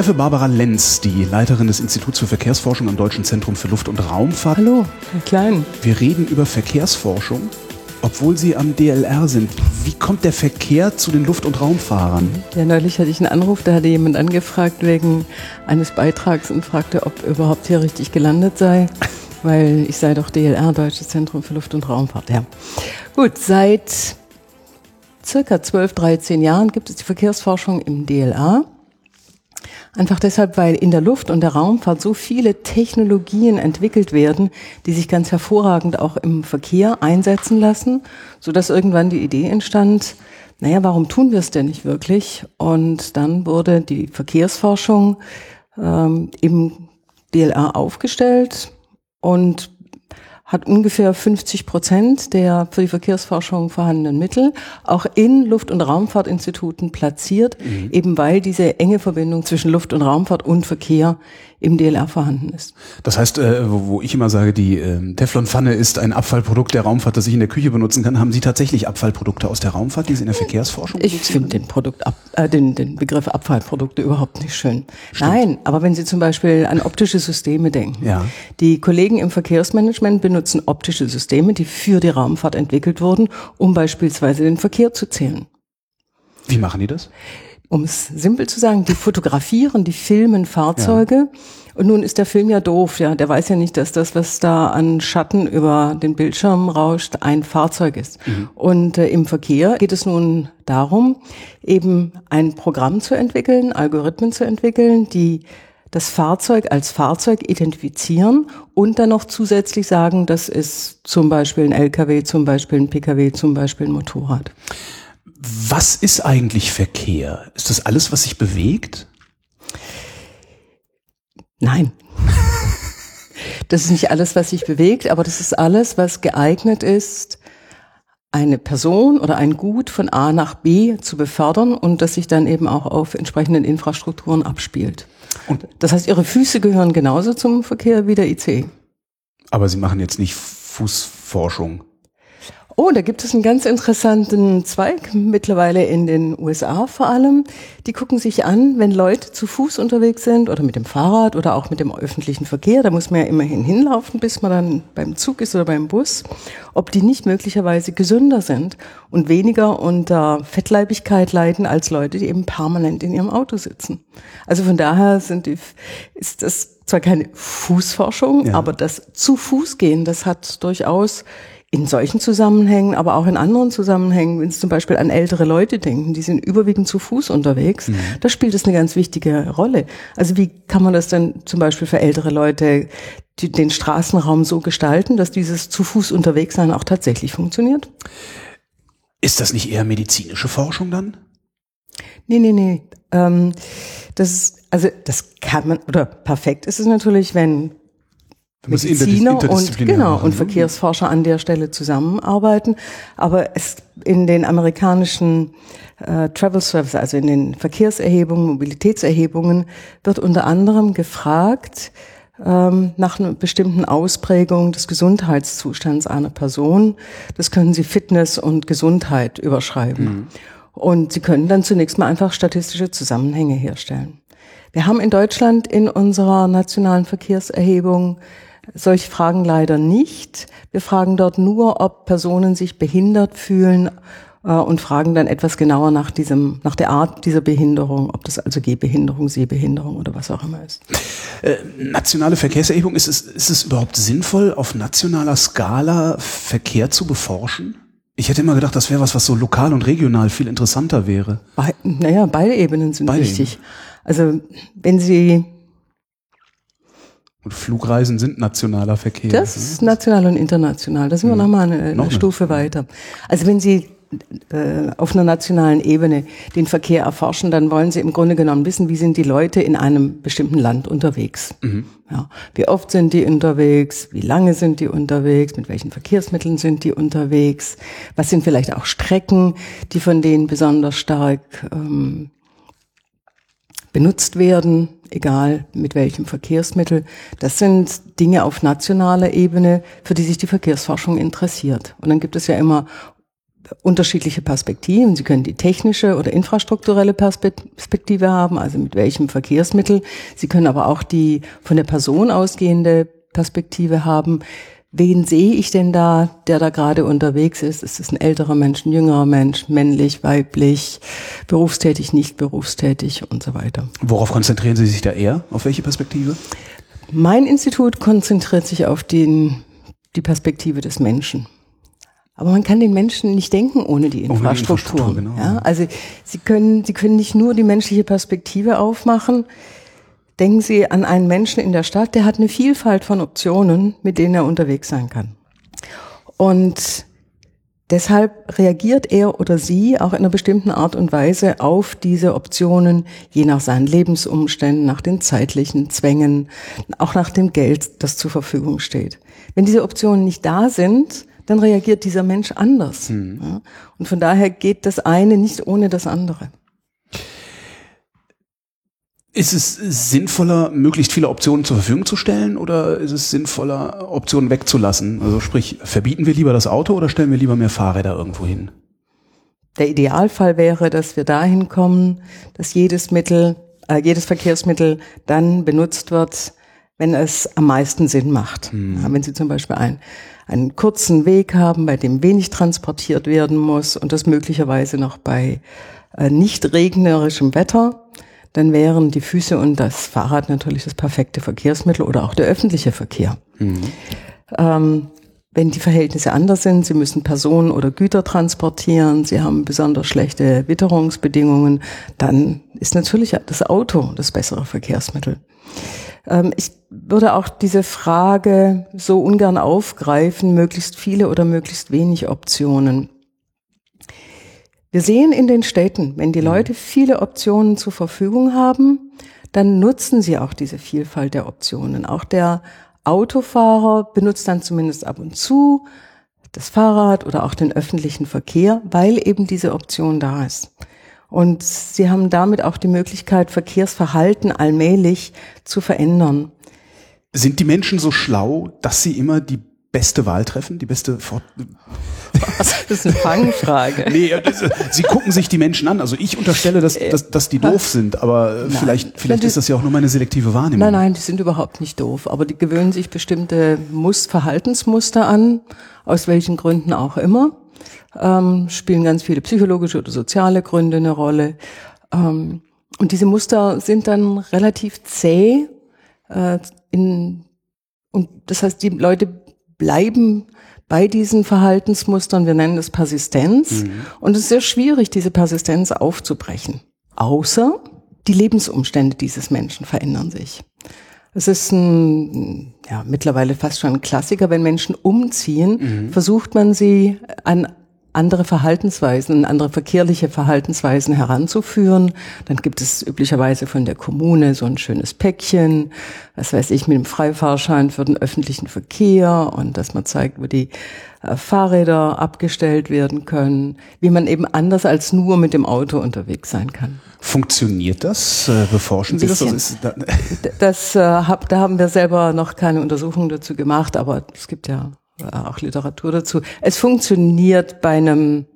Treffe Barbara Lenz, die Leiterin des Instituts für Verkehrsforschung am Deutschen Zentrum für Luft- und Raumfahrt. Hallo, Herr Klein. Wir reden über Verkehrsforschung, obwohl Sie am DLR sind. Wie kommt der Verkehr zu den Luft- und Raumfahrern? Ja, neulich hatte ich einen Anruf, da hatte jemand angefragt wegen eines Beitrags und fragte, ob überhaupt hier richtig gelandet sei, weil ich sei doch DLR, Deutsches Zentrum für Luft- und Raumfahrt. Ja. Gut, seit circa 12, 13 Jahren gibt es die Verkehrsforschung im DLR. Einfach deshalb, weil in der Luft- und der Raumfahrt so viele Technologien entwickelt werden, die sich ganz hervorragend auch im Verkehr einsetzen lassen, so dass irgendwann die Idee entstand, naja, warum tun wir es denn nicht wirklich? Und dann wurde die Verkehrsforschung ähm, im DLR aufgestellt und hat ungefähr 50 Prozent der für die Verkehrsforschung vorhandenen Mittel auch in Luft- und Raumfahrtinstituten platziert, mhm. eben weil diese enge Verbindung zwischen Luft- und Raumfahrt und Verkehr im DLR vorhanden ist. Das heißt, äh, wo, wo ich immer sage, die äh, Teflonpfanne ist ein Abfallprodukt der Raumfahrt, das ich in der Küche benutzen kann, haben Sie tatsächlich Abfallprodukte aus der Raumfahrt, die Sie in der Verkehrsforschung Ich finde den, Produkt ab, äh, den, den Begriff Abfallprodukte überhaupt nicht schön. Stimmt. Nein, aber wenn Sie zum Beispiel an optische Systeme denken. Ja. Die Kollegen im Verkehrsmanagement benutzen optische Systeme, die für die Raumfahrt entwickelt wurden, um beispielsweise den Verkehr zu zählen. Wie machen die das? um es simpel zu sagen, die fotografieren, die filmen Fahrzeuge. Ja. Und nun ist der Film ja doof, ja. Der weiß ja nicht, dass das, was da an Schatten über den Bildschirm rauscht, ein Fahrzeug ist. Mhm. Und äh, im Verkehr geht es nun darum, eben ein Programm zu entwickeln, Algorithmen zu entwickeln, die das Fahrzeug als Fahrzeug identifizieren und dann noch zusätzlich sagen, das ist zum Beispiel ein LKW, zum Beispiel ein PKW, zum Beispiel ein Motorrad. Was ist eigentlich Verkehr? Ist das alles, was sich bewegt? Nein. Das ist nicht alles, was sich bewegt, aber das ist alles, was geeignet ist, eine Person oder ein Gut von A nach B zu befördern und das sich dann eben auch auf entsprechenden Infrastrukturen abspielt. Und das heißt, Ihre Füße gehören genauso zum Verkehr wie der IC. Aber Sie machen jetzt nicht Fußforschung. Oh, da gibt es einen ganz interessanten Zweig mittlerweile in den USA vor allem. Die gucken sich an, wenn Leute zu Fuß unterwegs sind oder mit dem Fahrrad oder auch mit dem öffentlichen Verkehr, da muss man ja immerhin hinlaufen, bis man dann beim Zug ist oder beim Bus, ob die nicht möglicherweise gesünder sind und weniger unter Fettleibigkeit leiden als Leute, die eben permanent in ihrem Auto sitzen. Also von daher sind die, ist das zwar keine Fußforschung, ja. aber das zu Fuß gehen, das hat durchaus in solchen Zusammenhängen, aber auch in anderen Zusammenhängen, wenn Sie zum Beispiel an ältere Leute denken, die sind überwiegend zu Fuß unterwegs, mhm. da spielt es eine ganz wichtige Rolle. Also wie kann man das denn zum Beispiel für ältere Leute die, den Straßenraum so gestalten, dass dieses zu Fuß unterwegs sein auch tatsächlich funktioniert? Ist das nicht eher medizinische Forschung dann? Nee, nee, nee. Ähm, das ist, also das kann man, oder perfekt ist es natürlich, wenn Mediziner und genau machen, und ne? Verkehrsforscher an der Stelle zusammenarbeiten. Aber es in den amerikanischen äh, Travel Service, also in den Verkehrserhebungen, Mobilitätserhebungen, wird unter anderem gefragt ähm, nach einer bestimmten Ausprägung des Gesundheitszustands einer Person. Das können Sie Fitness und Gesundheit überschreiben. Mhm. Und Sie können dann zunächst mal einfach statistische Zusammenhänge herstellen. Wir haben in Deutschland in unserer nationalen Verkehrserhebung solche Fragen leider nicht. Wir fragen dort nur, ob Personen sich behindert fühlen äh, und fragen dann etwas genauer nach diesem, nach der Art dieser Behinderung, ob das also Gehbehinderung, Sehbehinderung oder was auch immer ist. Äh, nationale Verkehrserhebung, ist es, ist es überhaupt sinnvoll, auf nationaler Skala Verkehr zu beforschen? Ich hätte immer gedacht, das wäre was, was so lokal und regional viel interessanter wäre. Be naja, beide Ebenen sind beide wichtig. Ebenen. Also wenn Sie und Flugreisen sind nationaler Verkehr. Das ist national und international. Da sind wir mhm. nochmal eine, noch Stufe weiter. Also wenn Sie äh, auf einer nationalen Ebene den Verkehr erforschen, dann wollen sie im Grunde genommen wissen, wie sind die Leute in einem bestimmten Land unterwegs. Mhm. Ja, wie oft sind die unterwegs? Wie lange sind die unterwegs? Mit welchen Verkehrsmitteln sind die unterwegs? Was sind vielleicht auch Strecken, die von denen besonders stark ähm, benutzt werden, egal mit welchem Verkehrsmittel. Das sind Dinge auf nationaler Ebene, für die sich die Verkehrsforschung interessiert. Und dann gibt es ja immer unterschiedliche Perspektiven. Sie können die technische oder infrastrukturelle Perspektive haben, also mit welchem Verkehrsmittel. Sie können aber auch die von der Person ausgehende Perspektive haben. Wen sehe ich denn da, der da gerade unterwegs ist? Ist es ein älterer Mensch, ein jüngerer Mensch, männlich, weiblich, berufstätig, nicht berufstätig und so weiter? Worauf konzentrieren Sie sich da eher? Auf welche Perspektive? Mein Institut konzentriert sich auf den, die Perspektive des Menschen. Aber man kann den Menschen nicht denken ohne die Infrastruktur. Ohne die Infrastruktur genau. ja, also sie können, sie können nicht nur die menschliche Perspektive aufmachen, Denken Sie an einen Menschen in der Stadt, der hat eine Vielfalt von Optionen, mit denen er unterwegs sein kann. Und deshalb reagiert er oder sie auch in einer bestimmten Art und Weise auf diese Optionen, je nach seinen Lebensumständen, nach den zeitlichen Zwängen, auch nach dem Geld, das zur Verfügung steht. Wenn diese Optionen nicht da sind, dann reagiert dieser Mensch anders. Mhm. Und von daher geht das eine nicht ohne das andere. Ist es sinnvoller, möglichst viele Optionen zur Verfügung zu stellen oder ist es sinnvoller, Optionen wegzulassen? Also sprich, verbieten wir lieber das Auto oder stellen wir lieber mehr Fahrräder irgendwo hin? Der Idealfall wäre, dass wir dahin kommen, dass jedes Mittel, äh, jedes Verkehrsmittel dann benutzt wird, wenn es am meisten Sinn macht. Hm. Ja, wenn Sie zum Beispiel ein, einen kurzen Weg haben, bei dem wenig transportiert werden muss und das möglicherweise noch bei äh, nicht regnerischem Wetter, dann wären die Füße und das Fahrrad natürlich das perfekte Verkehrsmittel oder auch der öffentliche Verkehr. Mhm. Ähm, wenn die Verhältnisse anders sind, Sie müssen Personen oder Güter transportieren, Sie haben besonders schlechte Witterungsbedingungen, dann ist natürlich das Auto das bessere Verkehrsmittel. Ähm, ich würde auch diese Frage so ungern aufgreifen, möglichst viele oder möglichst wenig Optionen. Wir sehen in den Städten, wenn die mhm. Leute viele Optionen zur Verfügung haben, dann nutzen sie auch diese Vielfalt der Optionen. Auch der Autofahrer benutzt dann zumindest ab und zu das Fahrrad oder auch den öffentlichen Verkehr, weil eben diese Option da ist. Und sie haben damit auch die Möglichkeit, Verkehrsverhalten allmählich zu verändern. Sind die Menschen so schlau, dass sie immer die beste Wahl treffen, die beste Fort Das ist eine Fangfrage. nee, sie gucken sich die Menschen an. Also ich unterstelle, dass, dass, dass die doof sind, aber nein. vielleicht, vielleicht ist das ja auch nur meine selektive Wahrnehmung. Nein, nein, die sind überhaupt nicht doof, aber die gewöhnen sich bestimmte Mus Verhaltensmuster an, aus welchen Gründen auch immer. Ähm, spielen ganz viele psychologische oder soziale Gründe eine Rolle. Ähm, und diese Muster sind dann relativ zäh äh, in, und das heißt, die Leute bleiben bei diesen Verhaltensmustern, wir nennen das Persistenz. Mhm. Und es ist sehr schwierig, diese Persistenz aufzubrechen. Außer die Lebensumstände dieses Menschen verändern sich. Es ist ein, ja, mittlerweile fast schon ein Klassiker, wenn Menschen umziehen, mhm. versucht man sie an andere Verhaltensweisen, andere verkehrliche Verhaltensweisen heranzuführen. Dann gibt es üblicherweise von der Kommune so ein schönes Päckchen, was weiß ich, mit dem Freifahrschein für den öffentlichen Verkehr und dass man zeigt, wo die äh, Fahrräder abgestellt werden können, wie man eben anders als nur mit dem Auto unterwegs sein kann. Funktioniert das? Äh, beforschen Sie das? Also da, das äh, hab, da haben wir selber noch keine Untersuchung dazu gemacht, aber es gibt ja auch Literatur dazu. Es funktioniert bei einem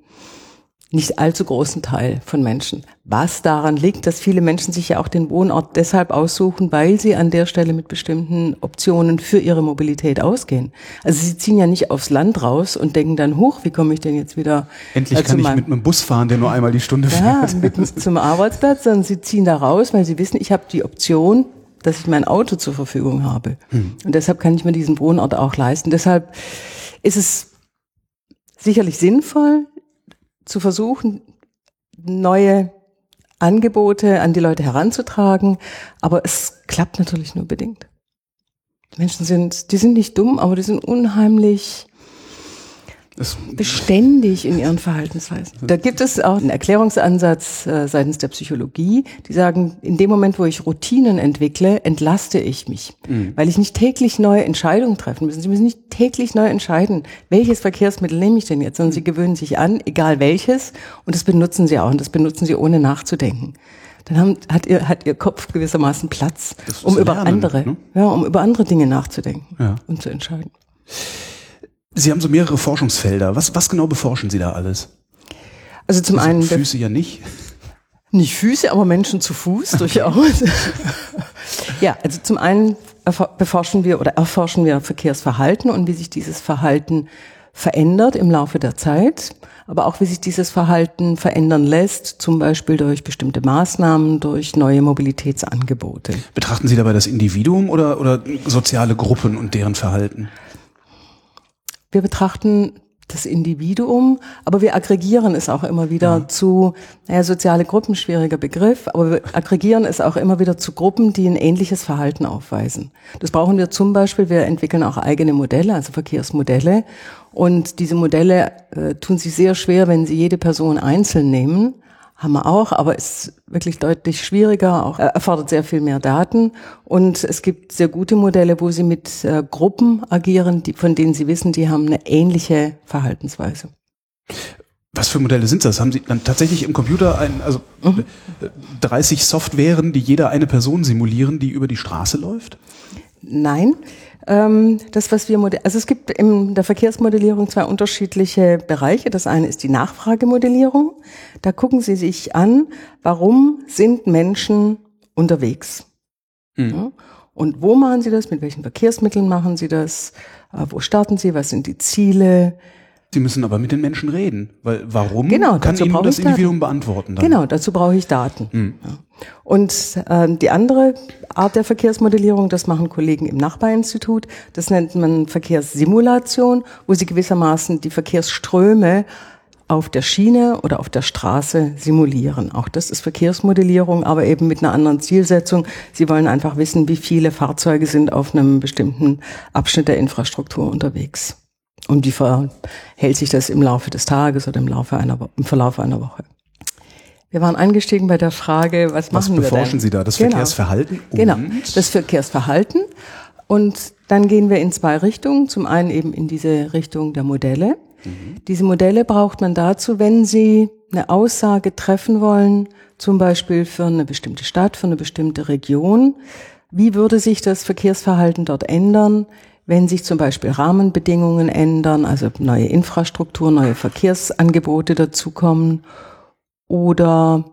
nicht allzu großen Teil von Menschen. Was daran liegt, dass viele Menschen sich ja auch den Wohnort deshalb aussuchen, weil sie an der Stelle mit bestimmten Optionen für ihre Mobilität ausgehen. Also sie ziehen ja nicht aufs Land raus und denken dann, hoch, wie komme ich denn jetzt wieder Endlich äh, kann ich mit einem Bus fahren, der nur einmal die Stunde fährt. Ja, mit, zum Arbeitsplatz, sondern sie ziehen da raus, weil sie wissen, ich habe die Option, dass ich mein Auto zur Verfügung habe. Hm. Und deshalb kann ich mir diesen Wohnort auch leisten. Deshalb ist es sicherlich sinnvoll, zu versuchen, neue Angebote an die Leute heranzutragen, aber es klappt natürlich nur bedingt. Die Menschen sind, die sind nicht dumm, aber die sind unheimlich beständig in ihren Verhaltensweisen. Da gibt es auch einen Erklärungsansatz äh, seitens der Psychologie, die sagen, in dem Moment, wo ich Routinen entwickle, entlaste ich mich, mhm. weil ich nicht täglich neue Entscheidungen treffen muss. Sie müssen nicht täglich neu entscheiden, welches Verkehrsmittel nehme ich denn jetzt, sondern sie gewöhnen sich an, egal welches, und das benutzen sie auch und das benutzen sie ohne nachzudenken dann haben, hat, ihr, hat ihr Kopf gewissermaßen Platz, um über lernen, andere, ne? ja, um über andere Dinge nachzudenken ja. und zu entscheiden. Sie haben so mehrere Forschungsfelder. Was, was genau beforschen Sie da alles? Also zum also einen Füße ja nicht. Nicht Füße, aber Menschen zu Fuß durchaus. ja, also zum einen beforschen wir oder erforschen wir Verkehrsverhalten und wie sich dieses Verhalten verändert im Laufe der Zeit, aber auch wie sich dieses Verhalten verändern lässt, zum Beispiel durch bestimmte Maßnahmen, durch neue Mobilitätsangebote. Betrachten Sie dabei das Individuum oder, oder soziale Gruppen und deren Verhalten? Wir betrachten das Individuum, aber wir aggregieren es auch immer wieder ja. zu, naja, soziale Gruppen, schwieriger Begriff, aber wir aggregieren es auch immer wieder zu Gruppen, die ein ähnliches Verhalten aufweisen. Das brauchen wir zum Beispiel, wir entwickeln auch eigene Modelle, also Verkehrsmodelle. Und diese Modelle äh, tun sich sehr schwer, wenn sie jede Person einzeln nehmen haben wir auch, aber ist wirklich deutlich schwieriger, auch erfordert sehr viel mehr Daten. Und es gibt sehr gute Modelle, wo sie mit äh, Gruppen agieren, die, von denen sie wissen, die haben eine ähnliche Verhaltensweise. Was für Modelle sind das? Haben Sie dann tatsächlich im Computer ein, also mhm. 30 Softwaren, die jeder eine Person simulieren, die über die Straße läuft? Nein, das, was wir, also es gibt in der Verkehrsmodellierung zwei unterschiedliche Bereiche. Das eine ist die Nachfragemodellierung. Da gucken Sie sich an, warum sind Menschen unterwegs? Mhm. Ja? Und wo machen Sie das? Mit welchen Verkehrsmitteln machen Sie das? Äh, wo starten Sie? Was sind die Ziele? Sie müssen aber mit den Menschen reden, weil warum genau, kann Ihnen das Individuum beantworten? Dann? Genau, dazu brauche ich Daten. Mhm. Und äh, die andere Art der Verkehrsmodellierung, das machen Kollegen im Nachbarinstitut, das nennt man Verkehrssimulation, wo sie gewissermaßen die Verkehrsströme auf der Schiene oder auf der Straße simulieren. Auch das ist Verkehrsmodellierung, aber eben mit einer anderen Zielsetzung. Sie wollen einfach wissen, wie viele Fahrzeuge sind auf einem bestimmten Abschnitt der Infrastruktur unterwegs. Und wie verhält sich das im Laufe des Tages oder im, Laufe einer, im Verlauf einer Woche? Wir waren eingestiegen bei der Frage, was, was machen wir denn? Was beforschen Sie da? Das genau. Verkehrsverhalten? Genau, das Verkehrsverhalten. Und dann gehen wir in zwei Richtungen. Zum einen eben in diese Richtung der Modelle. Mhm. Diese Modelle braucht man dazu, wenn Sie eine Aussage treffen wollen, zum Beispiel für eine bestimmte Stadt, für eine bestimmte Region. Wie würde sich das Verkehrsverhalten dort ändern, wenn sich zum Beispiel Rahmenbedingungen ändern, also neue Infrastruktur, neue Verkehrsangebote dazukommen oder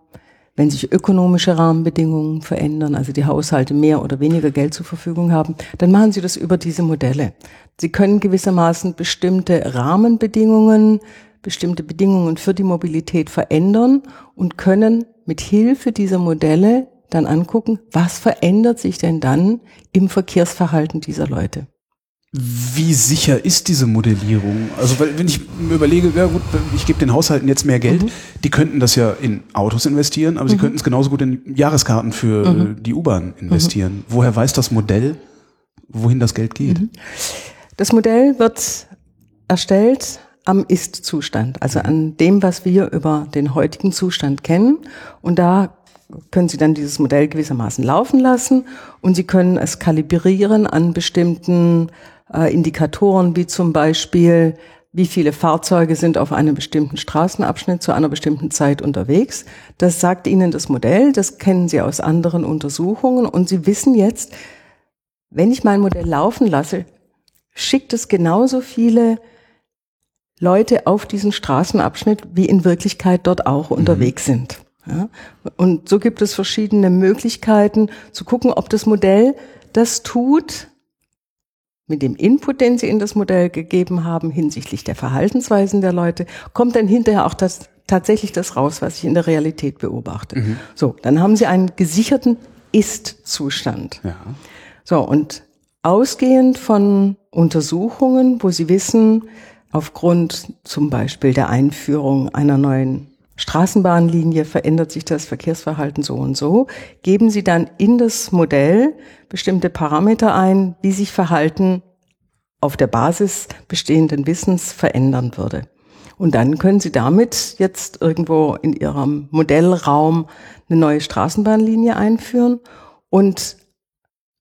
wenn sich ökonomische Rahmenbedingungen verändern, also die Haushalte mehr oder weniger Geld zur Verfügung haben, dann machen Sie das über diese Modelle. Sie können gewissermaßen bestimmte Rahmenbedingungen, bestimmte Bedingungen für die Mobilität verändern und können mit Hilfe dieser Modelle dann angucken, was verändert sich denn dann im Verkehrsverhalten dieser Leute. Wie sicher ist diese Modellierung? Also weil, wenn ich mir überlege, ja gut, ich gebe den Haushalten jetzt mehr Geld, mhm. die könnten das ja in Autos investieren, aber mhm. sie könnten es genauso gut in Jahreskarten für mhm. die U-Bahn investieren. Mhm. Woher weiß das Modell, wohin das Geld geht? Mhm. Das Modell wird erstellt am Ist-Zustand, also an dem, was wir über den heutigen Zustand kennen. Und da können Sie dann dieses Modell gewissermaßen laufen lassen und Sie können es kalibrieren an bestimmten äh, Indikatoren wie zum Beispiel, wie viele Fahrzeuge sind auf einem bestimmten Straßenabschnitt zu einer bestimmten Zeit unterwegs. Das sagt Ihnen das Modell, das kennen Sie aus anderen Untersuchungen und Sie wissen jetzt, wenn ich mein Modell laufen lasse, schickt es genauso viele Leute auf diesen Straßenabschnitt, wie in Wirklichkeit dort auch mhm. unterwegs sind. Ja? Und so gibt es verschiedene Möglichkeiten zu gucken, ob das Modell das tut, mit dem Input, den Sie in das Modell gegeben haben, hinsichtlich der Verhaltensweisen der Leute, kommt dann hinterher auch das, tatsächlich das raus, was ich in der Realität beobachte. Mhm. So, dann haben Sie einen gesicherten Ist-Zustand. Ja. So, und ausgehend von Untersuchungen, wo Sie wissen, aufgrund zum Beispiel der Einführung einer neuen Straßenbahnlinie verändert sich das Verkehrsverhalten so und so, geben Sie dann in das Modell bestimmte Parameter ein, wie sich Verhalten auf der Basis bestehenden Wissens verändern würde. Und dann können Sie damit jetzt irgendwo in Ihrem Modellraum eine neue Straßenbahnlinie einführen und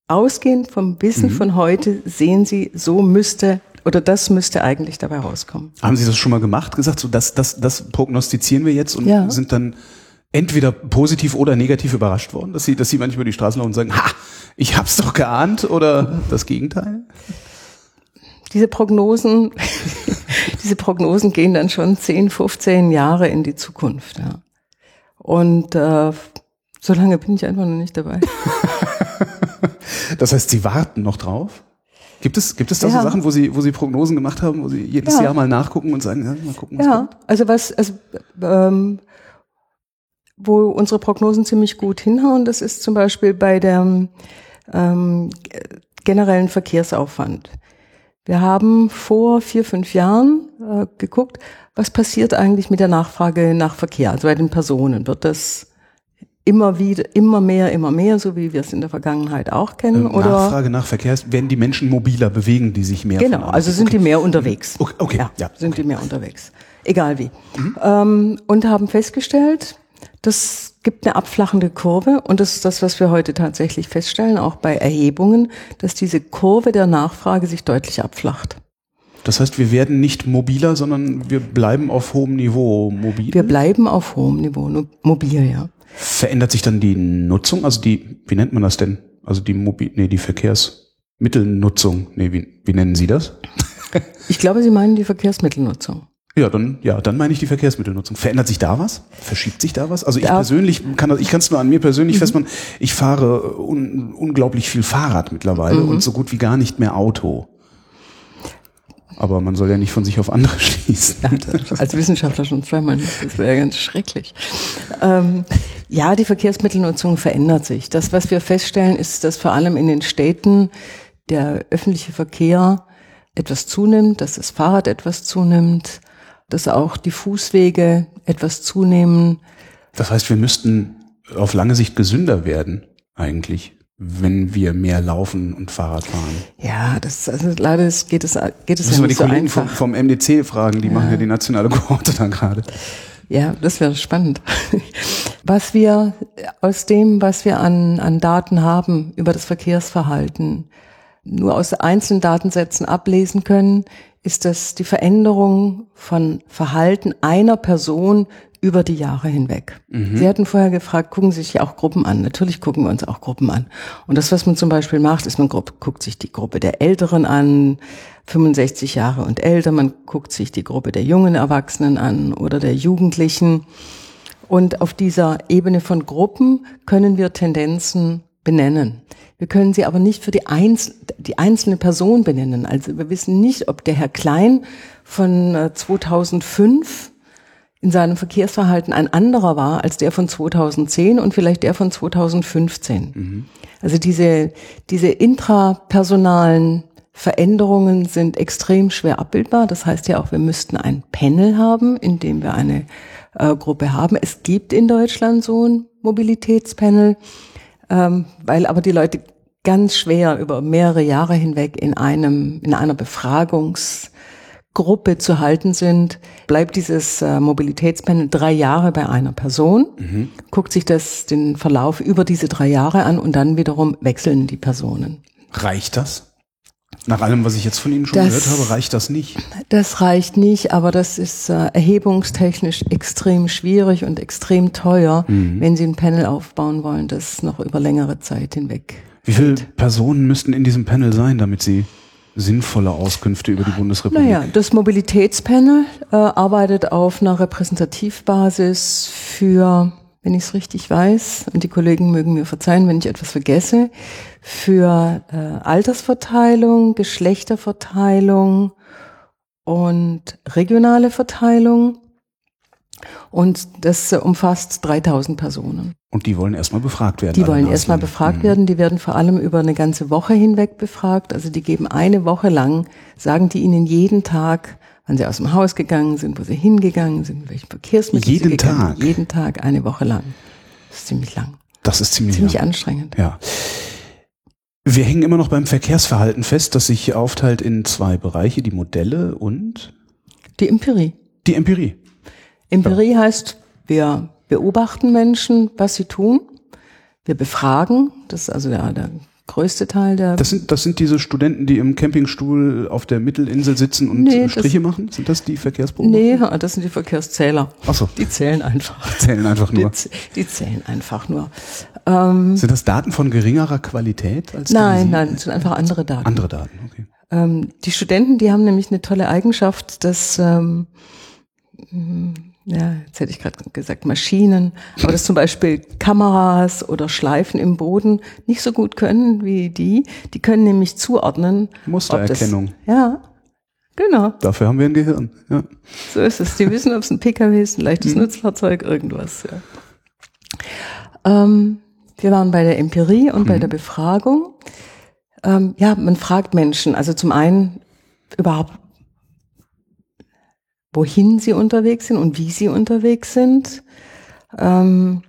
ausgehend vom Wissen mhm. von heute sehen Sie, so müsste oder das müsste eigentlich dabei rauskommen. Haben Sie das schon mal gemacht, gesagt, so das, das, das prognostizieren wir jetzt und ja. sind dann entweder positiv oder negativ überrascht worden, dass Sie, dass Sie manchmal die Straßen laufen und sagen, ha, ich hab's doch geahnt oder das Gegenteil? Diese Prognosen, diese Prognosen gehen dann schon 10, 15 Jahre in die Zukunft. Ja. Und äh, so lange bin ich einfach noch nicht dabei. das heißt, Sie warten noch drauf? Gibt es, gibt es da ja. so Sachen, wo Sie, wo Sie Prognosen gemacht haben, wo Sie jedes ja. Jahr mal nachgucken und sagen, ja, mal gucken, was Ja, kommt? also was, also, ähm, wo unsere Prognosen ziemlich gut hinhauen, das ist zum Beispiel bei dem ähm, generellen Verkehrsaufwand. Wir haben vor vier, fünf Jahren äh, geguckt, was passiert eigentlich mit der Nachfrage nach Verkehr, also bei den Personen. Wird das immer wieder, immer mehr, immer mehr, so wie wir es in der Vergangenheit auch kennen? Ähm, oder? Nachfrage nach Verkehr ist, werden die Menschen mobiler, bewegen die sich mehr? Genau, also sind okay. die mehr unterwegs. Okay, okay. ja, ja, sind okay. die mehr unterwegs. Egal wie. Mhm. Ähm, und haben festgestellt, das gibt eine abflachende Kurve und das ist das, was wir heute tatsächlich feststellen, auch bei Erhebungen, dass diese Kurve der Nachfrage sich deutlich abflacht. Das heißt, wir werden nicht mobiler, sondern wir bleiben auf hohem Niveau mobil. Wir bleiben auf hohem Niveau mobil, ja. Verändert sich dann die Nutzung, also die, wie nennt man das denn? Also die Mobil, nee, die Verkehrsmittelnutzung, nee, wie, wie nennen Sie das? ich glaube, Sie meinen die Verkehrsmittelnutzung. Ja, dann, ja, dann meine ich die Verkehrsmittelnutzung. Verändert sich da was? Verschiebt sich da was? Also ich da persönlich kann das, ich kann es nur an mir persönlich mhm. festmachen. Ich fahre un, unglaublich viel Fahrrad mittlerweile mhm. und so gut wie gar nicht mehr Auto. Aber man soll ja nicht von sich auf andere schließen. Ja, als Wissenschaftler schon zweimal. Das wäre ganz schrecklich. Ähm, ja, die Verkehrsmittelnutzung verändert sich. Das, was wir feststellen, ist, dass vor allem in den Städten der öffentliche Verkehr etwas zunimmt, dass das Fahrrad etwas zunimmt dass auch die Fußwege etwas zunehmen. Das heißt, wir müssten auf lange Sicht gesünder werden, eigentlich, wenn wir mehr laufen und Fahrrad fahren. Ja, das also leider geht es geht es Müssen ja nicht wir die Kollegen so vom, vom, MDC fragen, die ja. machen ja die nationale Kohorte dann gerade. Ja, das wäre spannend. Was wir aus dem, was wir an, an Daten haben über das Verkehrsverhalten, nur aus einzelnen Datensätzen ablesen können, ist das die Veränderung von Verhalten einer Person über die Jahre hinweg. Mhm. Sie hatten vorher gefragt, gucken Sie sich auch Gruppen an. Natürlich gucken wir uns auch Gruppen an. Und das, was man zum Beispiel macht, ist, man guckt sich die Gruppe der Älteren an, 65 Jahre und älter, man guckt sich die Gruppe der jungen Erwachsenen an oder der Jugendlichen. Und auf dieser Ebene von Gruppen können wir Tendenzen benennen. Wir können sie aber nicht für die, Einzel die einzelne Person benennen. Also wir wissen nicht, ob der Herr Klein von 2005 äh, in seinem Verkehrsverhalten ein anderer war als der von 2010 und vielleicht der von 2015. Mhm. Also diese, diese intrapersonalen Veränderungen sind extrem schwer abbildbar. Das heißt ja auch, wir müssten ein Panel haben, in dem wir eine äh, Gruppe haben. Es gibt in Deutschland so ein Mobilitätspanel ähm, weil aber die Leute ganz schwer über mehrere Jahre hinweg in einem, in einer Befragungsgruppe zu halten sind, bleibt dieses äh, Mobilitätspanel drei Jahre bei einer Person, mhm. guckt sich das, den Verlauf über diese drei Jahre an und dann wiederum wechseln die Personen. Reicht das? Nach allem, was ich jetzt von Ihnen schon das, gehört habe, reicht das nicht? Das reicht nicht, aber das ist äh, erhebungstechnisch extrem schwierig und extrem teuer, mhm. wenn Sie ein Panel aufbauen wollen, das noch über längere Zeit hinweg. Wie viele Personen müssten in diesem Panel sein, damit Sie sinnvolle Auskünfte über die Bundesrepublik? Naja, das Mobilitätspanel äh, arbeitet auf einer Repräsentativbasis für wenn ich es richtig weiß, und die Kollegen mögen mir verzeihen, wenn ich etwas vergesse, für äh, Altersverteilung, Geschlechterverteilung und regionale Verteilung. Und das äh, umfasst 3000 Personen. Und die wollen erstmal befragt werden? Die wollen erstmal befragt mhm. werden. Die werden vor allem über eine ganze Woche hinweg befragt. Also die geben eine Woche lang, sagen die ihnen jeden Tag, wann sie aus dem Haus gegangen sind, wo sie hingegangen sind, welche Verkehrsmittel jeden sie gegangen Tag. Jeden Tag, eine Woche lang. Das ist ziemlich lang. Das ist ziemlich, ziemlich lang. anstrengend. Ja. Wir hängen immer noch beim Verkehrsverhalten fest, das sich aufteilt in zwei Bereiche, die Modelle und die Empirie. Die Empirie. Empirie ja. heißt, wir beobachten Menschen, was sie tun. Wir befragen, das ist also der, der größte Teil der. Das sind, das sind diese Studenten, die im Campingstuhl auf der Mittelinsel sitzen und nee, Striche das, machen? Sind das die Verkehrsbeobachter? Nee, das sind die Verkehrszähler. Ach so. Die zählen einfach. Zählen einfach nur. Die, die zählen einfach nur. Ähm, sind das Daten von geringerer Qualität als Nein, nein, das sind einfach andere Daten. Andere Daten, okay. Ähm, die Studenten, die haben nämlich eine tolle Eigenschaft, dass ähm, ja, jetzt hätte ich gerade gesagt Maschinen, aber dass zum Beispiel Kameras oder Schleifen im Boden nicht so gut können wie die. Die können nämlich zuordnen. Mustererkennung. Das, ja, genau. Dafür haben wir ein Gehirn. Ja. So ist es. Die wissen, ob es ein PKW ist, ein leichtes mhm. Nutzfahrzeug, irgendwas. Ja. Ähm, wir waren bei der Empirie und mhm. bei der Befragung. Ähm, ja, man fragt Menschen, also zum einen überhaupt, wohin sie unterwegs sind und wie sie unterwegs sind. Ähm,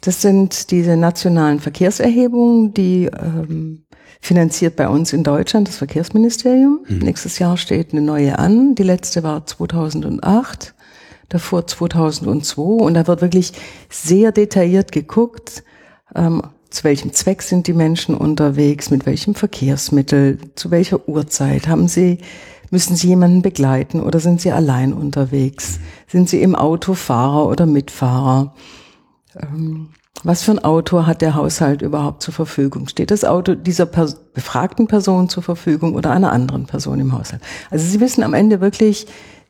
das sind diese nationalen Verkehrserhebungen, die ähm, finanziert bei uns in Deutschland das Verkehrsministerium. Mhm. Nächstes Jahr steht eine neue an. Die letzte war 2008, davor 2002. Und da wird wirklich sehr detailliert geguckt, ähm, zu welchem Zweck sind die Menschen unterwegs, mit welchem Verkehrsmittel, zu welcher Uhrzeit haben sie Müssen Sie jemanden begleiten oder sind Sie allein unterwegs? Sind Sie im Auto Fahrer oder Mitfahrer? Ähm, was für ein Auto hat der Haushalt überhaupt zur Verfügung? Steht das Auto dieser Pers befragten Person zur Verfügung oder einer anderen Person im Haushalt? Also Sie wissen am Ende wirklich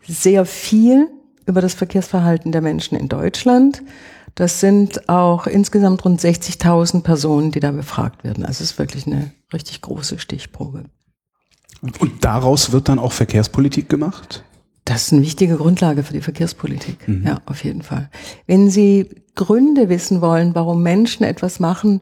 sehr viel über das Verkehrsverhalten der Menschen in Deutschland. Das sind auch insgesamt rund 60.000 Personen, die da befragt werden. Also es ist wirklich eine richtig große Stichprobe. Und daraus wird dann auch Verkehrspolitik gemacht? Das ist eine wichtige Grundlage für die Verkehrspolitik. Mhm. Ja, auf jeden Fall. Wenn Sie Gründe wissen wollen, warum Menschen etwas machen,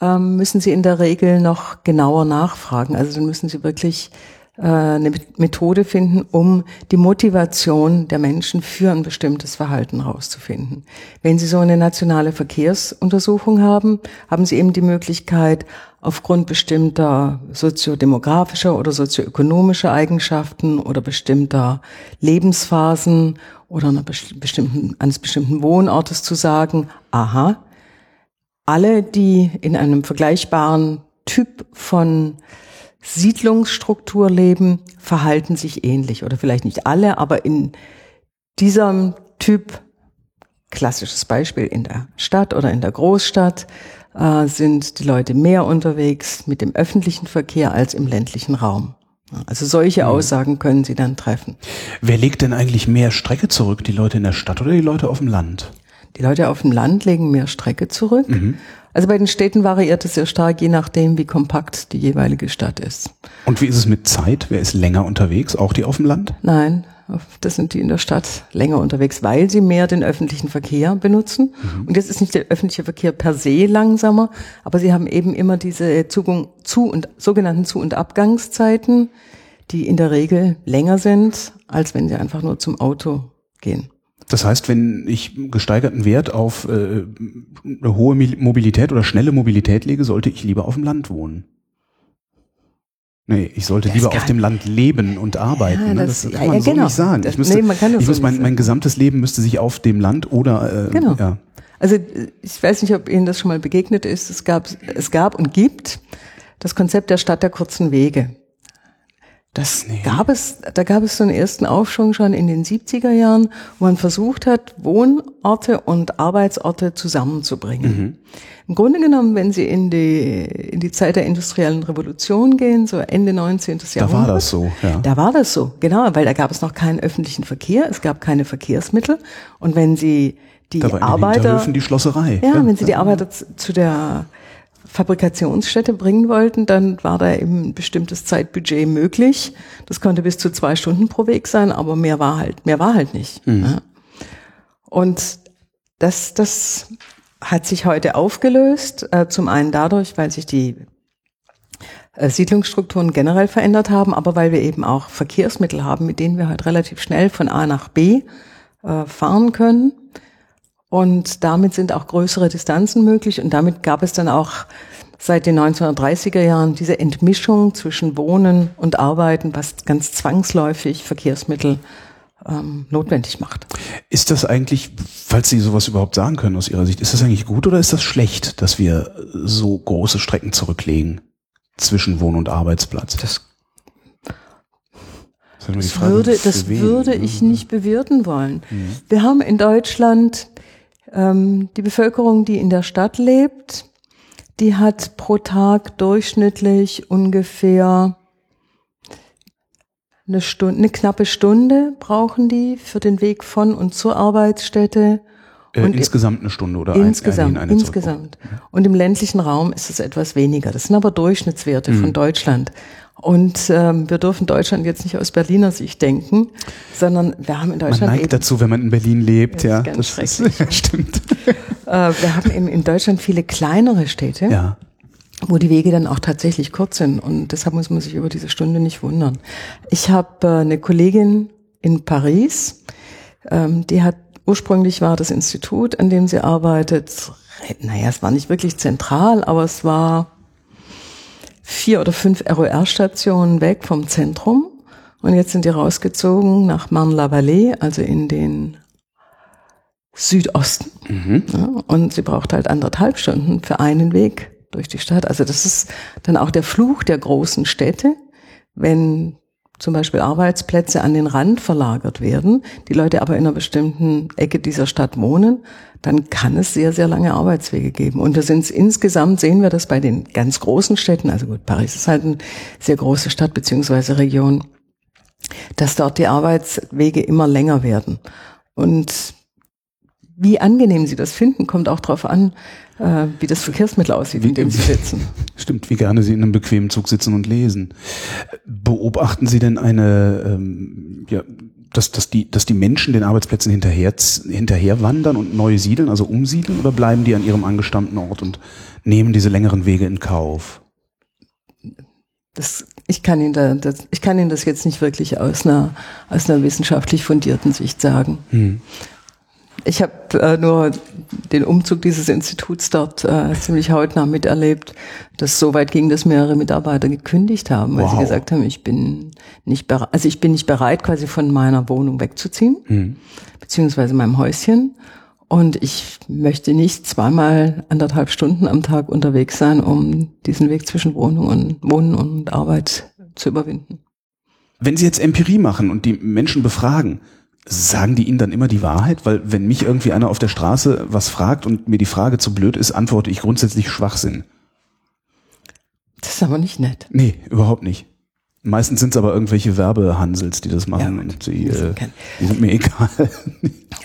ähm, müssen Sie in der Regel noch genauer nachfragen. Also dann müssen Sie wirklich äh, eine Methode finden, um die Motivation der Menschen für ein bestimmtes Verhalten rauszufinden. Wenn Sie so eine nationale Verkehrsuntersuchung haben, haben Sie eben die Möglichkeit, aufgrund bestimmter soziodemografischer oder sozioökonomischer Eigenschaften oder bestimmter Lebensphasen oder einer bestimmten, eines bestimmten Wohnortes zu sagen, aha, alle, die in einem vergleichbaren Typ von Siedlungsstruktur leben, verhalten sich ähnlich. Oder vielleicht nicht alle, aber in diesem Typ, klassisches Beispiel in der Stadt oder in der Großstadt, äh, sind die Leute mehr unterwegs mit dem öffentlichen Verkehr als im ländlichen Raum. Also solche mhm. Aussagen können Sie dann treffen. Wer legt denn eigentlich mehr Strecke zurück, die Leute in der Stadt oder die Leute auf dem Land? Die Leute auf dem Land legen mehr Strecke zurück. Mhm. Also bei den Städten variiert es sehr stark, je nachdem, wie kompakt die jeweilige Stadt ist. Und wie ist es mit Zeit? Wer ist länger unterwegs? Auch die auf dem Land? Nein, das sind die in der Stadt länger unterwegs, weil sie mehr den öffentlichen Verkehr benutzen. Mhm. Und jetzt ist nicht der öffentliche Verkehr per se langsamer, aber sie haben eben immer diese Zugang zu und sogenannten Zu- und Abgangszeiten, die in der Regel länger sind, als wenn sie einfach nur zum Auto gehen. Das heißt, wenn ich gesteigerten Wert auf äh, eine hohe Mobilität oder schnelle Mobilität lege, sollte ich lieber auf dem Land wohnen. Nee, ich sollte das lieber auf dem Land leben und arbeiten. Ja, das, ne? das, kann man ja, so genau. nicht sagen. ich müsste, nee, man kann das ich so muss mein, mein gesamtes Leben müsste sich auf dem Land oder äh, genau. ja. Also ich weiß nicht, ob Ihnen das schon mal begegnet ist. Es gab, es gab und gibt das Konzept der Stadt der kurzen Wege. Das nee. gab es, da gab es so einen ersten Aufschwung schon in den 70er Jahren, wo man versucht hat, Wohnorte und Arbeitsorte zusammenzubringen. Mhm. Im Grunde genommen, wenn Sie in die, in die Zeit der industriellen Revolution gehen, so Ende 19. Jahrhundert. Da war das so, ja. Da war das so, genau, weil da gab es noch keinen öffentlichen Verkehr, es gab keine Verkehrsmittel. Und wenn Sie die da war Arbeiter. die Schlosserei. Ja, ja, wenn Sie die Arbeiter zu der Fabrikationsstätte bringen wollten, dann war da eben ein bestimmtes Zeitbudget möglich. Das konnte bis zu zwei Stunden pro Weg sein, aber mehr war halt, mehr war halt nicht. Mhm. Ja. Und das, das hat sich heute aufgelöst. Äh, zum einen dadurch, weil sich die äh, Siedlungsstrukturen generell verändert haben, aber weil wir eben auch Verkehrsmittel haben, mit denen wir halt relativ schnell von A nach B äh, fahren können. Und damit sind auch größere Distanzen möglich und damit gab es dann auch seit den 1930er Jahren diese Entmischung zwischen Wohnen und Arbeiten, was ganz zwangsläufig Verkehrsmittel ähm, notwendig macht. Ist das eigentlich, falls Sie sowas überhaupt sagen können aus Ihrer Sicht, ist das eigentlich gut oder ist das schlecht, dass wir so große Strecken zurücklegen zwischen Wohn- und Arbeitsplatz? Das das, Frage, würde, das würde ich nicht bewerten wollen. Mhm. Wir haben in Deutschland die Bevölkerung, die in der Stadt lebt, die hat pro Tag durchschnittlich ungefähr eine Stunde, eine knappe Stunde brauchen die für den Weg von und zur Arbeitsstätte. Äh, und insgesamt eine Stunde oder insgesamt, eine, eine insgesamt. Und im ländlichen Raum ist es etwas weniger. Das sind aber Durchschnittswerte mhm. von Deutschland. Und ähm, wir dürfen Deutschland jetzt nicht aus Berliner Sicht denken, sondern wir haben in Deutschland. Man neigt eben, dazu, wenn man in Berlin lebt, ja. Ganz das ist, stimmt. Äh, wir haben eben in Deutschland viele kleinere Städte. Ja wo die Wege dann auch tatsächlich kurz sind. Und deshalb muss man sich über diese Stunde nicht wundern. Ich habe äh, eine Kollegin in Paris, ähm, die hat ursprünglich war das Institut, an dem sie arbeitet, naja, es war nicht wirklich zentral, aber es war vier oder fünf ROR-Stationen weg vom Zentrum. Und jetzt sind die rausgezogen nach Marne-la-Vallée, also in den Südosten. Mhm. Ja, und sie braucht halt anderthalb Stunden für einen Weg durch die Stadt. Also das ist dann auch der Fluch der großen Städte, wenn zum Beispiel Arbeitsplätze an den Rand verlagert werden, die Leute aber in einer bestimmten Ecke dieser Stadt wohnen, dann kann es sehr, sehr lange Arbeitswege geben. Und wir sind insgesamt, sehen wir das bei den ganz großen Städten, also gut, Paris ist halt eine sehr große Stadt beziehungsweise Region, dass dort die Arbeitswege immer länger werden. Und wie angenehm Sie das finden, kommt auch darauf an, äh, wie das Verkehrsmittel aussieht, in dem Sie sitzen. Stimmt, wie gerne Sie in einem bequemen Zug sitzen und lesen. Beobachten Sie denn eine, ähm, ja, dass, dass, die, dass die Menschen den Arbeitsplätzen hinterher, hinterher wandern und neu siedeln, also umsiedeln, oder bleiben die an ihrem angestammten Ort und nehmen diese längeren Wege in Kauf? Das, ich, kann Ihnen da, das, ich kann Ihnen das jetzt nicht wirklich aus einer, aus einer wissenschaftlich fundierten Sicht sagen. Hm. Ich habe äh, nur den Umzug dieses Instituts dort äh, ziemlich hautnah miterlebt, dass so weit ging, dass mehrere Mitarbeiter gekündigt haben, weil wow. sie gesagt haben, ich bin nicht bereit, also ich bin nicht bereit, quasi von meiner Wohnung wegzuziehen, mhm. beziehungsweise meinem Häuschen. Und ich möchte nicht zweimal anderthalb Stunden am Tag unterwegs sein, um diesen Weg zwischen Wohnung und Wohnen und Arbeit zu überwinden. Wenn Sie jetzt Empirie machen und die Menschen befragen, Sagen die Ihnen dann immer die Wahrheit? Weil wenn mich irgendwie einer auf der Straße was fragt und mir die Frage zu blöd ist, antworte ich grundsätzlich Schwachsinn. Das ist aber nicht nett. Nee, überhaupt nicht. Meistens sind es aber irgendwelche Werbehansels, die das machen ja, und sie, äh, die sind mir egal.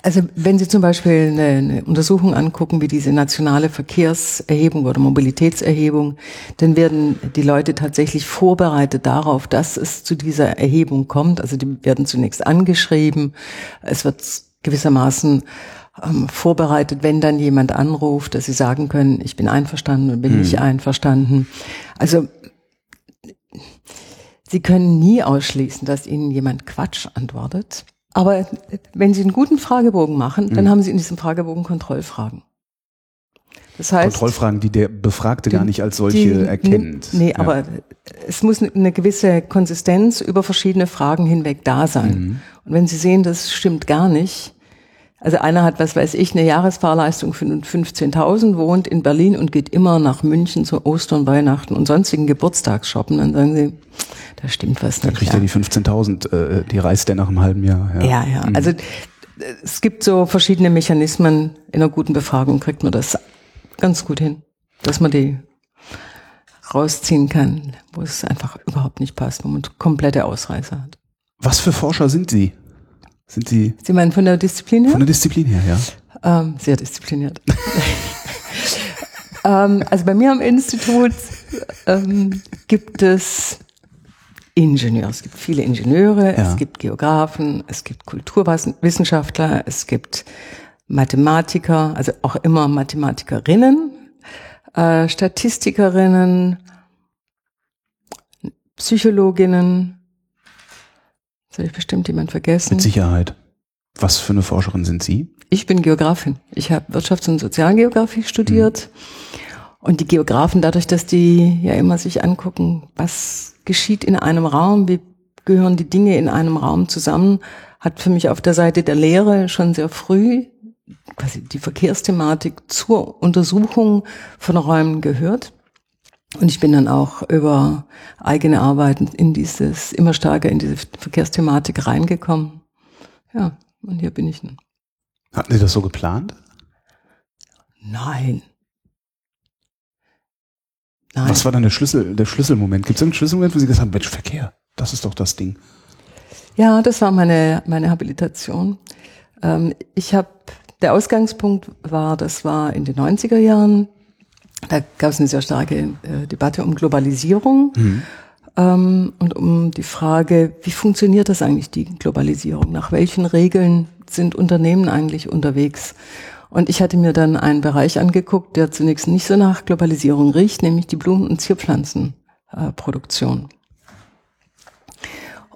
Also wenn Sie zum Beispiel eine, eine, Untersuchung angucken, wie diese nationale Verkehrserhebung oder Mobilitätserhebung, dann werden die Leute tatsächlich vorbereitet darauf, dass es zu dieser Erhebung kommt. Also die werden zunächst angeschrieben. Es wird gewissermaßen ähm, vorbereitet, wenn dann jemand anruft, dass sie sagen können, ich bin einverstanden und bin hm. nicht einverstanden. Also Sie können nie ausschließen, dass Ihnen jemand Quatsch antwortet. Aber wenn Sie einen guten Fragebogen machen, dann mhm. haben Sie in diesem Fragebogen Kontrollfragen. Das heißt, Kontrollfragen, die der Befragte die, gar nicht als solche die, erkennt. Nee, ja. aber es muss eine gewisse Konsistenz über verschiedene Fragen hinweg da sein. Mhm. Und wenn Sie sehen, das stimmt gar nicht, also einer hat, was weiß ich, eine Jahresfahrleistung von 15.000, wohnt in Berlin und geht immer nach München zu Ostern, Weihnachten und sonstigen Geburtstagsshoppen. Dann sagen sie, da stimmt was nicht. Da kriegt ja. er die 15.000, äh, die reist er nach einem halben Jahr. Ja, ja. ja. Mhm. Also es gibt so verschiedene Mechanismen. In einer guten Befragung kriegt man das ganz gut hin, dass man die rausziehen kann, wo es einfach überhaupt nicht passt, wo man komplette Ausreißer hat. Was für Forscher sind Sie? Sind Sie? Sie meinen von der Disziplin her? Von der Disziplin her, ja. Ähm, sehr diszipliniert. ähm, also bei mir am Institut ähm, gibt es Ingenieure. Es gibt viele Ingenieure, ja. es gibt Geografen, es gibt Kulturwissenschaftler, es gibt Mathematiker, also auch immer Mathematikerinnen, äh, Statistikerinnen, Psychologinnen, Jetzt habe ich bestimmt jemand vergessen. Mit Sicherheit. Was für eine Forscherin sind Sie? Ich bin Geografin. Ich habe Wirtschafts- und Sozialgeografie studiert. Und die Geografen, dadurch, dass die ja immer sich angucken, was geschieht in einem Raum, wie gehören die Dinge in einem Raum zusammen, hat für mich auf der Seite der Lehre schon sehr früh quasi die Verkehrsthematik zur Untersuchung von Räumen gehört. Und ich bin dann auch über eigene Arbeiten in dieses, immer stärker in diese Verkehrsthematik reingekommen. Ja, und hier bin ich nun. Hatten Sie das so geplant? Nein. Nein. Was war dann der Schlüssel, der Schlüsselmoment? Gibt es einen Schlüsselmoment, wo Sie gesagt haben, Mensch, Verkehr, das ist doch das Ding? Ja, das war meine, meine Habilitation. Ähm, ich habe, der Ausgangspunkt war, das war in den 90er Jahren, da gab es eine sehr starke äh, Debatte um Globalisierung mhm. ähm, und um die Frage, wie funktioniert das eigentlich, die Globalisierung? Nach welchen Regeln sind Unternehmen eigentlich unterwegs? Und ich hatte mir dann einen Bereich angeguckt, der zunächst nicht so nach Globalisierung riecht, nämlich die Blumen- und Zierpflanzenproduktion.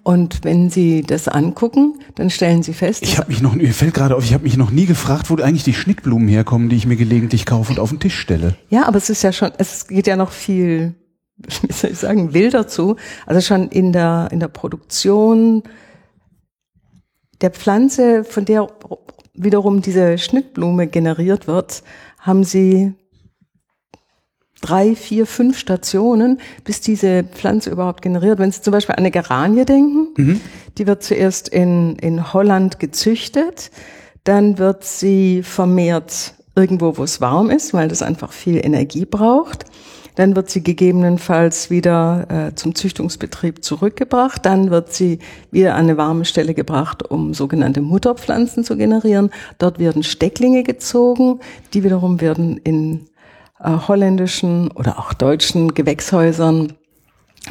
Und wenn Sie das angucken, dann stellen Sie fest. Ich habe mich noch, mir fällt gerade auf, ich habe mich noch nie gefragt, wo eigentlich die Schnittblumen herkommen, die ich mir gelegentlich kaufe und auf den Tisch stelle. Ja, aber es ist ja schon, es geht ja noch viel, wie soll ich sagen, wilder zu. Also schon in der in der Produktion der Pflanze, von der wiederum diese Schnittblume generiert wird, haben Sie drei, vier, fünf Stationen, bis diese Pflanze überhaupt generiert. Wenn Sie zum Beispiel an eine Geranie denken, mhm. die wird zuerst in, in Holland gezüchtet, dann wird sie vermehrt irgendwo, wo es warm ist, weil das einfach viel Energie braucht. Dann wird sie gegebenenfalls wieder äh, zum Züchtungsbetrieb zurückgebracht. Dann wird sie wieder an eine warme Stelle gebracht, um sogenannte Mutterpflanzen zu generieren. Dort werden Stecklinge gezogen. Die wiederum werden in äh, holländischen oder auch deutschen Gewächshäusern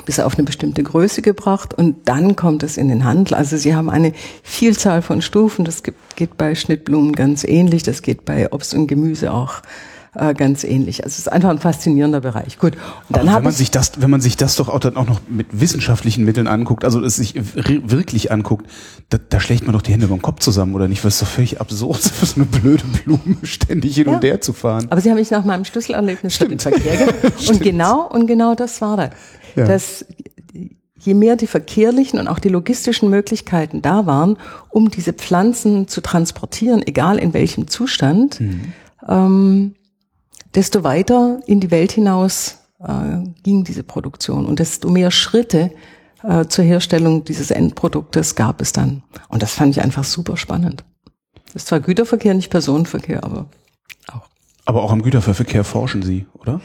bis auf eine bestimmte Größe gebracht und dann kommt es in den Handel. Also sie haben eine Vielzahl von Stufen. Das geht bei Schnittblumen ganz ähnlich. Das geht bei Obst und Gemüse auch äh, ganz ähnlich. Also es ist einfach ein faszinierender Bereich. Gut. Und dann wenn man sich das, wenn man sich das doch auch dann auch noch mit wissenschaftlichen Mitteln anguckt, also es sich wirklich anguckt, da, da schlägt man doch die Hände beim Kopf zusammen, oder nicht? Was ist doch völlig absurd, für so eine blöde Blume ständig hin ja. und her zu fahren. Aber Sie haben mich nach meinem Schlüsselerlebnis für den Verkehr Und genau, und genau das war das. Ja. Das, je mehr die verkehrlichen und auch die logistischen Möglichkeiten da waren, um diese Pflanzen zu transportieren, egal in welchem Zustand, mhm. ähm, desto weiter in die Welt hinaus äh, ging diese Produktion und desto mehr Schritte äh, zur Herstellung dieses Endproduktes gab es dann. Und das fand ich einfach super spannend. Das ist zwar Güterverkehr, nicht Personenverkehr, aber auch. Aber auch am Güterverkehr forschen Sie, oder?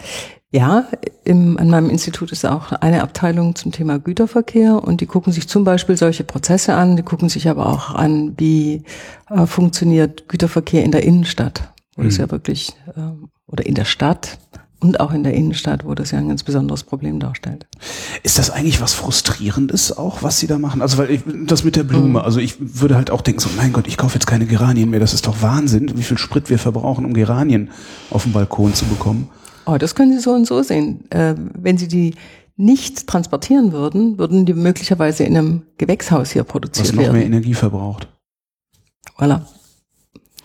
Ja, im, an meinem Institut ist auch eine Abteilung zum Thema Güterverkehr und die gucken sich zum Beispiel solche Prozesse an, die gucken sich aber auch an, wie äh, funktioniert Güterverkehr in der Innenstadt, wo mhm. das ja wirklich äh, oder in der Stadt und auch in der Innenstadt, wo das ja ein ganz besonderes Problem darstellt. Ist das eigentlich was Frustrierendes auch, was Sie da machen? Also weil ich, das mit der Blume, mhm. also ich würde halt auch denken, so mein Gott, ich kaufe jetzt keine Geranien mehr, das ist doch Wahnsinn, wie viel Sprit wir verbrauchen, um Geranien auf dem Balkon zu bekommen. Oh, das können Sie so und so sehen. Äh, wenn Sie die nicht transportieren würden, würden die möglicherweise in einem Gewächshaus hier produziert werden. Was noch mehr Energie verbraucht. Voilà.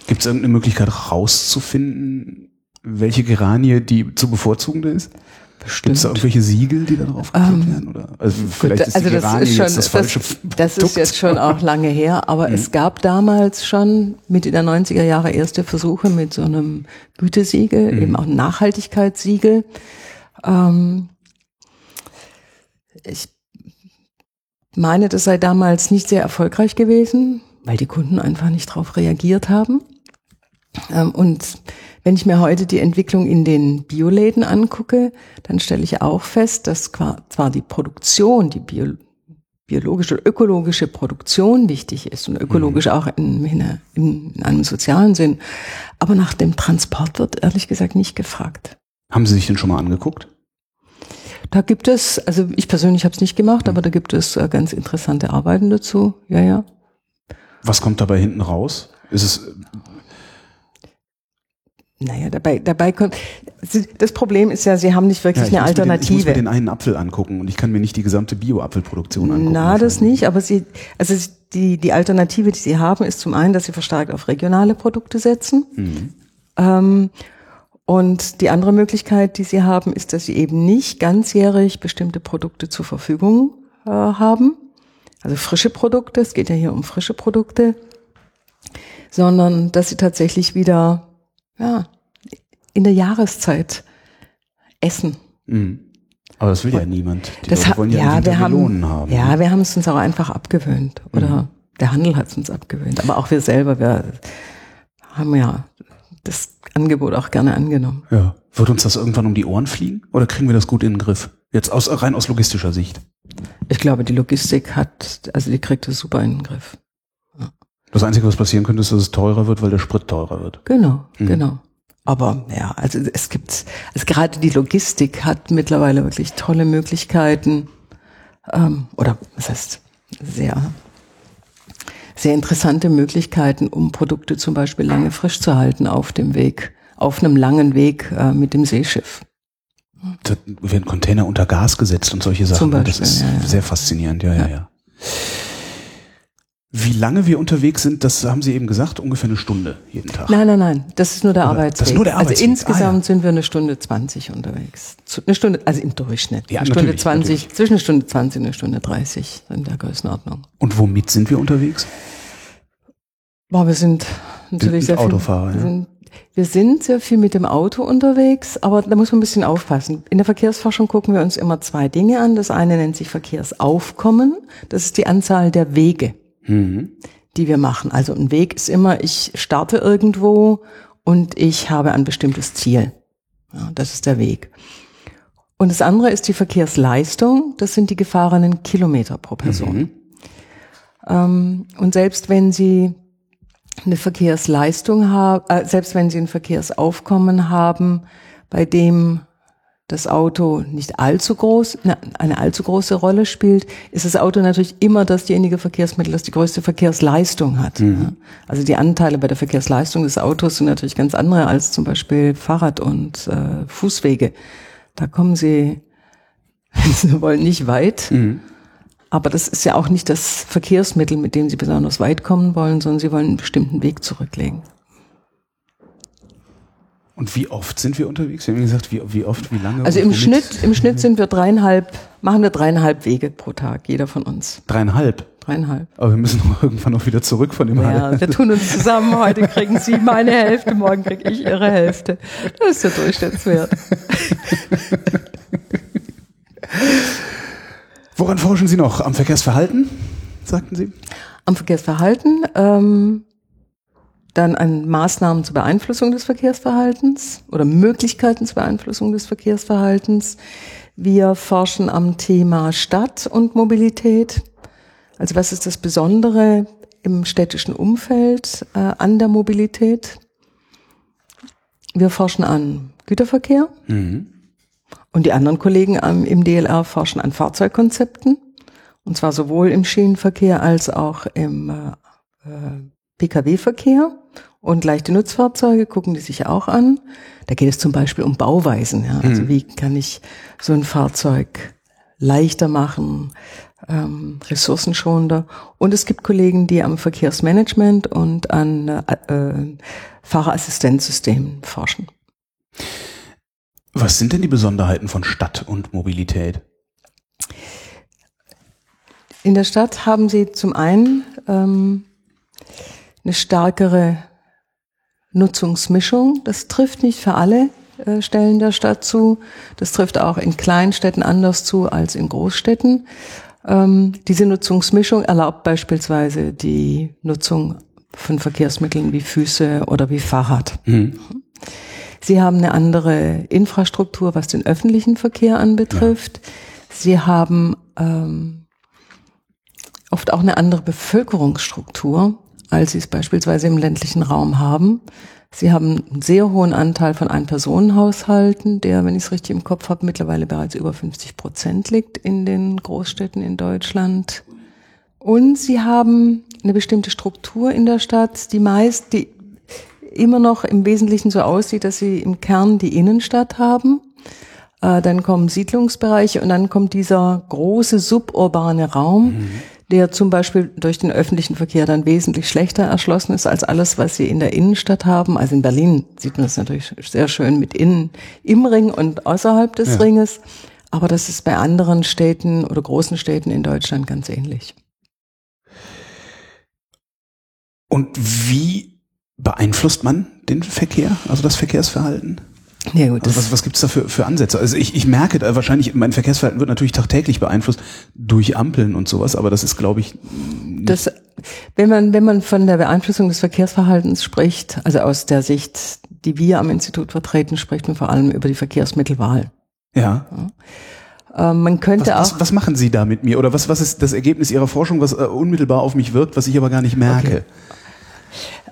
Gibt es irgendeine Möglichkeit rauszufinden, welche Geranie die zu bevorzugende ist? Gibt es da irgendwelche Siegel, die da drauf geklebt ähm, werden? Oder? Also vielleicht gut, ist also die Geranie das ist schon, jetzt das falsche Das, das ist jetzt schon auch lange her, aber mhm. es gab damals schon Mitte der 90er Jahre erste Versuche mit so einem Gütesiegel, mhm. eben auch Nachhaltigkeitssiegel. Ähm, ich meine, das sei damals nicht sehr erfolgreich gewesen, weil die Kunden einfach nicht darauf reagiert haben. Ähm, und wenn ich mir heute die Entwicklung in den Bioläden angucke, dann stelle ich auch fest, dass zwar die Produktion, die Bio, biologische, ökologische Produktion wichtig ist und ökologisch mhm. auch in, in, in, einem sozialen Sinn, aber nach dem Transport wird ehrlich gesagt nicht gefragt. Haben Sie sich den schon mal angeguckt? Da gibt es, also ich persönlich habe es nicht gemacht, mhm. aber da gibt es äh, ganz interessante Arbeiten dazu. Ja, ja. Was kommt dabei hinten raus? Ist es naja, dabei, dabei kommt, das Problem ist ja, sie haben nicht wirklich ja, eine Alternative. Den, ich muss mir den einen Apfel angucken und ich kann mir nicht die gesamte Bio-Apfelproduktion angucken. Na, das nicht, aber sie, also die, die Alternative, die sie haben, ist zum einen, dass sie verstärkt auf regionale Produkte setzen. Mhm. Ähm, Und die andere Möglichkeit, die sie haben, ist, dass sie eben nicht ganzjährig bestimmte Produkte zur Verfügung äh, haben. Also frische Produkte, es geht ja hier um frische Produkte, sondern dass sie tatsächlich wieder ja, in der Jahreszeit essen. Mhm. Aber das will ja niemand. Die das Leute wollen ja, ja wir haben, haben. Ja, wir haben es uns auch einfach abgewöhnt. Oder mhm. der Handel hat es uns abgewöhnt. Aber auch wir selber, wir haben ja das Angebot auch gerne angenommen. Ja. Wird uns das irgendwann um die Ohren fliegen? Oder kriegen wir das gut in den Griff? Jetzt aus, rein aus logistischer Sicht. Ich glaube, die Logistik hat, also die kriegt das super in den Griff. Das Einzige, was passieren könnte, ist, dass es teurer wird, weil der Sprit teurer wird. Genau, mhm. genau. Aber ja, also es gibt, also gerade die Logistik hat mittlerweile wirklich tolle Möglichkeiten, ähm, oder was heißt sehr, sehr interessante Möglichkeiten, um Produkte zum Beispiel lange frisch zu halten auf dem Weg, auf einem langen Weg äh, mit dem Seeschiff. Da werden Container unter Gas gesetzt und solche Sachen. Zum Beispiel, das ist ja, ja. sehr faszinierend, ja, ja, ja. ja. Wie lange wir unterwegs sind, das haben Sie eben gesagt, ungefähr eine Stunde jeden Tag. Nein, nein, nein, das ist nur der Oder Arbeitsweg. Das ist nur der also Arbeitsweg. Also insgesamt ah, ja. sind wir eine Stunde 20 unterwegs. Eine Stunde, also im Durchschnitt. Ja, eine Stunde 20, natürlich. zwischen eine Stunde 20 und eine Stunde 30 in der Größenordnung. Und womit sind wir unterwegs? Boah, wir sind natürlich sehr Autofahrer, viel, wir, sind, wir sind sehr viel mit dem Auto unterwegs, aber da muss man ein bisschen aufpassen. In der Verkehrsforschung gucken wir uns immer zwei Dinge an. Das eine nennt sich Verkehrsaufkommen. Das ist die Anzahl der Wege. Mhm die wir machen. Also ein Weg ist immer, ich starte irgendwo und ich habe ein bestimmtes Ziel. Ja, das ist der Weg. Und das andere ist die Verkehrsleistung. Das sind die gefahrenen Kilometer pro Person. Mhm. Ähm, und selbst wenn Sie eine Verkehrsleistung haben, äh, selbst wenn Sie ein Verkehrsaufkommen haben, bei dem das Auto nicht allzu groß, eine allzu große Rolle spielt, ist das Auto natürlich immer dasjenige Verkehrsmittel, das die größte Verkehrsleistung hat. Mhm. Also die Anteile bei der Verkehrsleistung des Autos sind natürlich ganz andere als zum Beispiel Fahrrad und äh, Fußwege. Da kommen Sie, wenn Sie wollen, nicht weit. Mhm. Aber das ist ja auch nicht das Verkehrsmittel, mit dem Sie besonders weit kommen wollen, sondern Sie wollen einen bestimmten Weg zurücklegen. Und wie oft sind wir unterwegs? Sie haben gesagt, wie, wie oft, wie lange? Also im Schnitt, im Schnitt sind wir dreieinhalb, machen wir dreieinhalb Wege pro Tag, jeder von uns. Dreieinhalb? Dreieinhalb. Aber wir müssen irgendwann noch wieder zurück von dem Ja, wir tun uns zusammen. Heute kriegen Sie meine Hälfte, morgen kriege ich Ihre Hälfte. Das ist der Durchschnittswert. Woran forschen Sie noch? Am Verkehrsverhalten, sagten Sie? Am Verkehrsverhalten. Ähm, dann an Maßnahmen zur Beeinflussung des Verkehrsverhaltens oder Möglichkeiten zur Beeinflussung des Verkehrsverhaltens. Wir forschen am Thema Stadt und Mobilität. Also was ist das Besondere im städtischen Umfeld äh, an der Mobilität? Wir forschen an Güterverkehr. Mhm. Und die anderen Kollegen am, im DLR forschen an Fahrzeugkonzepten. Und zwar sowohl im Schienenverkehr als auch im äh, äh Pkw-Verkehr und leichte Nutzfahrzeuge gucken die sich auch an. Da geht es zum Beispiel um Bauweisen. Ja? Also mhm. wie kann ich so ein Fahrzeug leichter machen, ähm, ressourcenschonender. Und es gibt Kollegen, die am Verkehrsmanagement und an äh, äh, Fahrerassistenzsystemen forschen. Was sind denn die Besonderheiten von Stadt und Mobilität? In der Stadt haben Sie zum einen ähm, eine stärkere Nutzungsmischung. Das trifft nicht für alle äh, Stellen der Stadt zu. Das trifft auch in Kleinstädten anders zu als in Großstädten. Ähm, diese Nutzungsmischung erlaubt beispielsweise die Nutzung von Verkehrsmitteln wie Füße oder wie Fahrrad. Mhm. Sie haben eine andere Infrastruktur, was den öffentlichen Verkehr anbetrifft. Ja. Sie haben ähm, oft auch eine andere Bevölkerungsstruktur als sie es beispielsweise im ländlichen Raum haben. Sie haben einen sehr hohen Anteil von Ein-Personen-Haushalten, der, wenn ich es richtig im Kopf habe, mittlerweile bereits über 50 Prozent liegt in den Großstädten in Deutschland. Und sie haben eine bestimmte Struktur in der Stadt, die meist, die immer noch im Wesentlichen so aussieht, dass sie im Kern die Innenstadt haben. Äh, dann kommen Siedlungsbereiche und dann kommt dieser große suburbane Raum, mhm der zum Beispiel durch den öffentlichen Verkehr dann wesentlich schlechter erschlossen ist als alles, was sie in der Innenstadt haben. Also in Berlin sieht man das natürlich sehr schön mit innen im Ring und außerhalb des ja. Ringes. Aber das ist bei anderen Städten oder großen Städten in Deutschland ganz ähnlich. Und wie beeinflusst man den Verkehr, also das Verkehrsverhalten? Ja, gut, also was, was gibt es da für, für Ansätze? Also ich, ich merke da wahrscheinlich, mein Verkehrsverhalten wird natürlich tagtäglich beeinflusst durch Ampeln und sowas, aber das ist, glaube ich. Das, wenn man, wenn man von der Beeinflussung des Verkehrsverhaltens spricht, also aus der Sicht, die wir am Institut vertreten, spricht man vor allem über die Verkehrsmittelwahl. Ja. ja. Äh, man könnte was, auch. Was, was, machen Sie da mit mir? Oder was, was ist das Ergebnis Ihrer Forschung, was äh, unmittelbar auf mich wirkt, was ich aber gar nicht merke? Okay.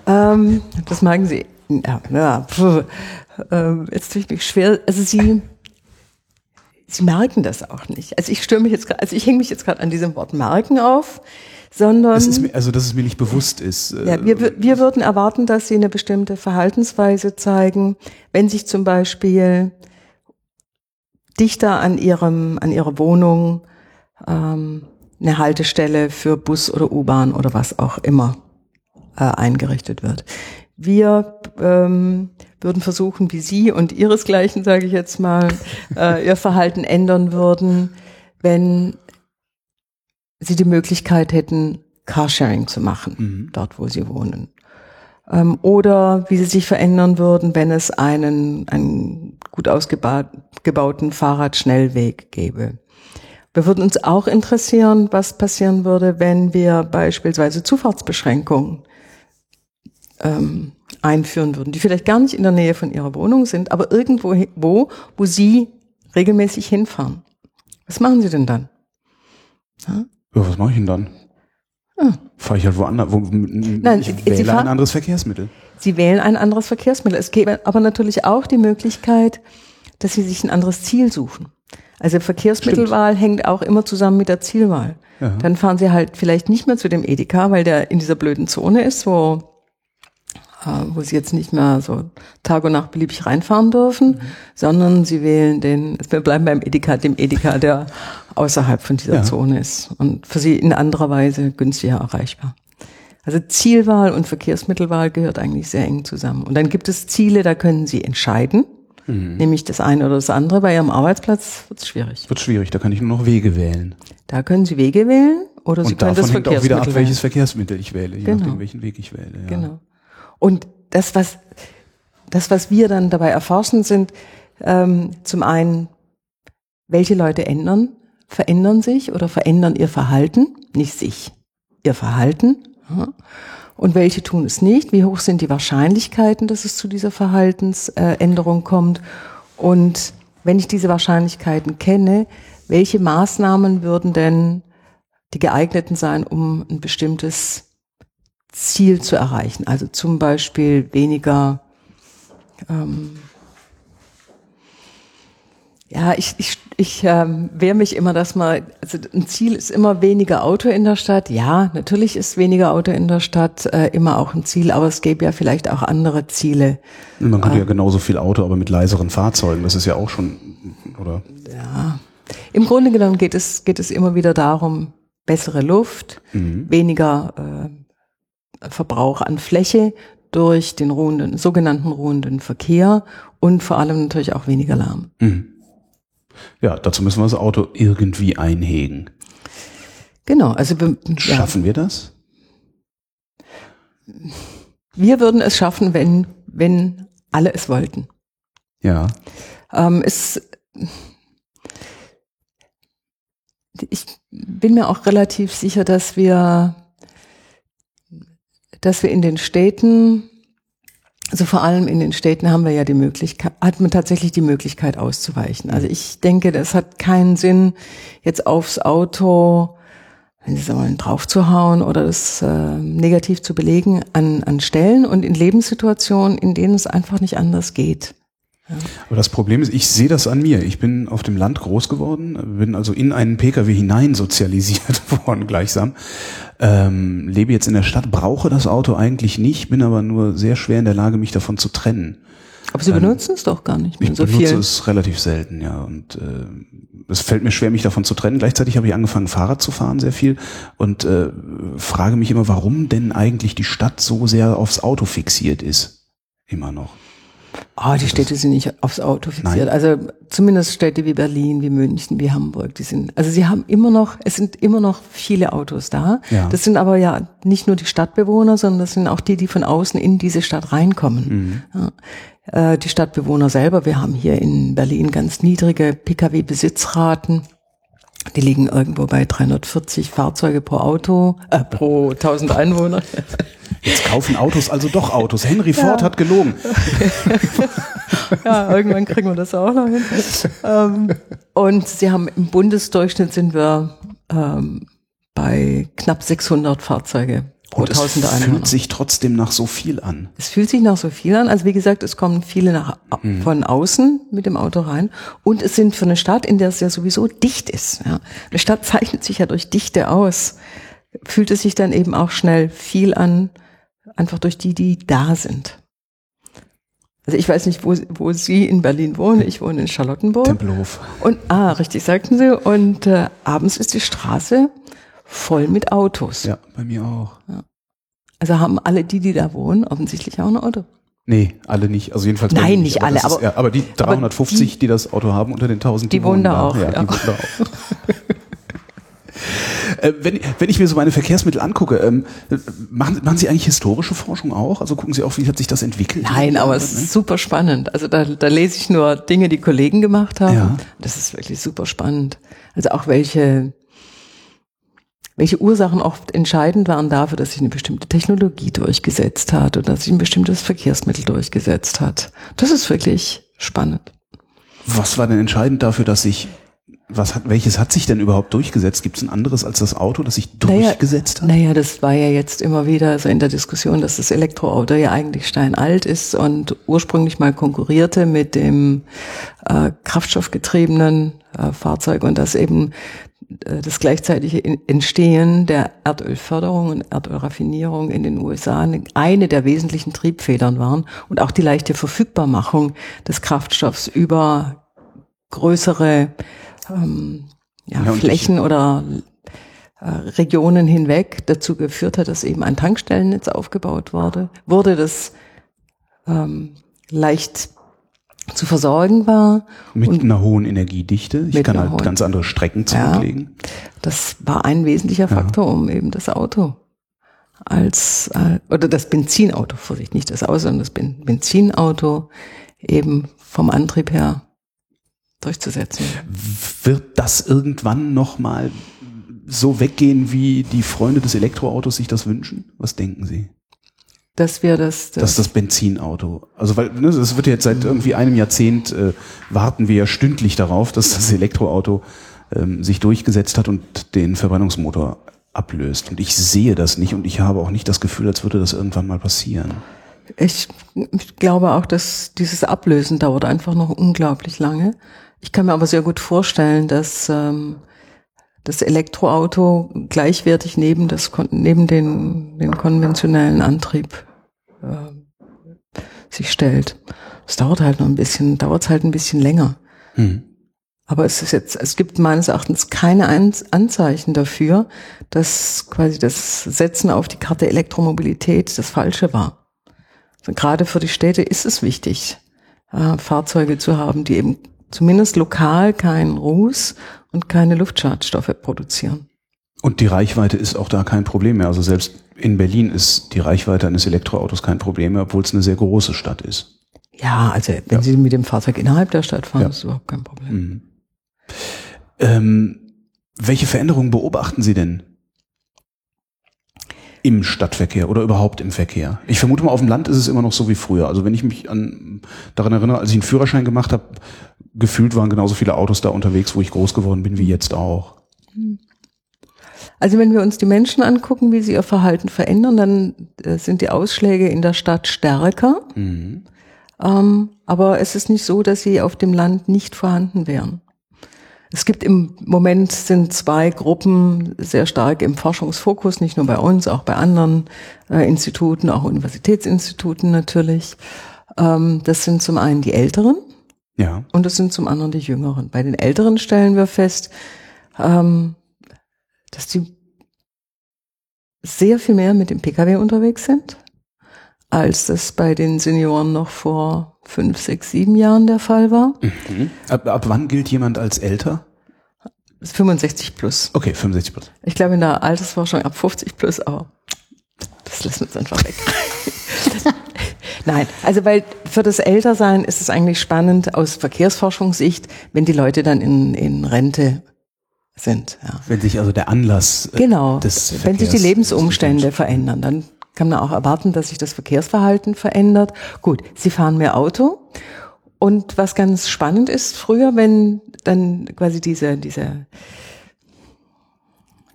Ähm, das merken Sie. Ja, ja, ähm, jetzt tue ich mich schwer. Also Sie, Sie merken das auch nicht. Also ich störe mich jetzt, also ich hänge mich jetzt gerade an diesem Wort merken auf, sondern das ist mir, also dass es mir nicht bewusst ist. Äh, ja, wir, wir würden erwarten, dass Sie eine bestimmte Verhaltensweise zeigen, wenn sich zum Beispiel dichter an ihrem an ihrer Wohnung ähm, eine Haltestelle für Bus oder U-Bahn oder was auch immer äh, eingerichtet wird. Wir ähm, würden versuchen, wie Sie und Ihresgleichen, sage ich jetzt mal, äh, Ihr Verhalten ändern würden, wenn Sie die Möglichkeit hätten, Carsharing zu machen, mhm. dort wo Sie wohnen. Ähm, oder wie Sie sich verändern würden, wenn es einen, einen gut ausgebauten Fahrradschnellweg gäbe. Wir würden uns auch interessieren, was passieren würde, wenn wir beispielsweise Zufahrtsbeschränkungen ähm, einführen würden, die vielleicht gar nicht in der Nähe von ihrer Wohnung sind, aber irgendwo, wo, wo sie regelmäßig hinfahren. Was machen sie denn dann? Ja, ja was mache ich denn dann? Ja. Fahre ich halt woanders, wo, Nein, ich wähle fahren, ein anderes Verkehrsmittel. Sie wählen ein anderes Verkehrsmittel. Es gäbe aber natürlich auch die Möglichkeit, dass sie sich ein anderes Ziel suchen. Also Verkehrsmittelwahl Stimmt. hängt auch immer zusammen mit der Zielwahl. Ja. Dann fahren sie halt vielleicht nicht mehr zu dem Edeka, weil der in dieser blöden Zone ist, wo wo sie jetzt nicht mehr so Tag und Nacht beliebig reinfahren dürfen, mhm. sondern sie wählen den, wir bleiben beim Edeka, dem Edeka, der außerhalb von dieser ja. Zone ist und für sie in anderer Weise günstiger erreichbar. Also Zielwahl und Verkehrsmittelwahl gehört eigentlich sehr eng zusammen. Und dann gibt es Ziele, da können Sie entscheiden, mhm. nämlich das eine oder das andere. Bei Ihrem Arbeitsplatz wird es schwierig. Wird schwierig, da kann ich nur noch Wege wählen. Da können Sie Wege wählen oder Sie und können das Verkehrsmittel auch wieder ab, welches Verkehrsmittel ich wähle, je genau. nachdem, welchen Weg ich wähle. Ja. Genau. Und das, was, das, was wir dann dabei erforschen, sind ähm, zum einen, welche Leute ändern, verändern sich oder verändern ihr Verhalten, nicht sich, ihr Verhalten. Und welche tun es nicht? Wie hoch sind die Wahrscheinlichkeiten, dass es zu dieser Verhaltensänderung kommt? Und wenn ich diese Wahrscheinlichkeiten kenne, welche Maßnahmen würden denn die geeigneten sein, um ein bestimmtes Ziel zu erreichen. Also zum Beispiel weniger, ähm, ja, ich, ich, ich ähm, wehre mich immer, dass man, also ein Ziel ist immer weniger Auto in der Stadt. Ja, natürlich ist weniger Auto in der Stadt äh, immer auch ein Ziel, aber es gäbe ja vielleicht auch andere Ziele. Man könnte äh, ja genauso viel Auto, aber mit leiseren Fahrzeugen. Das ist ja auch schon, oder? Ja. Im Grunde genommen geht es, geht es immer wieder darum, bessere Luft, mhm. weniger äh, Verbrauch an Fläche durch den ruhenden, sogenannten ruhenden Verkehr und vor allem natürlich auch weniger Lärm. Mhm. Ja, dazu müssen wir das Auto irgendwie einhegen. Genau, also schaffen ja. wir das? Wir würden es schaffen, wenn wenn alle es wollten. Ja. Ähm, es, ich bin mir auch relativ sicher, dass wir dass wir in den Städten, also vor allem in den Städten haben wir ja die Möglichkeit, hat man tatsächlich die Möglichkeit auszuweichen. Also ich denke, das hat keinen Sinn, jetzt aufs Auto, wenn Sie so wollen, draufzuhauen oder das äh, negativ zu belegen an, an Stellen und in Lebenssituationen, in denen es einfach nicht anders geht. Aber das Problem ist, ich sehe das an mir. Ich bin auf dem Land groß geworden, bin also in einen Pkw hinein sozialisiert worden gleichsam. Ähm, lebe jetzt in der Stadt, brauche das Auto eigentlich nicht, bin aber nur sehr schwer in der Lage, mich davon zu trennen. Aber Sie benutzen es doch gar nicht mehr Ich so benutze viel. es relativ selten, ja. Und äh, es fällt mir schwer, mich davon zu trennen. Gleichzeitig habe ich angefangen, Fahrrad zu fahren, sehr viel. Und äh, frage mich immer, warum denn eigentlich die Stadt so sehr aufs Auto fixiert ist. Immer noch. Ah, die Städte sind nicht aufs Auto fixiert. Nein. Also zumindest Städte wie Berlin, wie München, wie Hamburg, die sind, also sie haben immer noch, es sind immer noch viele Autos da. Ja. Das sind aber ja nicht nur die Stadtbewohner, sondern das sind auch die, die von außen in diese Stadt reinkommen. Ja. Äh, Die Stadtbewohner selber, wir haben hier in Berlin ganz niedrige Pkw-Besitzraten. Die liegen irgendwo bei 340 Fahrzeuge pro Auto, äh, pro 1000 Einwohner. Jetzt kaufen Autos also doch Autos. Henry Ford hat gelogen. Ja, irgendwann kriegen wir das auch noch hin. ähm, und sie haben im Bundesdurchschnitt sind wir ähm, bei knapp 600 Fahrzeuge pro Und es 1000 Einwohner. fühlt sich trotzdem nach so viel an. Es fühlt sich nach so viel an. Also wie gesagt, es kommen viele nach, von außen mit dem Auto rein. Und es sind für eine Stadt, in der es ja sowieso dicht ist. Ja. Eine Stadt zeichnet sich ja durch Dichte aus. Fühlt es sich dann eben auch schnell viel an, einfach durch die, die da sind. Also ich weiß nicht, wo, wo Sie in Berlin wohnen. Ich wohne in Charlottenburg. Tempelhof. Und, ah, richtig, sagten Sie. Und äh, abends ist die Straße voll mit Autos. Ja, bei mir auch. Also haben alle die, die da wohnen, offensichtlich auch ein Auto. Nee, alle nicht. Also jedenfalls Nein, nicht aber alle, das ist- aber- ja, aber die aber 350, die, das Auto haben unter den 1000, Die wohnen da auch, Ja, ja. die wohnen da auch. Äh, wenn, wenn ich mir so meine Verkehrsmittel angucke, ähm, äh, machen, machen Sie eigentlich historische Forschung auch? Also gucken Sie auch, wie hat sich das entwickelt? Nein, aber es ist super spannend. Also da, da lese ich nur Dinge, die Kollegen gemacht haben. Ja. Das ist wirklich super spannend. Also auch welche, welche Ursachen oft entscheidend waren dafür, dass sich eine bestimmte Technologie durchgesetzt hat oder dass sich ein bestimmtes Verkehrsmittel durchgesetzt hat. Das ist wirklich spannend. Was war denn entscheidend dafür, dass sich, was hat, welches hat sich denn überhaupt durchgesetzt? Gibt es ein anderes als das Auto, das sich durchgesetzt hat? Naja, das war ja jetzt immer wieder so in der Diskussion, dass das Elektroauto ja eigentlich steinalt ist und ursprünglich mal konkurrierte mit dem äh, kraftstoffgetriebenen äh, Fahrzeug und dass eben äh, das gleichzeitige Entstehen der Erdölförderung und Erdölraffinierung in den USA eine der wesentlichen Triebfedern waren und auch die leichte Verfügbarmachung des Kraftstoffs über größere ähm, ja, Ja, Flächen oder äh, Regionen hinweg dazu geführt hat, dass eben ein Tankstellennetz aufgebaut wurde, wurde das ähm, leicht zu versorgen war. Mit einer hohen Energiedichte. Ich kann halt hohen- ganz andere Strecken zurücklegen. das war ein wesentlicher Faktor, um eben das Auto als, äh, oder das Benzinauto, Vorsicht, nicht das Auto, sondern das Ben- Benzinauto eben vom Antrieb her durchzusetzen. Wird das irgendwann nochmal so weggehen, wie die Freunde des Elektroautos sich das wünschen? Was denken Sie? Dass wir das, Das ist das Benzinauto. Also weil ne, das wird jetzt seit irgendwie einem Jahrzehnt äh, warten wir ja stündlich darauf, dass das Elektroauto ähm, sich durchgesetzt hat und den Verbrennungsmotor ablöst. Und ich sehe das nicht und ich habe auch nicht das Gefühl, als würde das irgendwann mal passieren. Ich, ich glaube auch, dass dieses Ablösen dauert einfach noch unglaublich lange. Ich kann mir aber sehr gut vorstellen, dass ähm, das Elektroauto gleichwertig neben, das, neben den, den konventionellen Antrieb äh, sich stellt. Es dauert halt noch ein bisschen, dauert halt ein bisschen länger. Hm. Aber es ist jetzt, es gibt meines Erachtens keine An- Anzeichen dafür, dass quasi das Setzen auf die Karte Elektromobilität das Falsche war. Also gerade für die Städte ist es wichtig, äh, Fahrzeuge zu haben, die eben zumindest lokal keinen Ruß und keine Luftschadstoffe produzieren. Und die Reichweite ist auch da kein Problem mehr. Also selbst in Berlin ist die Reichweite eines Elektroautos kein Problem mehr, obwohl es eine sehr große Stadt ist. Ja, also wenn Sie mit dem Fahrzeug innerhalb der Stadt fahren, Ja. ist überhaupt kein Problem. Mhm. Ähm, welche Veränderungen beobachten Sie denn im Stadtverkehr oder überhaupt im Verkehr? Ich vermute mal, auf dem Land ist es immer noch so wie früher. Also wenn ich mich an, daran erinnere, als ich einen Führerschein gemacht habe, gefühlt waren genauso viele Autos da unterwegs, wo ich groß geworden bin, wie jetzt auch. Also wenn wir uns die Menschen angucken, wie sie ihr Verhalten verändern, dann äh, sind die Ausschläge in der Stadt stärker. Mhm. Ähm, aber es ist nicht so, dass sie auf dem Land nicht vorhanden wären. Es gibt im Moment sind zwei Gruppen sehr stark im Forschungsfokus, nicht nur bei uns, auch bei anderen äh, Instituten, auch Universitätsinstituten natürlich. Ähm, das sind zum einen die Älteren Ja. und das sind zum anderen die Jüngeren. Bei den Älteren stellen wir fest, ähm, dass die sehr viel mehr mit dem Pkw unterwegs sind, als das bei den Senioren noch vor fünf, sechs, sieben Jahren der Fall war. Mhm. Ab, ab wann gilt jemand als älter? Das ist 65 plus. Okay, 65 Prozent. Ich glaube in der Altersforschung ab 50 plus, aber das lassen wir jetzt einfach weg. Nein, also weil für das Ältersein ist es eigentlich spannend aus Verkehrsforschungssicht, wenn die Leute dann in, in Rente sind. Ja. Wenn sich also der Anlass äh, Genau. des Wenn sich die Verkehrs- Lebensumstände verändern, dann kann man auch erwarten, dass sich das Verkehrsverhalten verändert. Gut, sie fahren mehr Auto. Und was ganz spannend ist, früher, wenn dann quasi diese, diese,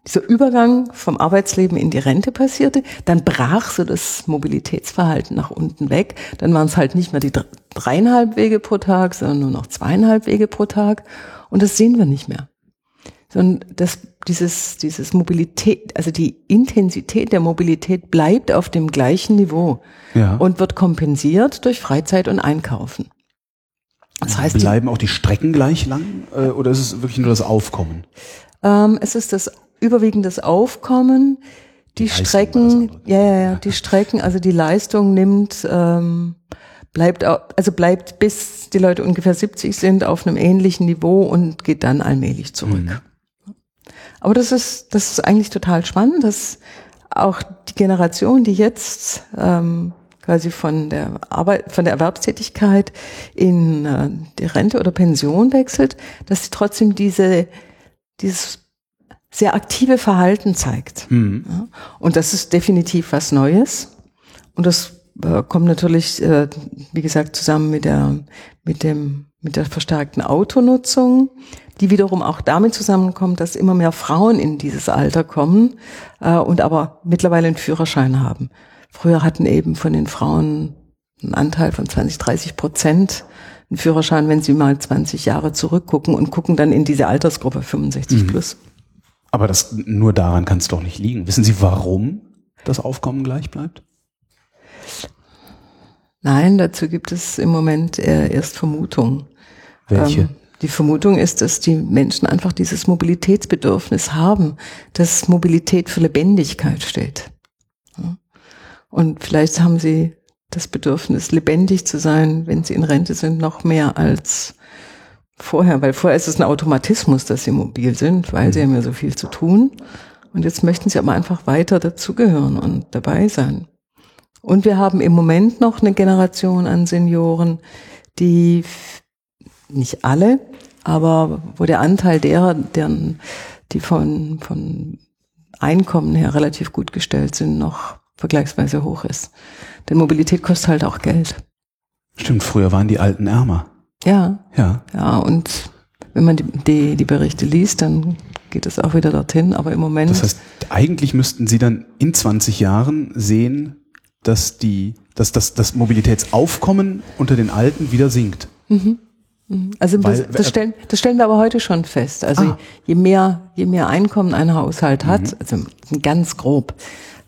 dieser Übergang vom Arbeitsleben in die Rente passierte, dann brach so das Mobilitätsverhalten nach unten weg. Dann waren es halt nicht mehr die dr- dreieinhalb Wege pro Tag, sondern nur noch zweieinhalb Wege pro Tag. Und das sehen wir nicht mehr sondern das, dieses, dieses Mobilität, also die Intensität der Mobilität bleibt auf dem gleichen Niveau Ja. und wird kompensiert durch Freizeit und Einkaufen. Das heißt, Bleiben auch die Strecken gleich lang äh, oder ist es wirklich nur das Aufkommen? ähm, es ist das überwiegend das Aufkommen, die, das Strecken, ja, ja, ja, die Strecken, also die Leistung nimmt, ähm, bleibt, also bleibt bis die Leute ungefähr 70 sind auf einem ähnlichen Niveau und geht dann allmählich zurück. Aber das ist, das ist eigentlich total spannend, dass auch die Generation, die jetzt ähm, quasi von der Arbeit, von der Erwerbstätigkeit in äh, die Rente oder Pension wechselt, dass sie trotzdem diese, dieses sehr aktive Verhalten zeigt. Mhm. Ja, und das ist definitiv was Neues. Und das äh, kommt natürlich, äh, wie gesagt, zusammen mit der, mit dem, mit der verstärkten Autonutzung, die wiederum auch damit zusammenkommt, dass immer mehr Frauen in dieses Alter kommen äh, und aber mittlerweile einen Führerschein haben. Früher hatten eben von den Frauen einen Anteil von 20, 30 Prozent einen Führerschein, wenn sie mal 20 Jahre zurückgucken und gucken dann in diese Altersgruppe 65 plus. Aber das nur daran kann es doch nicht liegen. Wissen Sie, warum das Aufkommen gleich bleibt? Nein, dazu gibt es im Moment äh, erst Vermutungen. Welche? Ähm, die Vermutung ist, dass die Menschen einfach dieses Mobilitätsbedürfnis haben, dass Mobilität für Lebendigkeit steht. Und vielleicht haben sie das Bedürfnis, lebendig zu sein, wenn sie in Rente sind, noch mehr als vorher, weil vorher ist es ein Automatismus, dass sie mobil sind, weil sie haben ja so viel zu tun. Und jetzt möchten sie aber einfach weiter dazugehören und dabei sein. Und wir haben im Moment noch eine Generation an Senioren, die nicht alle, aber wo der Anteil derer, deren, die von, von Einkommen her relativ gut gestellt sind, noch vergleichsweise hoch ist. Denn Mobilität kostet halt auch Geld. Stimmt, früher waren die Alten ärmer. Ja, Ja. ja, und wenn man die, die, die Berichte liest, dann geht es auch wieder dorthin. Aber im Moment, Das heißt, eigentlich müssten Sie dann in 20 Jahren sehen, dass die, dass das, das Mobilitätsaufkommen unter den Alten wieder sinkt. also weil- das, das, stellen, das stellen wir aber heute schon fest. Also Ah. je mehr, je mehr Einkommen ein Haushalt hat, also ganz grob,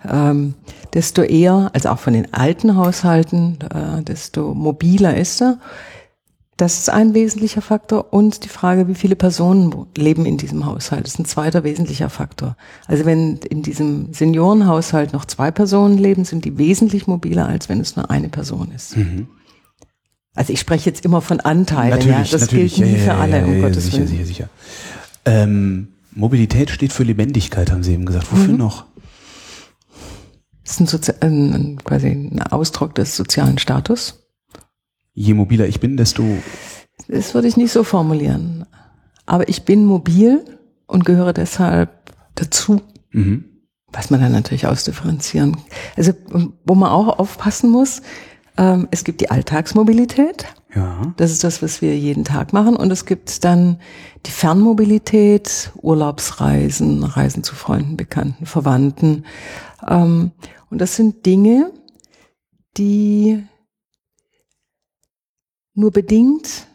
ähm, desto eher, also auch von den alten Haushalten, äh, desto mobiler ist er. Das ist ein wesentlicher Faktor und die Frage, wie viele Personen leben in diesem Haushalt, ist ein zweiter wesentlicher Faktor. Also wenn in diesem Seniorenhaushalt noch zwei Personen leben, sind die wesentlich mobiler, als wenn es nur eine Person ist. Also ich spreche jetzt immer von Anteilen, ja. Das gilt nie für alle, um Gottes sicher, Willen. sicher, sicher. Ähm, Mobilität steht für Lebendigkeit, haben Sie eben gesagt. Wofür Mhm. noch? Das ist ein, Sozi ein, quasi ein Ausdruck des sozialen Status. Je mobiler ich bin, desto Das würde ich nicht so formulieren. Aber ich bin mobil und gehöre deshalb dazu. mhm. was man dann natürlich ausdifferenzieren. Also wo man auch aufpassen muss, ähm, es gibt die Alltagsmobilität, ja. das ist das, was wir jeden Tag machen, und es gibt dann die Fernmobilität, Urlaubsreisen, Reisen zu Freunden, Bekannten, Verwandten. Ähm, und das sind Dinge, die nur bedingt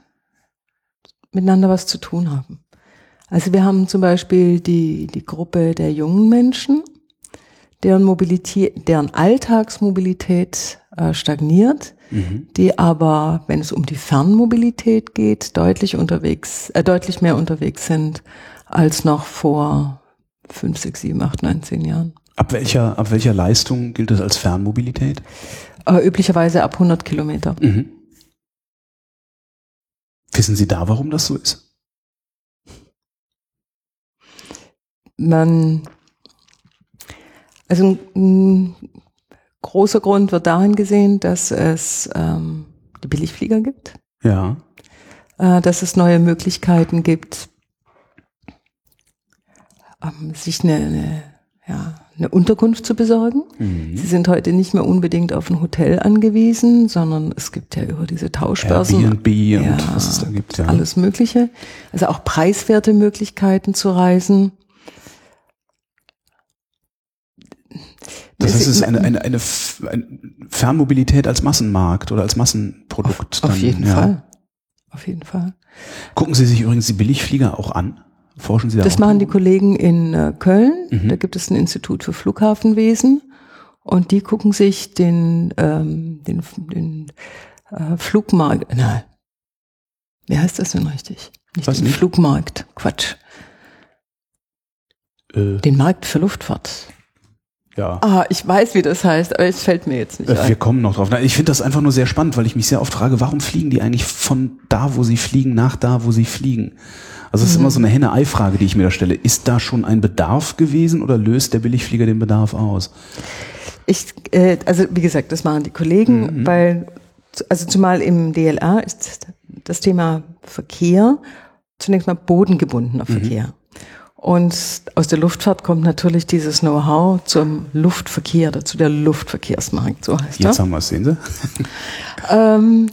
miteinander was zu tun haben. Also wir haben zum Beispiel die, die Gruppe der jungen Menschen, deren Mobilität, deren Alltagsmobilität äh, stagniert, die aber, wenn es um die Fernmobilität geht, deutlich unterwegs, äh, deutlich mehr unterwegs sind als noch vor fünf, sechs, sieben, acht, neun, zehn Jahren. Ab welcher, ab welcher Leistung gilt das als Fernmobilität? Äh, üblicherweise ab 100 Kilometer. Mhm. Wissen Sie da, warum das so ist? Man, also ein, ein großer Grund wird darin gesehen, dass es ähm, die Billigflieger gibt, Ja. äh, dass es neue Möglichkeiten gibt, ähm, sich eine, eine, ja, eine Unterkunft zu besorgen. Mhm. Sie sind heute nicht mehr unbedingt auf ein Hotel angewiesen, sondern es gibt ja über diese Tauschbörsen Airbnb und Ja, was es da gibt, ja. alles Mögliche. Also auch preiswerte Möglichkeiten zu reisen. Das heißt, es ist eine, eine, eine, Fernmobilität als Massenmarkt oder als Massenprodukt. Auf dann, jeden ja. Fall. Auf jeden Fall. Gucken Sie sich übrigens die Billigflieger auch an? Forschen Sie da Das auch machen die? Kollegen in äh, Köln. Mhm. Da gibt es ein Institut für Flughafenwesen. Und die gucken sich den, ähm, den, den äh, Flugmarkt, nein, wie heißt das denn richtig? Nicht Weiß den nicht. Flugmarkt, Quatsch. Äh, Den Markt für Luftfahrt. ja. Ah, ich weiß, wie das heißt, aber es fällt mir jetzt nicht Äh, Wir ein. kommen noch drauf. Ich finde das einfach nur sehr spannend, weil ich mich sehr oft frage, warum fliegen die eigentlich von da, wo sie fliegen, nach da, wo sie fliegen? Also es ist immer so eine Henne-Ei-Frage, die ich mir da stelle. Ist da schon ein Bedarf gewesen oder löst der Billigflieger den Bedarf aus? Ich, äh, also wie gesagt, das machen die Kollegen, weil, also zumal im DLR ist das Thema Verkehr zunächst mal bodengebundener Verkehr. Und aus der Luftfahrt kommt natürlich dieses Know-how zum Luftverkehr, dazu der Luftverkehrsmarkt, so heißt Jetzt er. haben wir es, sehen Sie? Ähm,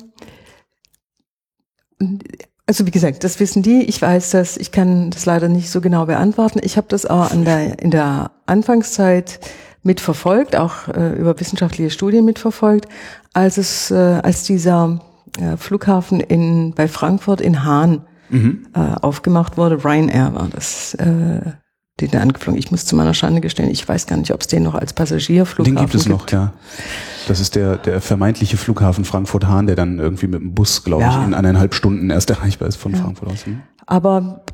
also wie gesagt, das wissen die. Ich weiß das. Ich kann das leider nicht so genau beantworten. Ich habe das auch der, in der Anfangszeit mitverfolgt, auch äh, über wissenschaftliche Studien mitverfolgt, als es, äh, als dieser äh, Flughafen in bei Frankfurt in Hahn äh, aufgemacht wurde. Ryanair war das. Den angeflogen. Ich muss zu meiner Schande gestehen, ich weiß gar nicht, ob es den noch als Passagierflughafen Den gibt es noch, ja. Das ist der, der vermeintliche Flughafen Frankfurt-Hahn, der dann irgendwie mit dem Bus, glaube Ja. ich, in eineinhalb Stunden erst erreichbar ist von Frankfurt aus. Hm? Aber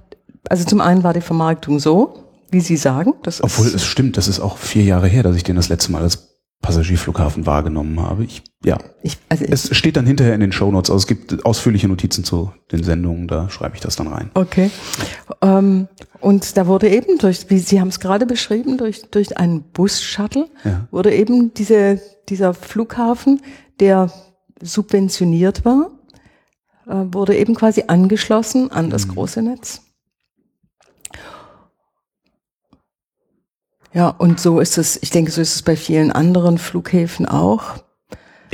also zum einen war die Vermarktung so, wie Sie sagen. Das Obwohl ist, es stimmt, das ist auch vier Jahre her, dass ich den das letzte Mal als Passagierflughafen wahrgenommen habe. Ich, ja. ich, also ich, Es steht dann hinterher in den Shownotes, also es gibt ausführliche Notizen zu den Sendungen, da schreibe ich das dann rein. okay. Ähm, und da wurde eben durch, wie Sie haben es gerade beschrieben, durch, durch einen Bus-Shuttle Ja. wurde eben diese, dieser Flughafen, der subventioniert war, äh, wurde eben quasi angeschlossen an das große Netz. Ja, und so ist es, ich denke, so ist es bei vielen anderen Flughäfen auch.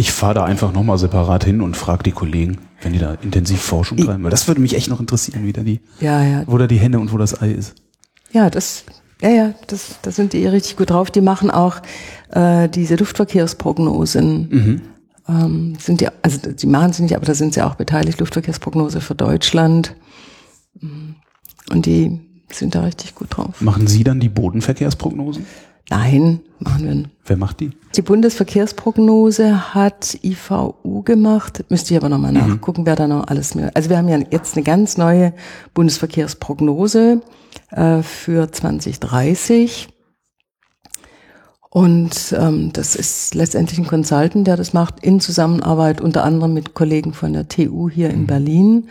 Ich fahre da einfach nochmal separat hin und frage die Kollegen, wenn die da intensiv Forschung treiben, weil das würde mich echt noch interessieren, wie da die, Ja, ja, wo da die Henne und wo das Ei ist. Ja, das, ja, ja, das, da sind die richtig gut drauf. Die machen auch äh, diese Luftverkehrsprognosen. Ähm, sind die, also die machen sie nicht, aber da sind sie auch beteiligt. Luftverkehrsprognose für Deutschland. Mm. Und die sind da richtig gut drauf. Machen Sie dann die Bodenverkehrsprognosen? Nein, machen wir. nicht. Wer macht die? Die Bundesverkehrsprognose hat IVU gemacht. Müsste ich aber nochmal nachgucken, wer da noch alles mehr. Also wir haben ja jetzt eine ganz neue Bundesverkehrsprognose äh, für 2030. Und ähm, das ist letztendlich ein Consultant, der das macht, in Zusammenarbeit unter anderem mit Kollegen von der TU hier in Berlin.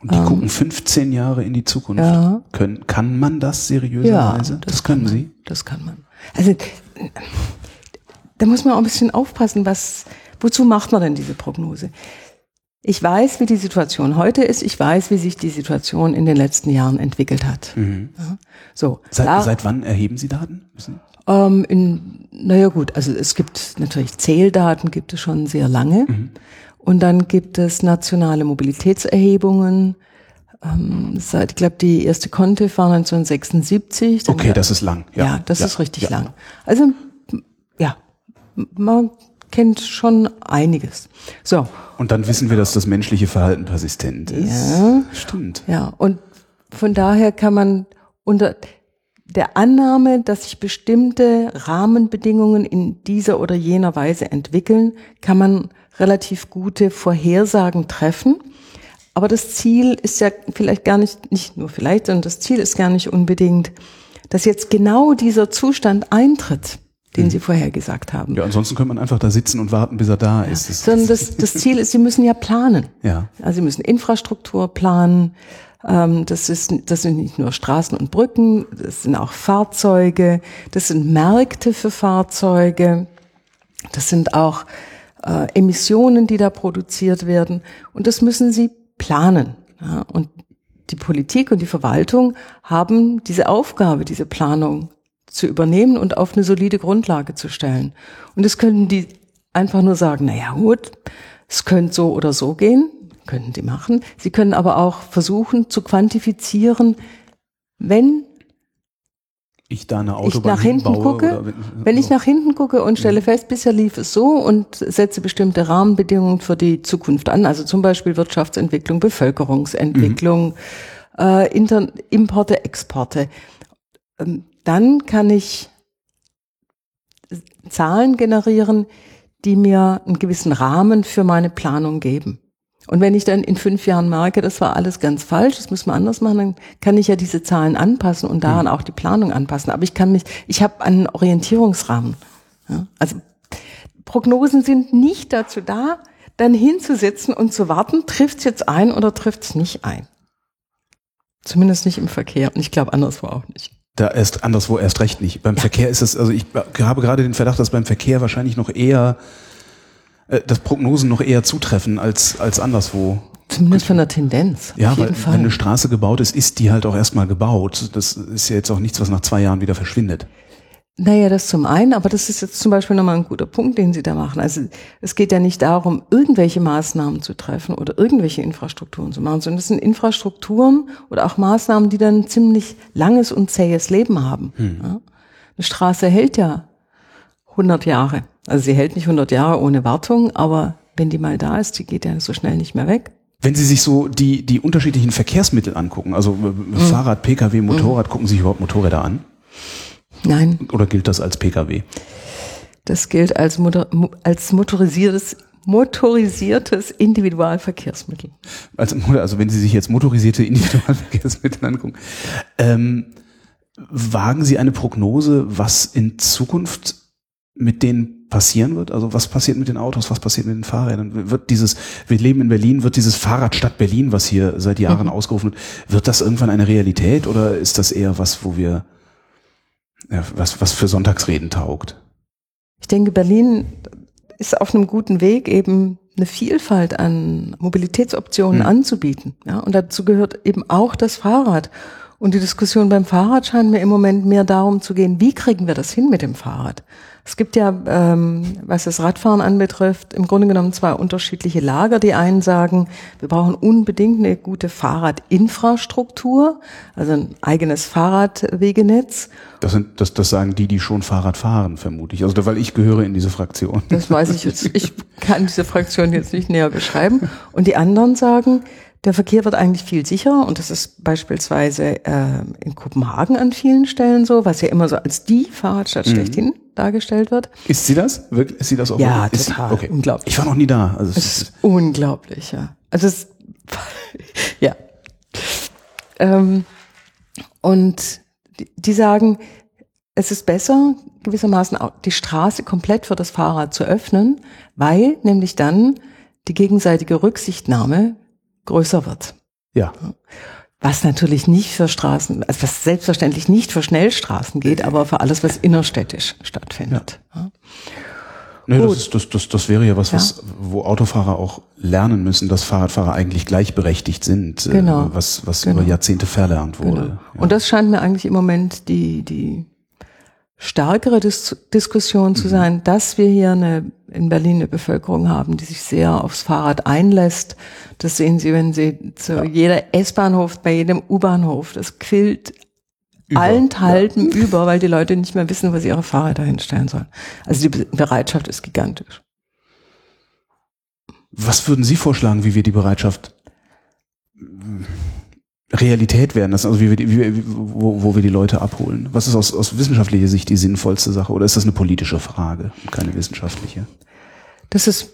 Und die gucken 15 Jahre in die Zukunft. Ähm. Ja. Können, kann man das seriöserweise? das, können kann Sie. Man, das kann man. Also da muss man auch ein bisschen aufpassen, was, wozu macht man denn diese Prognose? Ich weiß, wie die Situation heute ist. Ich weiß, wie sich die Situation in den letzten Jahren entwickelt hat. Ja. So, Mhm. Seit, klar, seit wann erheben Sie Daten? Ähm, in, naja gut, also es gibt natürlich Zähldaten, gibt es schon sehr lange. Mhm. Und dann gibt es nationale Mobilitätserhebungen. Ähm, seit, ich glaube, die erste Contiv war 1976. Dann Okay, das ist lang. Ja, ja, das ja, ist richtig ja. lang. Also, ja, man kennt schon einiges. So, Und dann wissen wir, dass das menschliche Verhalten persistent ist. Ja. Stimmt. ja, und von daher kann man unter, der Annahme, dass sich bestimmte Rahmenbedingungen in dieser oder jener Weise entwickeln, kann man relativ gute Vorhersagen treffen. Aber das Ziel ist ja vielleicht gar nicht, nicht nur vielleicht, sondern das Ziel ist gar nicht unbedingt, dass jetzt genau dieser Zustand eintritt, den mhm. Sie vorher gesagt haben. Ja, ansonsten könnte man einfach da sitzen und warten, bis er da ja. ist. Das sondern das, das Ziel ist, Sie müssen ja planen. Ja. Also Sie müssen Infrastruktur planen. Ähm, das, ist, das sind nicht nur Straßen und Brücken, das sind auch Fahrzeuge, das sind Märkte für Fahrzeuge, das sind auch äh, Emissionen, die da produziert werden. Und das müssen Sie planen. Ja, und die Politik und die Verwaltung haben diese Aufgabe, diese Planung zu übernehmen und auf eine solide Grundlage zu stellen. Und das können die einfach nur sagen, na ja, gut, es könnte so oder so gehen, könnten die machen. Sie können aber auch versuchen zu quantifizieren, wenn ich da eine Autobahn ich nach hinten gucke, wenn, wenn, ich nach hinten gucke und stelle mhm. fest, bisher lief es so und setze bestimmte Rahmenbedingungen für die Zukunft an, also zum Beispiel Wirtschaftsentwicklung, Bevölkerungsentwicklung, mhm. äh, Inter Importe, Exporte, ähm, dann kann ich Zahlen generieren, die mir einen gewissen Rahmen für meine Planung geben. Und wenn ich dann in fünf Jahren merke, das war alles ganz falsch, das müssen wir anders machen, dann kann ich ja diese Zahlen anpassen und daran mhm. auch die Planung anpassen. Aber ich kann mich, ich habe einen Orientierungsrahmen. Ja? Also Prognosen sind nicht dazu da, dann hinzusitzen und zu warten, trifft es jetzt ein oder trifft es nicht ein. Zumindest nicht im Verkehr und ich glaube anderswo auch nicht. Da erst anderswo erst recht nicht. Beim ja. Verkehr ist es, also ich habe gerade den Verdacht, dass beim Verkehr wahrscheinlich noch eher äh, dass Prognosen noch eher zutreffen als, als anderswo. Zumindest von der Tendenz. Ja, weil Fall. wenn eine Straße gebaut ist, ist die halt auch erstmal gebaut. Das ist ja jetzt auch nichts, was nach zwei Jahren wieder verschwindet. Naja, das zum einen, aber das ist jetzt zum Beispiel nochmal ein guter Punkt, den Sie da machen. Also es geht ja nicht darum, irgendwelche Maßnahmen zu treffen oder irgendwelche Infrastrukturen zu machen, sondern es sind Infrastrukturen oder auch Maßnahmen, die dann ein ziemlich langes und zähes Leben haben. Hm. Ja? Eine Straße hält ja 100 Jahre. Also sie hält nicht 100 Jahre ohne Wartung, aber wenn die mal da ist, die geht ja so schnell nicht mehr weg. Wenn Sie sich so die, die unterschiedlichen Verkehrsmittel angucken, also mhm. Fahrrad, Pkw, Motorrad, mhm. gucken Sie sich überhaupt Motorräder an? Nein. Oder gilt das als Pkw? Das gilt als, Motor, als motorisiertes motorisiertes Individualverkehrsmittel. Also, also wenn Sie sich jetzt motorisierte Individualverkehrsmittel angucken, ähm, wagen Sie eine Prognose, was in Zukunft mit denen passieren wird? Also was passiert mit den Autos, was passiert mit den Fahrrädern? Wird dieses, wir leben in Berlin, wird dieses Fahrradstadt Berlin, was hier seit Jahren mhm. ausgerufen wird, wird das irgendwann eine Realität oder ist das eher was, wo wir, ja, was, was für Sonntagsreden taugt? Ich denke, Berlin ist auf einem guten Weg, eben eine Vielfalt an Mobilitätsoptionen mhm. anzubieten. Ja, und dazu gehört eben auch das Fahrrad. Und die Diskussion beim Fahrrad scheint mir im Moment mehr darum zu gehen, wie kriegen wir das hin mit dem Fahrrad? Es gibt ja, ähm, was das Radfahren anbetrifft, im Grunde genommen zwei unterschiedliche Lager. Die einen sagen, wir brauchen unbedingt eine gute Fahrradinfrastruktur, also ein eigenes Fahrradwegenetz. Das, sind, das, das sagen die, die schon Fahrrad fahren, vermute ich. Also weil ich gehöre in diese Fraktion. Das weiß ich jetzt. Ich kann diese Fraktion jetzt nicht näher beschreiben. Und die anderen sagen, der Verkehr wird eigentlich viel sicherer und das ist beispielsweise äh, in Kopenhagen an vielen Stellen so, was ja immer so als die Fahrradstadt mhm. schlechthin dargestellt wird. Ist sie das? Wirklich? Ist sie das auch? Ja, wirklich? total. Okay. Unglaublich. Ich war noch nie da. Also es, es ist unglaublich, ja. Also es, ja. Ähm, und die, die sagen, es ist besser, gewissermaßen auch die Straße komplett für das Fahrrad zu öffnen, weil nämlich dann die gegenseitige Rücksichtnahme größer wird. Ja. Was natürlich nicht für Straßen, also was selbstverständlich nicht für Schnellstraßen geht, aber für alles, was innerstädtisch stattfindet. Ja. Nee, das, ist, das, das, das wäre ja was, was, wo Autofahrer auch lernen müssen, dass Fahrradfahrer eigentlich gleichberechtigt sind, äh, genau. was, was genau. über Jahrzehnte verlernt wurde. Genau. Ja. Und das scheint mir eigentlich im Moment die, die stärkere Dis Diskussion zu mhm. sein, dass wir hier eine, in Berlin eine Bevölkerung haben, die sich sehr aufs Fahrrad einlässt. Das sehen Sie, wenn Sie zu ja. jeder S-Bahnhof, bei jedem U-Bahnhof, das quillt über, allenthalben ja. über, weil die Leute nicht mehr wissen, wo sie ihre Fahrräder hinstellen sollen. Also die Bereitschaft ist gigantisch. Was würden Sie vorschlagen, wie wir die Bereitschaft Realität werden lassen, also wie wir die, wie, wo, wo wir die Leute abholen. Was ist aus, aus wissenschaftlicher Sicht die sinnvollste Sache oder ist das eine politische Frage und keine wissenschaftliche? Das ist,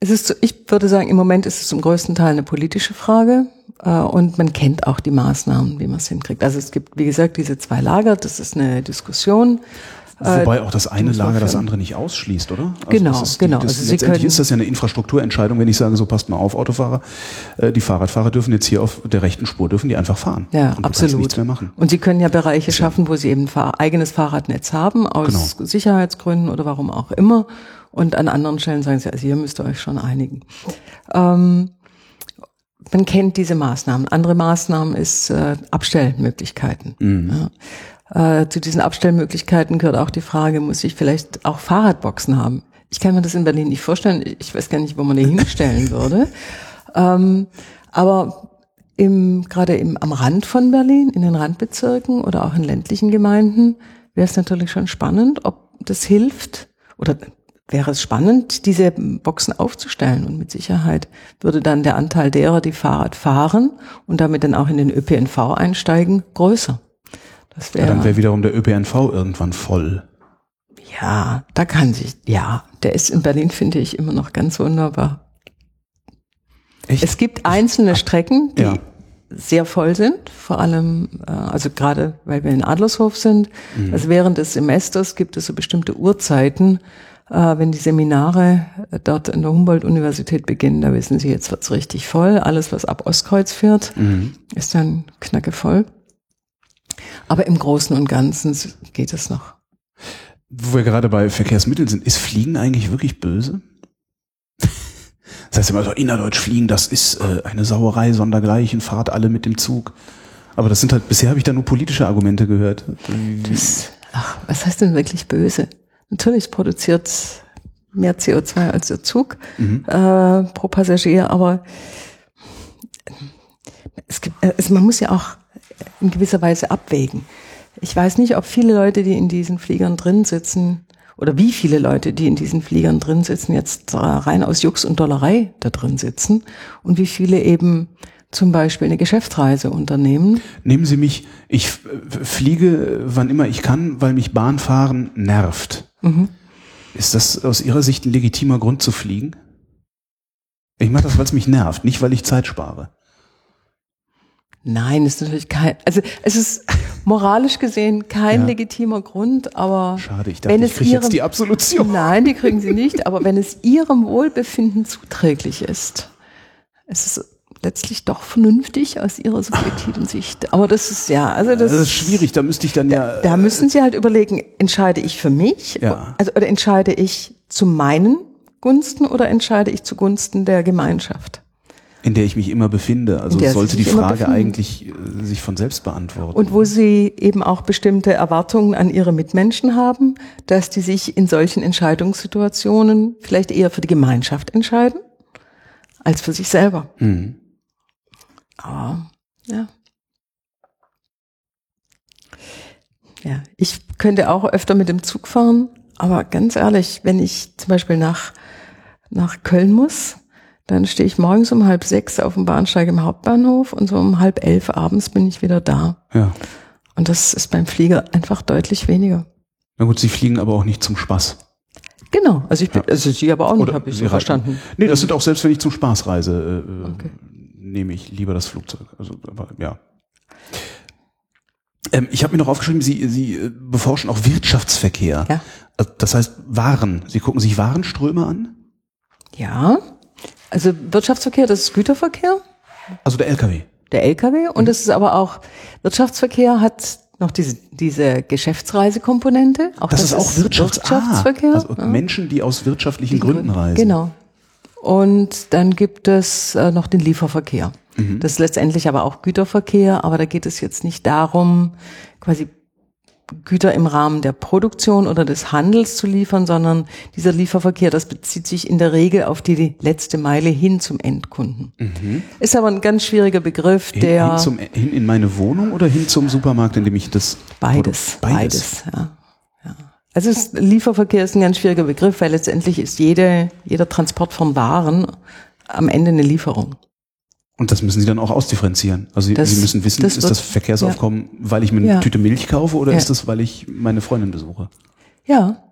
es ist, ich würde sagen, im Moment ist es zum größten Teil eine politische Frage äh, und man kennt auch die Maßnahmen, wie man es hinkriegt. Also es gibt, wie gesagt, diese zwei Lager, das ist eine Diskussion. Wobei auch das eine Lager das andere nicht ausschließt, oder? Also genau, die, genau. Das, also letztendlich ist das ja eine Infrastrukturentscheidung, wenn ich sage, so passt mal auf, Autofahrer, äh, die Fahrradfahrer dürfen jetzt hier auf der rechten Spur, dürfen die einfach fahren. Ja, und absolut. nichts mehr machen. Und sie können ja Bereiche schaffen, wo sie eben ein eigenes Fahrradnetz haben, aus genau. Sicherheitsgründen oder warum auch immer. Und an anderen Stellen sagen sie, also hier müsst ihr euch schon einigen. Ähm, man kennt diese Maßnahmen. Andere Maßnahmen ist äh, Abstellmöglichkeiten. Mhm. Ja. Äh, zu diesen Abstellmöglichkeiten gehört auch die Frage, muss ich vielleicht auch Fahrradboxen haben? Ich kann mir das in Berlin nicht vorstellen. Ich weiß gar nicht, wo man die hinstellen würde. Ähm, aber im, gerade im, am Rand von Berlin, in den Randbezirken oder auch in ländlichen Gemeinden, wäre es natürlich schon spannend, ob das hilft oder wäre es spannend, diese Boxen aufzustellen. Und mit Sicherheit würde dann der Anteil derer, die Fahrrad fahren und damit dann auch in den ÖPNV einsteigen, größer. Das wär, ja, dann wäre wiederum der ÖPNV irgendwann voll. Ja, da kann sich, ja, der ist in Berlin, finde ich, immer noch ganz wunderbar. Echt? Es gibt einzelne Strecken, die ja. sehr voll sind, vor allem, äh, also gerade weil wir in Adlershof sind. Mhm. Also während des Semesters gibt es so bestimmte Uhrzeiten, äh, wenn die Seminare dort in der Humboldt-Universität beginnen, da wissen Sie, jetzt wird's richtig voll. Alles, was ab Ostkreuz fährt, mhm. ist dann knacke voll. Aber im Großen und Ganzen geht es noch. Wo wir gerade bei Verkehrsmitteln sind, ist Fliegen eigentlich wirklich böse? Das heißt immer so, innerdeutsch fliegen, das ist äh, eine Sauerei sondergleichen, fahrt alle mit dem Zug. Aber das sind halt, bisher habe ich da nur politische Argumente gehört. Das, ach, was heißt denn wirklich böse? Natürlich produziert mehr CO2 als der Zug mhm. äh, pro Passagier, aber es gibt, also man muss ja auch in gewisser Weise abwägen. Ich weiß nicht, ob viele Leute, die in diesen Fliegern drin sitzen, oder wie viele Leute, die in diesen Fliegern drin sitzen, jetzt rein aus Jux und Dollerei da drin sitzen und wie viele eben zum Beispiel eine Geschäftsreise unternehmen. Nehmen Sie mich, ich fliege, wann immer ich kann, weil mich Bahnfahren nervt. Mhm. Ist das aus Ihrer Sicht ein legitimer Grund zu fliegen? Ich mache das, weil es mich nervt, nicht weil ich Zeit spare. Nein, ist natürlich kein, also es ist moralisch gesehen kein ja. legitimer Grund, aber schade, ich dachte, wenn ich kriege jetzt die Absolution. Nein, die kriegen Sie nicht, aber wenn es Ihrem Wohlbefinden zuträglich ist, es ist letztlich doch vernünftig aus Ihrer subjektiven Sicht. Aber das ist ja, also das, das ist schwierig. Da müsste ich dann ja. Da, da müssen Sie halt überlegen: Entscheide ich für mich, ja. also oder entscheide ich zu meinen Gunsten oder entscheide ich zugunsten der Gemeinschaft? In der ich mich immer befinde. Also sollte die Frage eigentlich äh, sich von selbst beantworten. Und wo Sie eben auch bestimmte Erwartungen an Ihre Mitmenschen haben, dass die sich in solchen Entscheidungssituationen vielleicht eher für die Gemeinschaft entscheiden als für sich selber. Mhm. Aber ja. Ja, ich könnte auch öfter mit dem Zug fahren, aber ganz ehrlich, wenn ich zum Beispiel nach, nach Köln muss, dann stehe ich morgens um halb sechs auf dem Bahnsteig im Hauptbahnhof und so um halb elf abends bin ich wieder da. Ja. Und das ist beim Flieger einfach deutlich weniger. Na gut, Sie fliegen aber auch nicht zum Spaß. Genau, also ich bin, ja. also Sie aber auch nicht, habe ich so verstanden. Nee, das sind auch selbst wenn ich zum Spaß reise, äh, okay. nehme ich lieber das Flugzeug. Also aber, ja. Ähm, ich habe mir noch aufgeschrieben, Sie, Sie äh, beforschen auch Wirtschaftsverkehr. Ja. Also das heißt Waren. Sie gucken sich Warenströme an? Ja. Also Wirtschaftsverkehr, das ist Güterverkehr. Also der LKW. Der LKW und es ist aber auch Wirtschaftsverkehr hat noch diese, diese Geschäftsreisekomponente. Auch das, das ist auch Wirtschafts Wirtschaftsverkehr. Ah, also ja. Menschen, die aus wirtschaftlichen Gründen reisen. Genau. Und dann gibt es äh, noch den Lieferverkehr. Mhm. Das ist letztendlich aber auch Güterverkehr, aber da geht es jetzt nicht darum, quasi Güter im Rahmen der Produktion oder des Handels zu liefern, sondern dieser Lieferverkehr, das bezieht sich in der Regel auf die letzte Meile hin zum Endkunden. Mhm. Ist aber ein ganz schwieriger Begriff, hin, der hin, zum, hin in meine Wohnung oder hin zum Supermarkt, in dem ich das beides, beides, beides ja. ja. Also ist, Lieferverkehr ist ein ganz schwieriger Begriff, weil letztendlich ist jede, jeder Transport von Waren am Ende eine Lieferung. Und das müssen Sie dann auch ausdifferenzieren. Also Das- Sie müssen wissen, das ist das Verkehrsaufkommen, weil ich mir eine Ja. Tüte Milch kaufe oder Ja. ist das, weil ich meine Freundin besuche? Ja.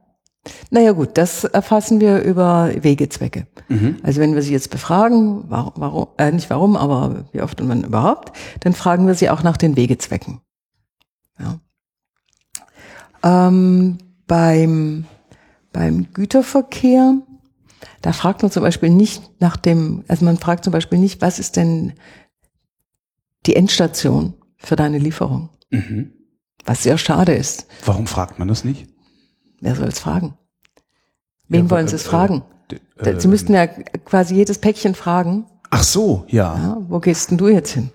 Naja gut, das erfassen wir über Wegezwecke. Mhm. Also wenn wir sie jetzt befragen, warum, warum äh, nicht warum, aber wie oft und wann überhaupt, dann fragen wir sie auch nach den Wegezwecken. Ja. Ähm, beim, beim Güterverkehr, da fragt man zum Beispiel nicht nach dem, also man fragt zum Beispiel nicht, was ist denn die Endstation für deine Lieferung? Mhm. Was sehr schade ist. Warum fragt man das nicht? Wer soll es fragen? Wen Ja, wollen äh, Sie es äh, fragen? Da- Sie müssten ja quasi jedes Päckchen fragen, Ach so, ja. ja, wo gehst denn du jetzt hin?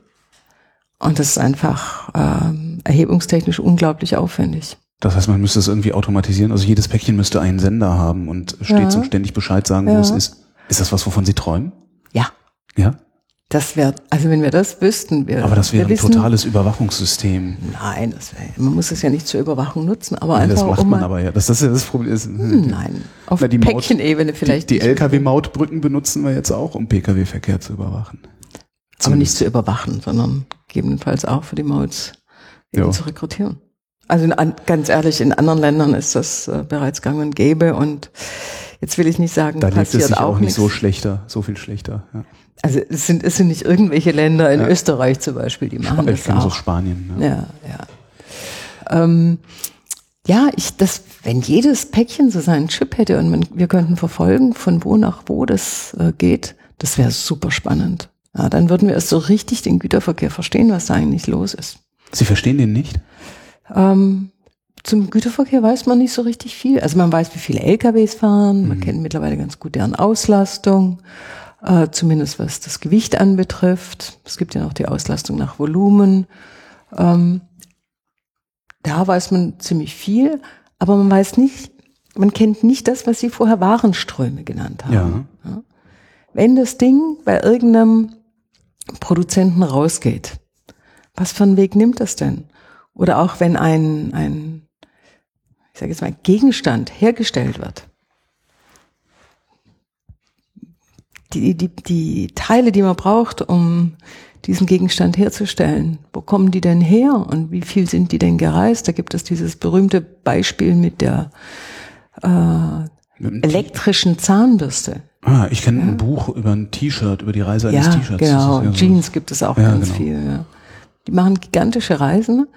Und das ist einfach ähm, erhebungstechnisch unglaublich aufwendig. Das heißt, man müsste es irgendwie automatisieren. Also jedes Päckchen müsste einen Sender haben und stets Ja. und ständig Bescheid sagen, wo Ja. es ist. Ist das was, wovon Sie träumen? Ja, Ja. das wäre, also wenn wir das wüssten, wir, Aber das wäre ein wissen, totales Überwachungssystem. Nein, das wär, man muss es ja nicht zur Überwachung nutzen, aber Ja, einfach das macht um man aber ja. Das, das ist ja das Problem. Ist, Nein, auf Na, die Päckchenebene vielleicht. die die. Lkw-Mautbrücken benutzen wir jetzt auch, um Pkw-Verkehr zu überwachen. aber nicht zu überwachen, sondern gegebenenfalls auch für die Mauts eben Ja. zu rekrutieren. Also in, an, ganz ehrlich, in anderen Ländern ist das äh, bereits gang und gäbe und jetzt will ich nicht sagen, Da lebt passiert es sich auch, nicht nichts. so schlechter, so viel schlechter. Ja. Also es sind, es sind nicht irgendwelche Länder in Ja. Österreich zum Beispiel, die machen Ich das auch. aus Spanien. Ja. Ja, ja. Ähm, ja, ich, das, wenn jedes Päckchen so seinen Chip hätte und man, wir könnten verfolgen, von wo nach wo das äh, geht, das wäre super spannend. Ja, dann würden wir erst so richtig den Güterverkehr verstehen, was da eigentlich los ist. Sie verstehen den nicht? Ähm, zum Güterverkehr weiß man nicht so richtig viel. Also man weiß, wie viele LKWs fahren, Mhm. man kennt mittlerweile ganz gut deren Auslastung, äh, zumindest was das Gewicht anbetrifft. Es gibt ja noch die Auslastung nach Volumen. Ähm, da weiß man ziemlich viel, aber man weiß nicht, man kennt nicht das, was Sie vorher Warenströme genannt haben. Ja. Wenn das Ding bei irgendeinem Produzenten rausgeht, was für einen Weg nimmt das denn? Oder auch wenn ein, ein ich sage jetzt mal, Gegenstand hergestellt wird. Die, die, die Teile, die man braucht, um diesen Gegenstand herzustellen, wo kommen die denn her und wie viel sind die denn gereist? Da gibt es dieses berühmte Beispiel mit der äh, elektrischen Zahnbürste. Ah, ich kenne ein Buch über ein T-Shirt, über die Reise eines Ja, T-Shirts. genau. Ja so- Jeans gibt es auch Ja, ganz genau. viel. Ja. Die machen gigantische Reisen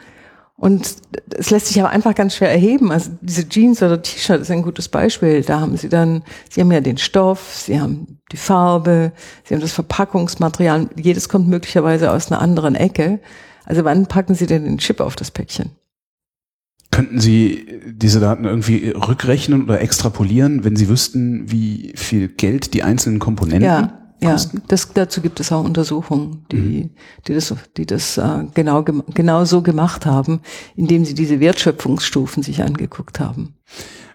und es lässt sich aber einfach ganz schwer erheben. Also diese Jeans oder T-Shirt ist ein gutes Beispiel. Da haben sie dann, sie haben ja den Stoff, sie haben die Farbe, sie haben das Verpackungsmaterial. Jedes kommt möglicherweise aus einer anderen Ecke. Also wann packen sie denn den Chip auf das Päckchen? Könnten Sie diese Daten irgendwie rückrechnen oder extrapolieren, wenn Sie wüssten, wie viel Geld die einzelnen Komponenten Ja, ja. Das, dazu gibt es auch Untersuchungen, die, Mhm. die das, die das äh, genau, genau so gemacht haben, indem sie diese Wertschöpfungsstufen sich angeguckt haben.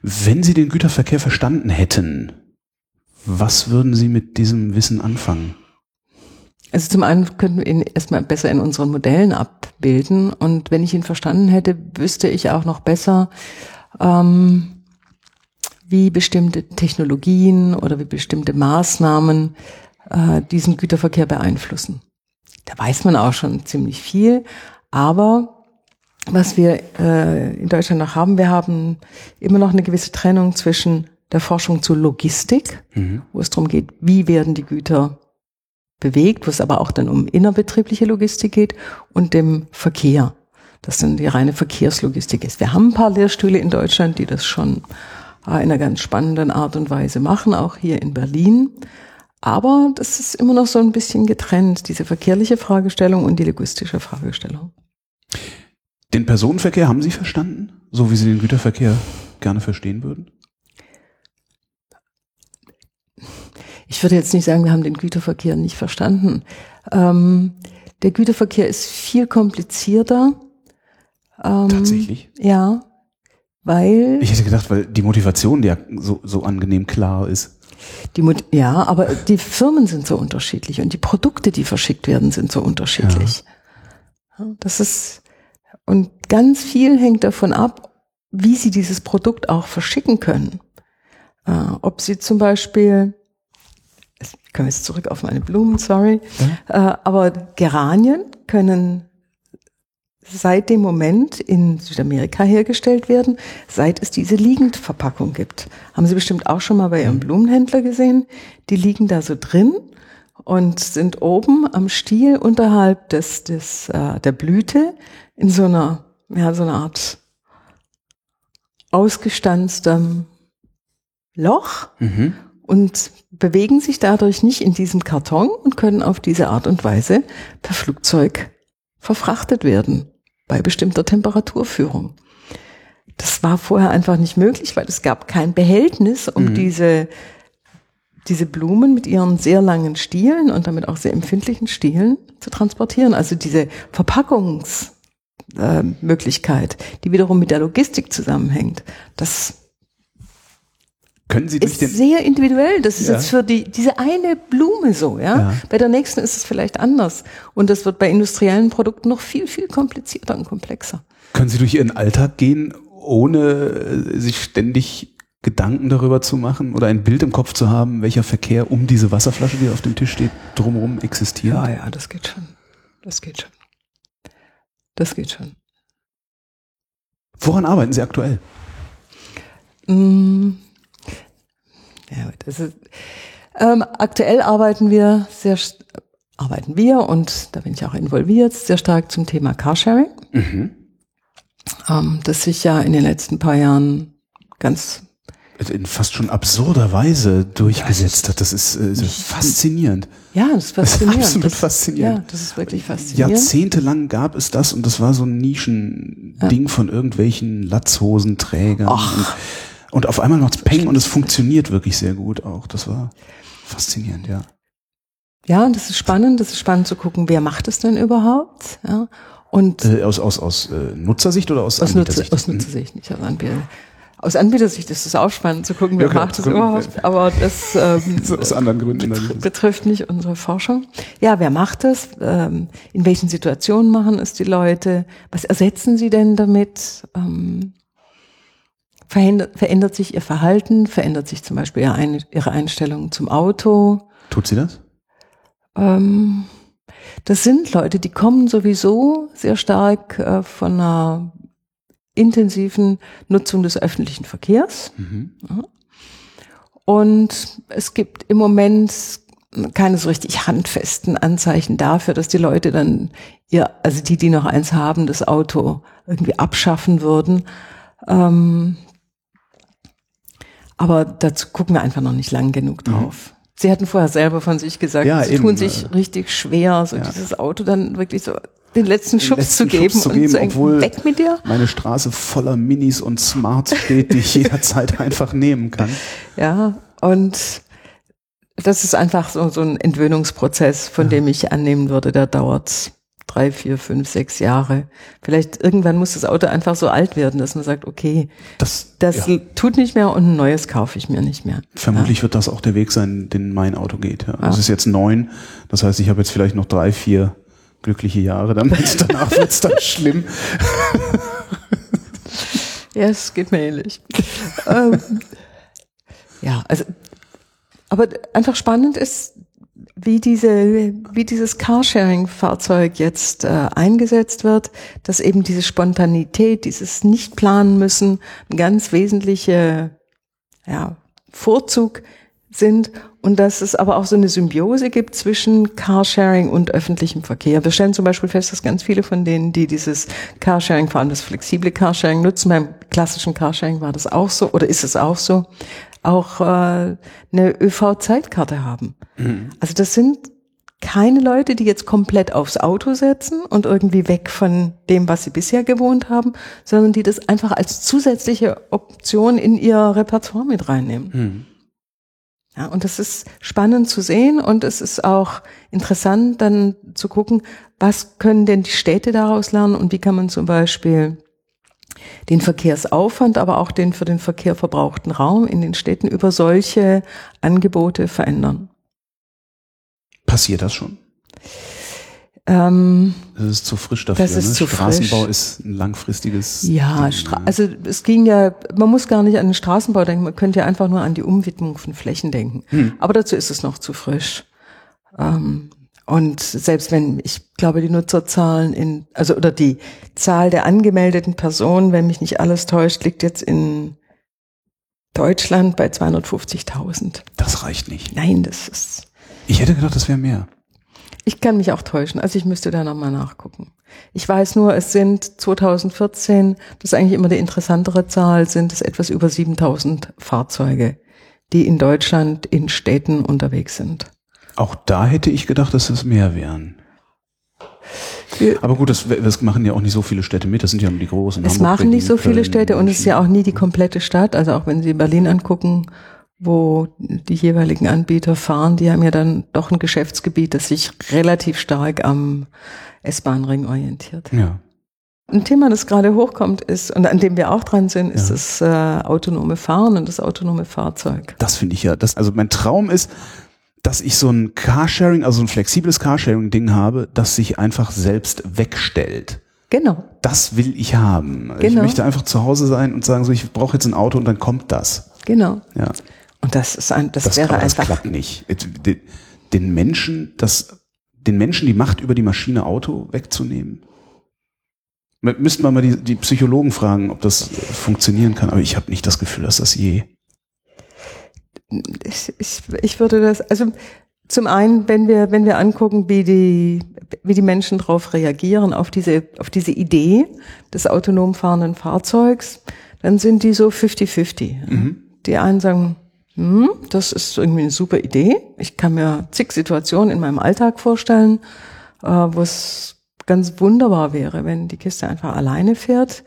Wenn Sie den Güterverkehr verstanden hätten, was würden Sie mit diesem Wissen anfangen? Also zum einen könnten wir ihn erstmal besser in unseren Modellen abbilden und wenn ich ihn verstanden hätte, wüsste ich auch noch besser, ähm, wie bestimmte Technologien oder wie bestimmte Maßnahmen äh, diesen Güterverkehr beeinflussen. Da weiß man auch schon ziemlich viel, aber was wir äh, in Deutschland noch haben, wir haben immer noch eine gewisse Trennung zwischen der Forschung zur Logistik, Mhm. wo es darum geht, wie werden die Güter bewegt, wo es aber auch dann um innerbetriebliche Logistik geht und dem Verkehr, das dann die reine Verkehrslogistik ist. Wir haben ein paar Lehrstühle in Deutschland, die das schon äh, in einer ganz spannenden Art und Weise machen, auch hier in Berlin. Aber das ist immer noch so ein bisschen getrennt, diese verkehrliche Fragestellung und die logistische Fragestellung. Den Personenverkehr haben Sie verstanden? So wie Sie den Güterverkehr gerne verstehen würden? Ich würde jetzt nicht sagen, wir haben den Güterverkehr nicht verstanden. Ähm, der Güterverkehr ist viel komplizierter. Ähm, Tatsächlich? Ja, weil Ich hätte gedacht, weil die Motivation ja so, so angenehm klar ist. Die Mut ja, aber die Firmen sind so unterschiedlich und die Produkte, die verschickt werden, sind so unterschiedlich. Ja, Das ist und ganz viel hängt davon ab, wie sie dieses Produkt auch verschicken können. Äh, ob sie zum Beispiel ich komme jetzt zurück auf meine Blumen, sorry. Ja. Äh, aber Geranien können seit dem Moment in Südamerika hergestellt werden, seit es diese Liegendverpackung gibt. Haben Sie bestimmt auch schon mal bei Ihrem Blumenhändler gesehen. Die liegen da so drin und sind oben am Stiel unterhalb des, des, äh, der Blüte in so einer, ja, so einer Art ausgestanztem Loch mhm. und bewegen sich dadurch nicht in diesem Karton und können auf diese Art und Weise per Flugzeug verfrachtet werden bei bestimmter Temperaturführung. Das war vorher einfach nicht möglich, weil es gab kein Behältnis, um mhm. diese, diese Blumen mit ihren sehr langen Stielen und damit auch sehr empfindlichen Stielen zu transportieren. Also diese Verpackungsmöglichkeit, äh, die wiederum mit der Logistik zusammenhängt, das können Sie durch ist sehr individuell. Das ist ja. jetzt für die, diese eine Blume so, ja? ja. Bei der nächsten ist es vielleicht anders. Und das wird bei industriellen Produkten noch viel, viel komplizierter und komplexer. Können Sie durch Ihren Alltag gehen, ohne äh, sich ständig Gedanken darüber zu machen oder ein Bild im Kopf zu haben, welcher Verkehr um diese Wasserflasche, die auf dem Tisch steht, drumherum existiert? Ja, ja, das geht schon. Das geht schon. Das geht schon. Woran arbeiten Sie aktuell? Mmh ja, das ist, ähm, aktuell arbeiten wir sehr, arbeiten wir und da bin ich auch involviert, sehr stark zum Thema Carsharing. Mhm. Ähm, das sich ja in den letzten paar Jahren ganz also in fast schon absurder Weise durchgesetzt hat. Das ist äh, faszinierend. Ja, das ist faszinierend. Das ist absolut das, faszinierend. Ja, das ist wirklich faszinierend. Jahrzehntelang gab es das und das war so ein Nischending ja. von irgendwelchen Latzhosenträgern. Ach. Und auf einmal macht es Peng und es funktioniert wirklich sehr gut auch. Das war faszinierend, ja. Ja, und das ist spannend. Das ist spannend zu gucken, wer macht es denn überhaupt? Ja. Und äh, aus aus aus äh, Nutzersicht oder aus aus, Nutzer, aus Nutzersicht, nicht aus Anbieter. Aus Anbietersicht ist es auch spannend zu gucken, wer ja, macht es überhaupt. Aber das ähm, aus anderen Gründen betrifft, betrifft nicht unsere Forschung. Ja, wer macht es? Ähm, in welchen Situationen machen es die Leute? Was ersetzen sie denn damit? Ähm, verändert, verändert sich ihr Verhalten, verändert sich zum Beispiel ihre Einstellung zum Auto. Tut sie das? Ähm, das sind Leute, die kommen sowieso sehr stark äh, von einer intensiven Nutzung des öffentlichen Verkehrs. Mhm. Ja. Und es gibt im Moment keine so richtig handfesten Anzeichen dafür, dass die Leute dann ihr, also die, die noch eins haben, das Auto irgendwie abschaffen würden. Ähm, aber dazu gucken wir einfach noch nicht lang genug mhm. drauf. Mhm. Sie hatten vorher selber von sich gesagt, ja, sie eben, tun sich äh, richtig schwer, so ja. dieses Auto dann wirklich so den letzten Schubs letzten zu geben Schubs zu geben, und zu obwohl weg mit dir. Meine Straße voller Minis und Smarts steht, die ich jederzeit einfach nehmen kann. Ja, und das ist einfach so, so ein Entwöhnungsprozess, von ja. dem ich annehmen würde, der dauert drei, vier, fünf, sechs Jahre. Vielleicht irgendwann muss das Auto einfach so alt werden, dass man sagt, okay, das, das ja. tut nicht mehr und ein neues kaufe ich mir nicht mehr. Vermutlich ja. wird das auch der Weg sein, den mein Auto geht. Ja. Es ist jetzt neun, das heißt, ich habe jetzt vielleicht noch drei, vier glückliche Jahre damit. Danach wird es dann schlimm. ja, es geht mir ähnlich. ähm, ja, also, aber einfach spannend ist, wie diese, wie dieses Carsharing-Fahrzeug jetzt äh, eingesetzt wird, dass eben diese Spontanität, dieses nicht planen müssen, ein ganz wesentliche ja, Vorzug sind und dass es aber auch so eine Symbiose gibt zwischen Carsharing und öffentlichem Verkehr. Wir stellen zum Beispiel fest, dass ganz viele von denen, die dieses Carsharing, vor allem das flexible Carsharing nutzen, beim klassischen Carsharing war das auch so oder ist es auch so, auch äh, eine ÖV-Zeitkarte haben. Mhm. Also das sind keine Leute, die jetzt komplett aufs Auto setzen und irgendwie weg von dem, was sie bisher gewohnt haben, sondern die das einfach als zusätzliche Option in ihr Repertoire mit reinnehmen. Mhm. Ja, und das ist spannend zu sehen und es ist auch interessant dann zu gucken, was können denn die Städte daraus lernen und wie kann man zum Beispiel den Verkehrsaufwand, aber auch den für den Verkehr verbrauchten Raum in den Städten über solche Angebote verändern. Passiert das schon? Ähm, das ist zu frisch dafür. Das ist ne? zu Straßenbau frisch. ist ein langfristiges. Ja, Stra also es ging ja, man muss gar nicht an den Straßenbau denken, man könnte ja einfach nur an die Umwidmung von Flächen denken. Hm. Aber dazu ist es noch zu frisch. Ähm, und selbst wenn, ich glaube, die Nutzerzahlen in, also oder die Zahl der angemeldeten Personen, wenn mich nicht alles täuscht, liegt jetzt in Deutschland bei 250.000. Das reicht nicht. Nein, das ist, Ich hätte gedacht, das wäre mehr. ich kann mich auch täuschen, also ich müsste da nochmal nachgucken. Ich weiß nur, es sind 2014, das ist eigentlich immer die interessantere Zahl, sind es etwas über 7000 Fahrzeuge, die in Deutschland in Städten unterwegs sind. Auch da hätte ich gedacht, dass es mehr wären. Aber gut, das, das machen ja auch nicht so viele Städte mit. Das sind ja nur die großen. Es Hamburg, machen nicht Berlin, so viele Köln, Städte und es ist ja auch nie die komplette Stadt. Also auch wenn Sie Berlin angucken, wo die jeweiligen Anbieter fahren, die haben ja dann doch ein Geschäftsgebiet, das sich relativ stark am S-Bahn-Ring orientiert. Ja. Ein Thema, das gerade hochkommt, ist, und an dem wir auch dran sind, ist Ja. das äh, autonome Fahren und das autonome Fahrzeug. Das finde ich ja. Das, also mein Traum ist, dass ich so ein Carsharing, also ein flexibles Carsharing-Ding habe, das sich einfach selbst wegstellt. Genau. Das will ich haben. Ich Genau. möchte einfach zu Hause sein und sagen so, ich brauche jetzt ein Auto und dann kommt das. Genau. Ja. Und das ist ein, das, Das, wäre das einfach. klappt nicht. Den- Menschen, das, den Menschen die Macht über die Maschine Auto wegzunehmen. Müssten wir mal die, die Psychologen fragen, ob das funktionieren kann. Aber ich habe nicht das Gefühl, dass das je. Ich, ich, ich würde das, also zum einen, wenn wir, wenn wir angucken, wie die, wie die Menschen darauf reagieren, auf diese, auf diese Idee des autonom fahrenden Fahrzeugs, dann sind die so 50-50. Die einen sagen, hm, das ist irgendwie eine super Idee. Ich kann mir zig Situationen in meinem Alltag vorstellen, äh, wo es ganz wunderbar wäre, wenn die Kiste einfach alleine fährt.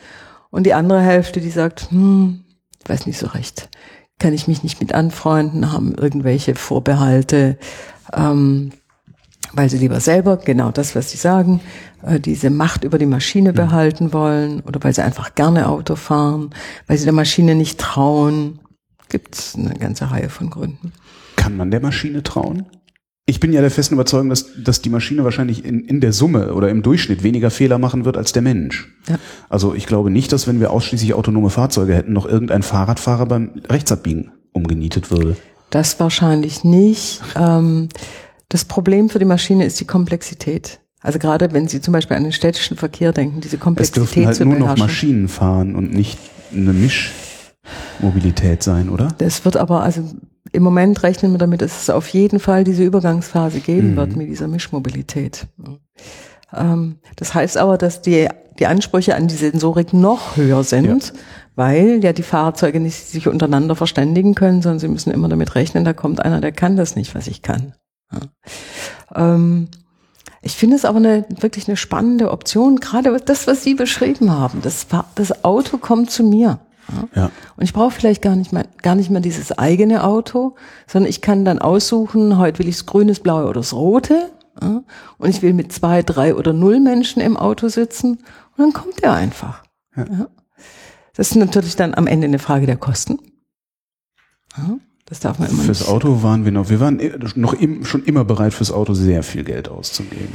Und die andere Hälfte, die sagt, hm, ich weiß nicht so recht, kann ich mich nicht mit anfreunden, haben irgendwelche Vorbehalte, ähm, weil sie lieber selber, genau das, was sie sagen, äh, diese Macht über die Maschine behalten wollen oder weil sie einfach gerne Auto fahren, weil sie der Maschine nicht trauen. Gibt es eine ganze Reihe von Gründen. Kann man der Maschine trauen? Ich bin ja der festen Überzeugung, dass, dass die Maschine wahrscheinlich in, in der Summe oder im Durchschnitt weniger Fehler machen wird als der Mensch. Ja. Also ich glaube nicht, dass wenn wir ausschließlich autonome Fahrzeuge hätten, noch irgendein Fahrradfahrer beim Rechtsabbiegen umgenietet würde. Das wahrscheinlich nicht. Ähm, das Problem für die Maschine ist die Komplexität. Also gerade wenn Sie zum Beispiel an den städtischen Verkehr denken, diese Es Komplexität dürfen halt zu nur noch. Maschinen fahren und nicht eine Mischmobilität sein, oder? Das wird aber, also im Moment rechnen wir damit, dass es auf jeden Fall diese Übergangsphase geben Mhm. wird mit dieser Mischmobilität. Ähm, das heißt aber, dass die, die Ansprüche an die Sensorik noch höher sind, weil ja die Fahrzeuge nicht sich untereinander verständigen können, sondern sie müssen immer damit rechnen, da kommt einer, der kann das nicht, was ich kann. Ja. Ähm, ich finde es aber eine, wirklich eine spannende Option, gerade das, was Sie beschrieben haben. Das, das Auto kommt zu mir. Ja. Ja. Und ich brauche vielleicht gar nicht mehr, gar nicht mehr dieses eigene Auto, sondern ich kann dann aussuchen, heute will ich das grüne, das blaue oder das rote. Ja, und ich will mit zwei, drei oder null Menschen im Auto sitzen und dann kommt er einfach. Ja. Das ist natürlich dann am Ende eine Frage der Kosten. Ja, das darf man immer Fürs nicht. Auto waren wir noch, wir waren noch im, schon immer bereit, fürs Auto sehr viel Geld auszugeben.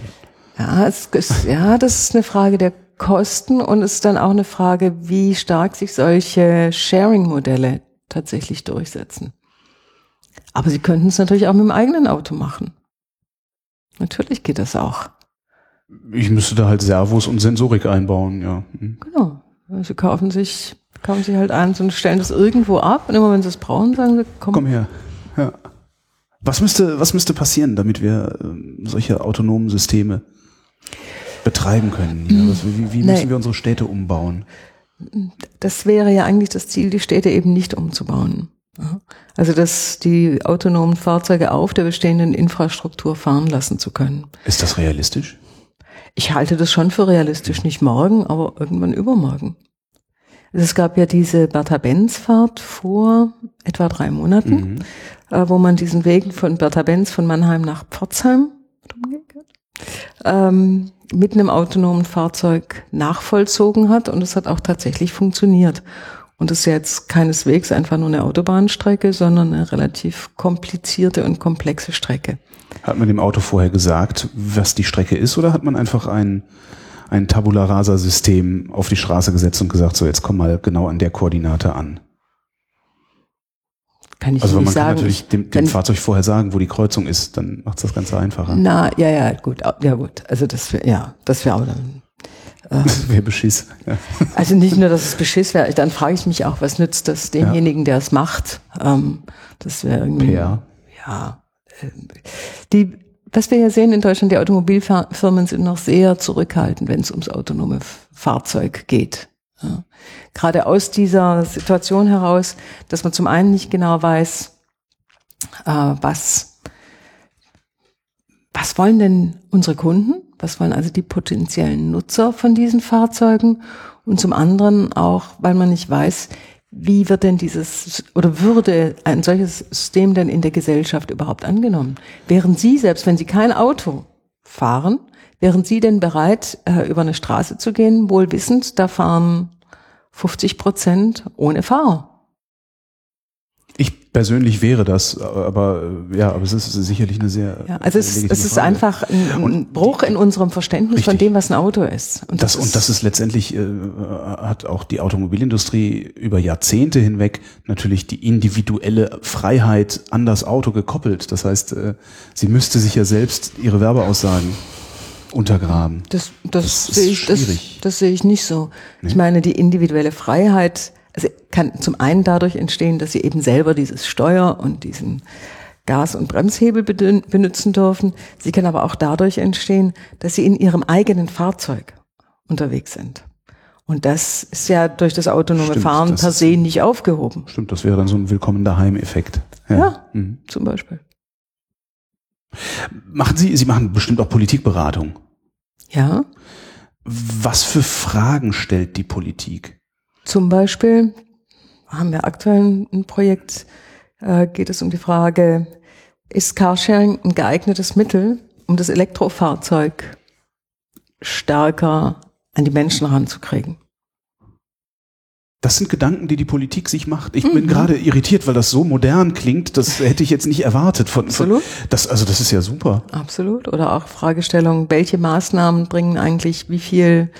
Ja, es ist, ja, das ist eine Frage der Kosten und es ist dann auch eine Frage, wie stark sich solche Sharing-Modelle tatsächlich durchsetzen. Aber Sie könnten es natürlich auch mit dem eigenen Auto machen. Natürlich geht das auch. Ich müsste da halt Servos und Sensorik einbauen, ja. Hm. Genau. Sie kaufen sich, kaufen sich halt eins und stellen das irgendwo ab und immer wenn sie es brauchen, sagen sie, komm, Komm her. Ja. Was müsste, was müsste passieren, damit wir ähm, solche autonomen Systeme betreiben können? Ja, was, wie wie müssen wir unsere Städte umbauen? das wäre ja eigentlich das Ziel, die Städte eben nicht umzubauen. Also, dass die autonomen Fahrzeuge auf der bestehenden Infrastruktur fahren lassen zu können. Ist das realistisch? Ich halte das schon für realistisch, nicht morgen, aber irgendwann übermorgen. Also Es gab ja diese Bertha-Benz-Fahrt vor etwa drei Monaten, äh, wo man diesen Weg von Bertha-Benz von Mannheim nach Pforzheim ähm, mit einem autonomen Fahrzeug nachvollzogen hat und es hat auch tatsächlich funktioniert. Und das ist jetzt keineswegs einfach nur eine Autobahnstrecke, sondern eine relativ komplizierte und komplexe Strecke. Hat man dem Auto vorher gesagt, was die Strecke ist, oder hat man einfach ein, ein Tabula Rasa System auf die Straße gesetzt und gesagt, so jetzt komm mal genau an der Koordinate an? Kann ich also nicht man sagen. kann natürlich dem, dem Fahrzeug vorher sagen, wo die Kreuzung ist, dann macht das Ganze einfacher. Na, ja, ja, gut, ja gut. Also das wäre, ja, das wäre auch dann. Das wäre Beschiss. Ja. Also nicht nur, dass es Beschiss wäre, dann frage ich mich auch, was nützt das demjenigen, der es macht? Ähm, das wäre irgendwie. PR. Ja. äh, Die, was wir ja sehen in Deutschland, die Automobilfirmen sind noch sehr zurückhaltend, wenn es ums autonome Fahrzeug geht. Ja. Gerade aus dieser Situation heraus, dass man zum einen nicht genau weiß, äh, was, was wollen denn unsere Kunden? Was wollen also die potenziellen Nutzer von diesen Fahrzeugen? Und zum anderen auch, weil man nicht weiß, wie wird denn dieses oder würde ein solches System denn in der Gesellschaft überhaupt angenommen? Wären Sie, selbst wenn Sie kein Auto fahren, wären Sie denn bereit, äh, über eine Straße zu gehen, wohl wissend, da fahren 50 Prozent ohne Fahrer? Ich persönlich wäre das, aber äh, ja, aber es ist sicherlich eine sehr. Ja, also es, es ist Frage. einfach ein, ein Bruch in unserem Verständnis von Richtig. dem, was ein Auto ist. Und Das, und das ist letztendlich, äh, hat auch die Automobilindustrie über Jahrzehnte hinweg natürlich die individuelle Freiheit an das Auto gekoppelt. Das heißt, äh, sie müsste sich ja selbst ihre Werbeaussagen untergraben. Das, das, Das sehe ich, das, das sehe ich nicht so. Ich meine, die individuelle Freiheit also kann zum einen dadurch entstehen, dass sie eben selber dieses Steuer und diesen Gas- und Bremshebel benutzen dürfen. Sie kann aber auch dadurch entstehen, dass sie in ihrem eigenen Fahrzeug unterwegs sind. Und das ist ja durch das autonome Stimmt, Fahren per se nicht aufgehoben. Stimmt, das wäre dann so ein Willkommen daheim-Effekt. Ja. Mhm. Zum Beispiel. Machen Sie, Sie machen bestimmt auch Politikberatung. Ja. Was für Fragen stellt die Politik? Zum Beispiel haben wir aktuell ein Projekt, äh, geht es um die Frage, ist Carsharing ein geeignetes Mittel, um das Elektrofahrzeug stärker an die Menschen ranzukriegen? Das sind Gedanken, die die Politik sich macht. Ich Mhm. bin gerade irritiert, weil das so modern klingt. Das hätte ich jetzt nicht erwartet. Von, von, Absolut. das, also das ist ja super. Absolut. Oder auch Fragestellung, welche Maßnahmen bringen eigentlich wie viel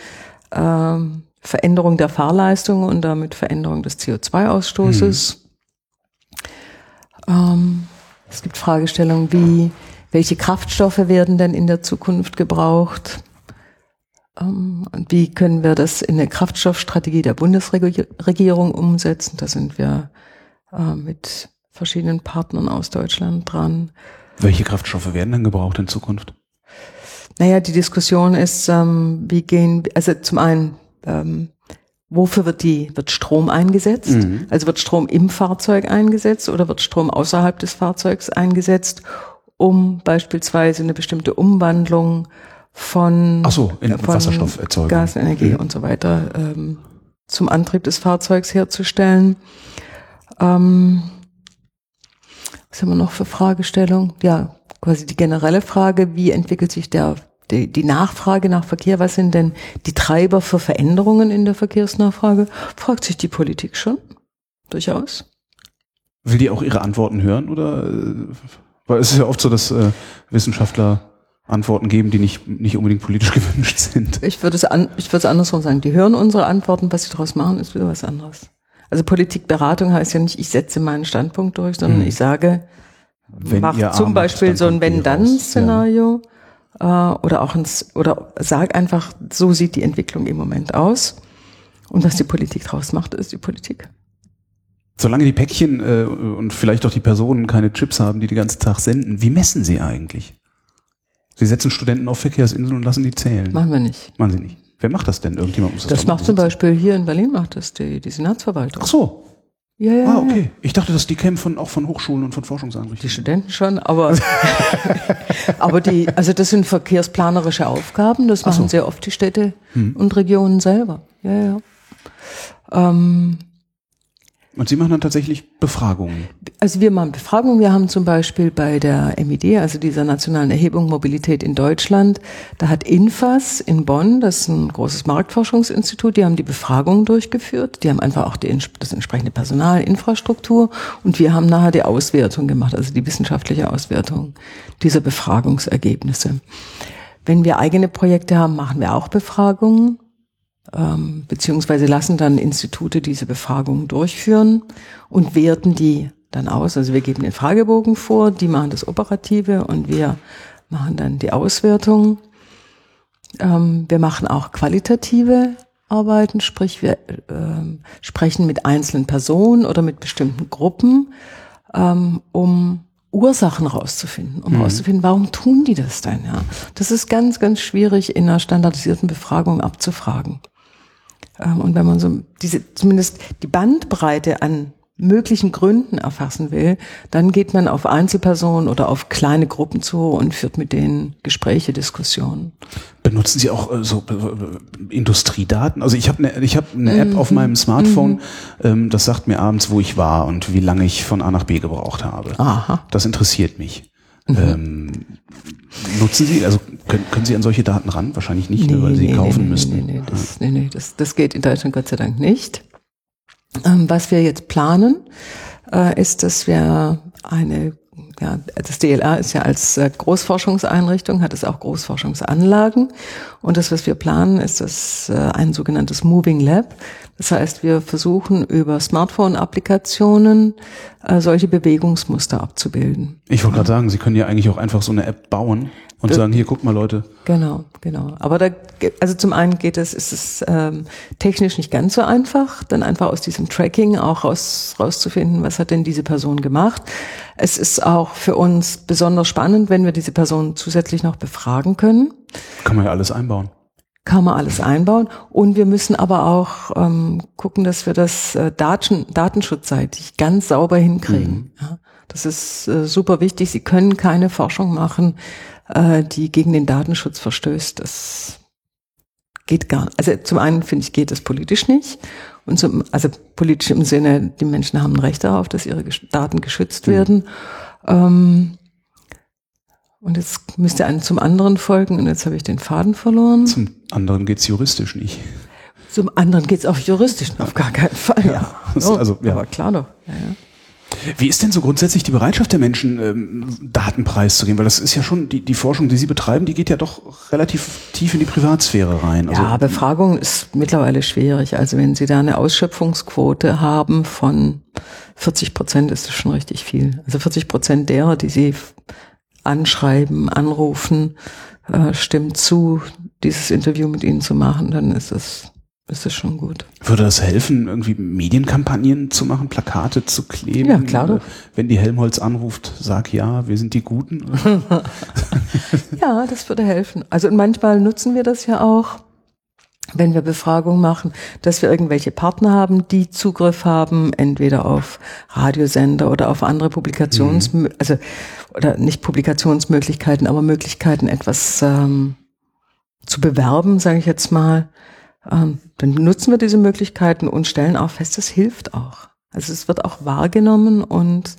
ähm, Veränderung der Fahrleistung und damit Veränderung des CO2-Ausstoßes? Ähm, es gibt Fragestellungen wie, welche Kraftstoffe werden denn in der Zukunft gebraucht? Ähm, und wie können wir das in eine Kraftstoffstrategie der Bundesregierung umsetzen? Da sind wir äh, mit verschiedenen Partnern aus Deutschland dran. Welche Kraftstoffe werden denn gebraucht in Zukunft? Naja, die Diskussion ist, ähm, wie gehen, also zum einen, ähm, wofür wird die, wird Strom eingesetzt? Mhm. Also wird Strom im Fahrzeug eingesetzt oder wird Strom außerhalb des Fahrzeugs eingesetzt, um beispielsweise eine bestimmte Umwandlung von, Ach so, in von Wasserstofferzeugung. Gas, Energie Mhm. und so weiter ähm, zum Antrieb des Fahrzeugs herzustellen. Ähm, was haben wir noch für Fragestellungen? Ja, quasi die generelle Frage, wie entwickelt sich der, die, die Nachfrage nach Verkehr? Was sind denn die Treiber für Veränderungen in der Verkehrsnachfrage? Fragt sich die Politik schon. Durchaus. Will die auch ihre Antworten hören oder? äh, Weil es ist ja oft so, dass äh, Wissenschaftler Antworten geben, die nicht, nicht unbedingt politisch gewünscht sind. Ich würde es an, ich würde es andersrum sagen. Die hören unsere Antworten, was sie daraus machen, ist wieder was anderes. Also Politikberatung heißt ja nicht, ich setze meinen Standpunkt durch, sondern Hm. ich sage, Wenn mach zum Beispiel so ein. Wenn-Dann-Szenario äh, oder auch ein, oder sag einfach, so sieht die Entwicklung im Moment aus. Und was die Politik draus macht, ist die Politik. Solange die Päckchen äh, und vielleicht auch die Personen keine Chips haben, die den ganzen Tag senden, wie messen sie eigentlich? Sie setzen Studenten auf Verkehrsinseln und lassen die zählen. Machen wir nicht. Machen sie nicht. Wer macht das denn? Irgendjemand muss das Das macht zum. Beispiel hier in Berlin macht das die, die Senatsverwaltung. Ach so. Ja, ja, Ah, okay. Ich dachte, dass die kämen von, auch von Hochschulen und von Die Forschungseinrichtungen. Studenten schon, aber, aber die, also das sind verkehrsplanerische Aufgaben, das Ach so. machen sehr oft die Städte Hm. und Regionen selber. Ja, ja. Ähm, Und sie machen dann tatsächlich Befragungen. Also wir machen Befragungen. Wir haben zum Beispiel bei der MID, also dieser Nationalen Erhebung Mobilität in Deutschland, da hat Infas in Bonn, das ist ein großes Marktforschungsinstitut, die haben die Befragungen durchgeführt. Die haben einfach auch die, das entsprechende Personal, Infrastruktur und wir haben nachher die Auswertung gemacht, also die wissenschaftliche Auswertung dieser Befragungsergebnisse. Wenn wir eigene Projekte haben, machen wir auch Befragungen ähm, beziehungsweise lassen dann Institute diese Befragungen durchführen und werten die dann aus. Also wir geben den Fragebogen vor, die machen das Operative und wir machen dann die Auswertung. Ähm, wir machen auch qualitative Arbeiten, sprich wir äh, sprechen mit einzelnen Personen oder mit bestimmten Gruppen, ähm, um Ursachen rauszufinden, um mhm. rauszufinden, warum tun die das denn? Ja, das ist ganz, ganz schwierig in einer standardisierten Befragung abzufragen. Ähm, und wenn man so diese, zumindest die Bandbreite an möglichen Gründen erfassen will, dann geht man auf Einzelpersonen oder auf kleine Gruppen zu und führt mit denen Gespräche, Diskussionen. Benutzen Sie auch äh, so äh, Industriedaten? Also ich habe eine ich hab eine App mhm. auf meinem Smartphone, mhm. ähm, das sagt mir abends, wo ich war und wie lange ich von A nach B gebraucht habe. Aha. Das interessiert mich. Mhm. Ähm, nutzen Sie, also können, können Sie an solche Daten ran? Wahrscheinlich nicht, nee, weil Sie nee, kaufen nee, müssten. Nee, nee, das, nee, nee das, das geht in Deutschland Gott sei Dank nicht. Ähm, was wir jetzt planen, äh, ist, dass wir eine ja, das DLR ist ja als äh, Großforschungseinrichtung, hat es auch Großforschungsanlagen. Und das, was wir planen, ist das äh, ein sogenanntes Moving Lab. Das heißt, wir versuchen über Smartphone-Applikationen äh, solche Bewegungsmuster abzubilden. Ich wollte gerade sagen, Sie können ja eigentlich auch einfach so eine App bauen und das, sagen, hier, guck mal, Leute. Genau, genau. Aber da, also zum einen geht es, ist es ähm, technisch nicht ganz so einfach, dann einfach aus diesem Tracking auch raus, rauszufinden, was hat denn diese Person gemacht. Es ist auch für uns besonders spannend, wenn wir diese Person zusätzlich noch befragen können. Kann man ja alles einbauen kann man alles einbauen. Und wir müssen aber auch ähm, gucken, dass wir das äh, Daten, datenschutzseitig ganz sauber hinkriegen. Mhm. Ja, das ist äh, super wichtig. Sie können keine Forschung machen, äh, die gegen den Datenschutz verstößt. Das geht gar nicht. Also zum einen finde ich, geht das politisch nicht. Und zum, also politisch im Sinne, die Menschen haben ein Recht darauf, dass ihre Daten geschützt mhm. werden. Ähm, und jetzt müsste einen zum anderen folgen und jetzt habe ich den Faden verloren. Zum anderen geht's juristisch nicht. Zum anderen geht's auch juristisch auf gar keinen Fall. Ja, ja. Oh, also, ja. aber klar doch. Ja, ja. Wie ist denn so grundsätzlich die Bereitschaft der Menschen, ähm, Daten preiszugeben? Weil das ist ja schon, die, die Forschung, die Sie betreiben, die geht ja doch relativ tief in die Privatsphäre rein. Also ja, Befragung ist mittlerweile schwierig. Also wenn Sie da eine Ausschöpfungsquote haben von 40 Prozent, ist das schon richtig viel. Also 40 Prozent derer, die Sie anschreiben, anrufen, äh, stimmt zu, dieses Interview mit Ihnen zu machen, dann ist das ist das schon gut. Würde das helfen, irgendwie Medienkampagnen zu machen, Plakate zu kleben? Ja, klar. Doch. Wenn die Helmholtz anruft, sag ja, wir sind die Guten. ja, das würde helfen. Also manchmal nutzen wir das ja auch wenn wir Befragungen machen, dass wir irgendwelche Partner haben, die Zugriff haben, entweder auf Radiosender oder auf andere Publikations, mhm. also oder nicht Publikationsmöglichkeiten, aber Möglichkeiten, etwas ähm, zu bewerben, sage ich jetzt mal. Ähm, dann nutzen wir diese Möglichkeiten und stellen auch fest, es hilft auch. Also es wird auch wahrgenommen und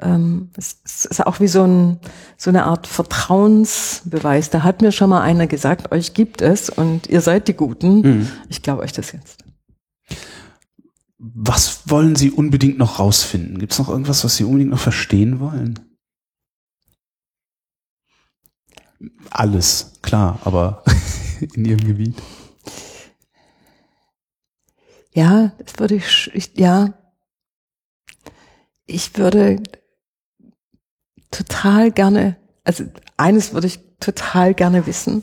ähm, es, es ist auch wie so, ein, so eine Art Vertrauensbeweis. Da hat mir schon mal einer gesagt, euch gibt es und ihr seid die Guten. Mhm. Ich glaube euch das jetzt. Was wollen Sie unbedingt noch rausfinden? Gibt es noch irgendwas, was Sie unbedingt noch verstehen wollen? Alles, klar, aber in Ihrem Gebiet. Ja, das würde ich, ich ja, ich würde total gerne, also eines würde ich total gerne wissen.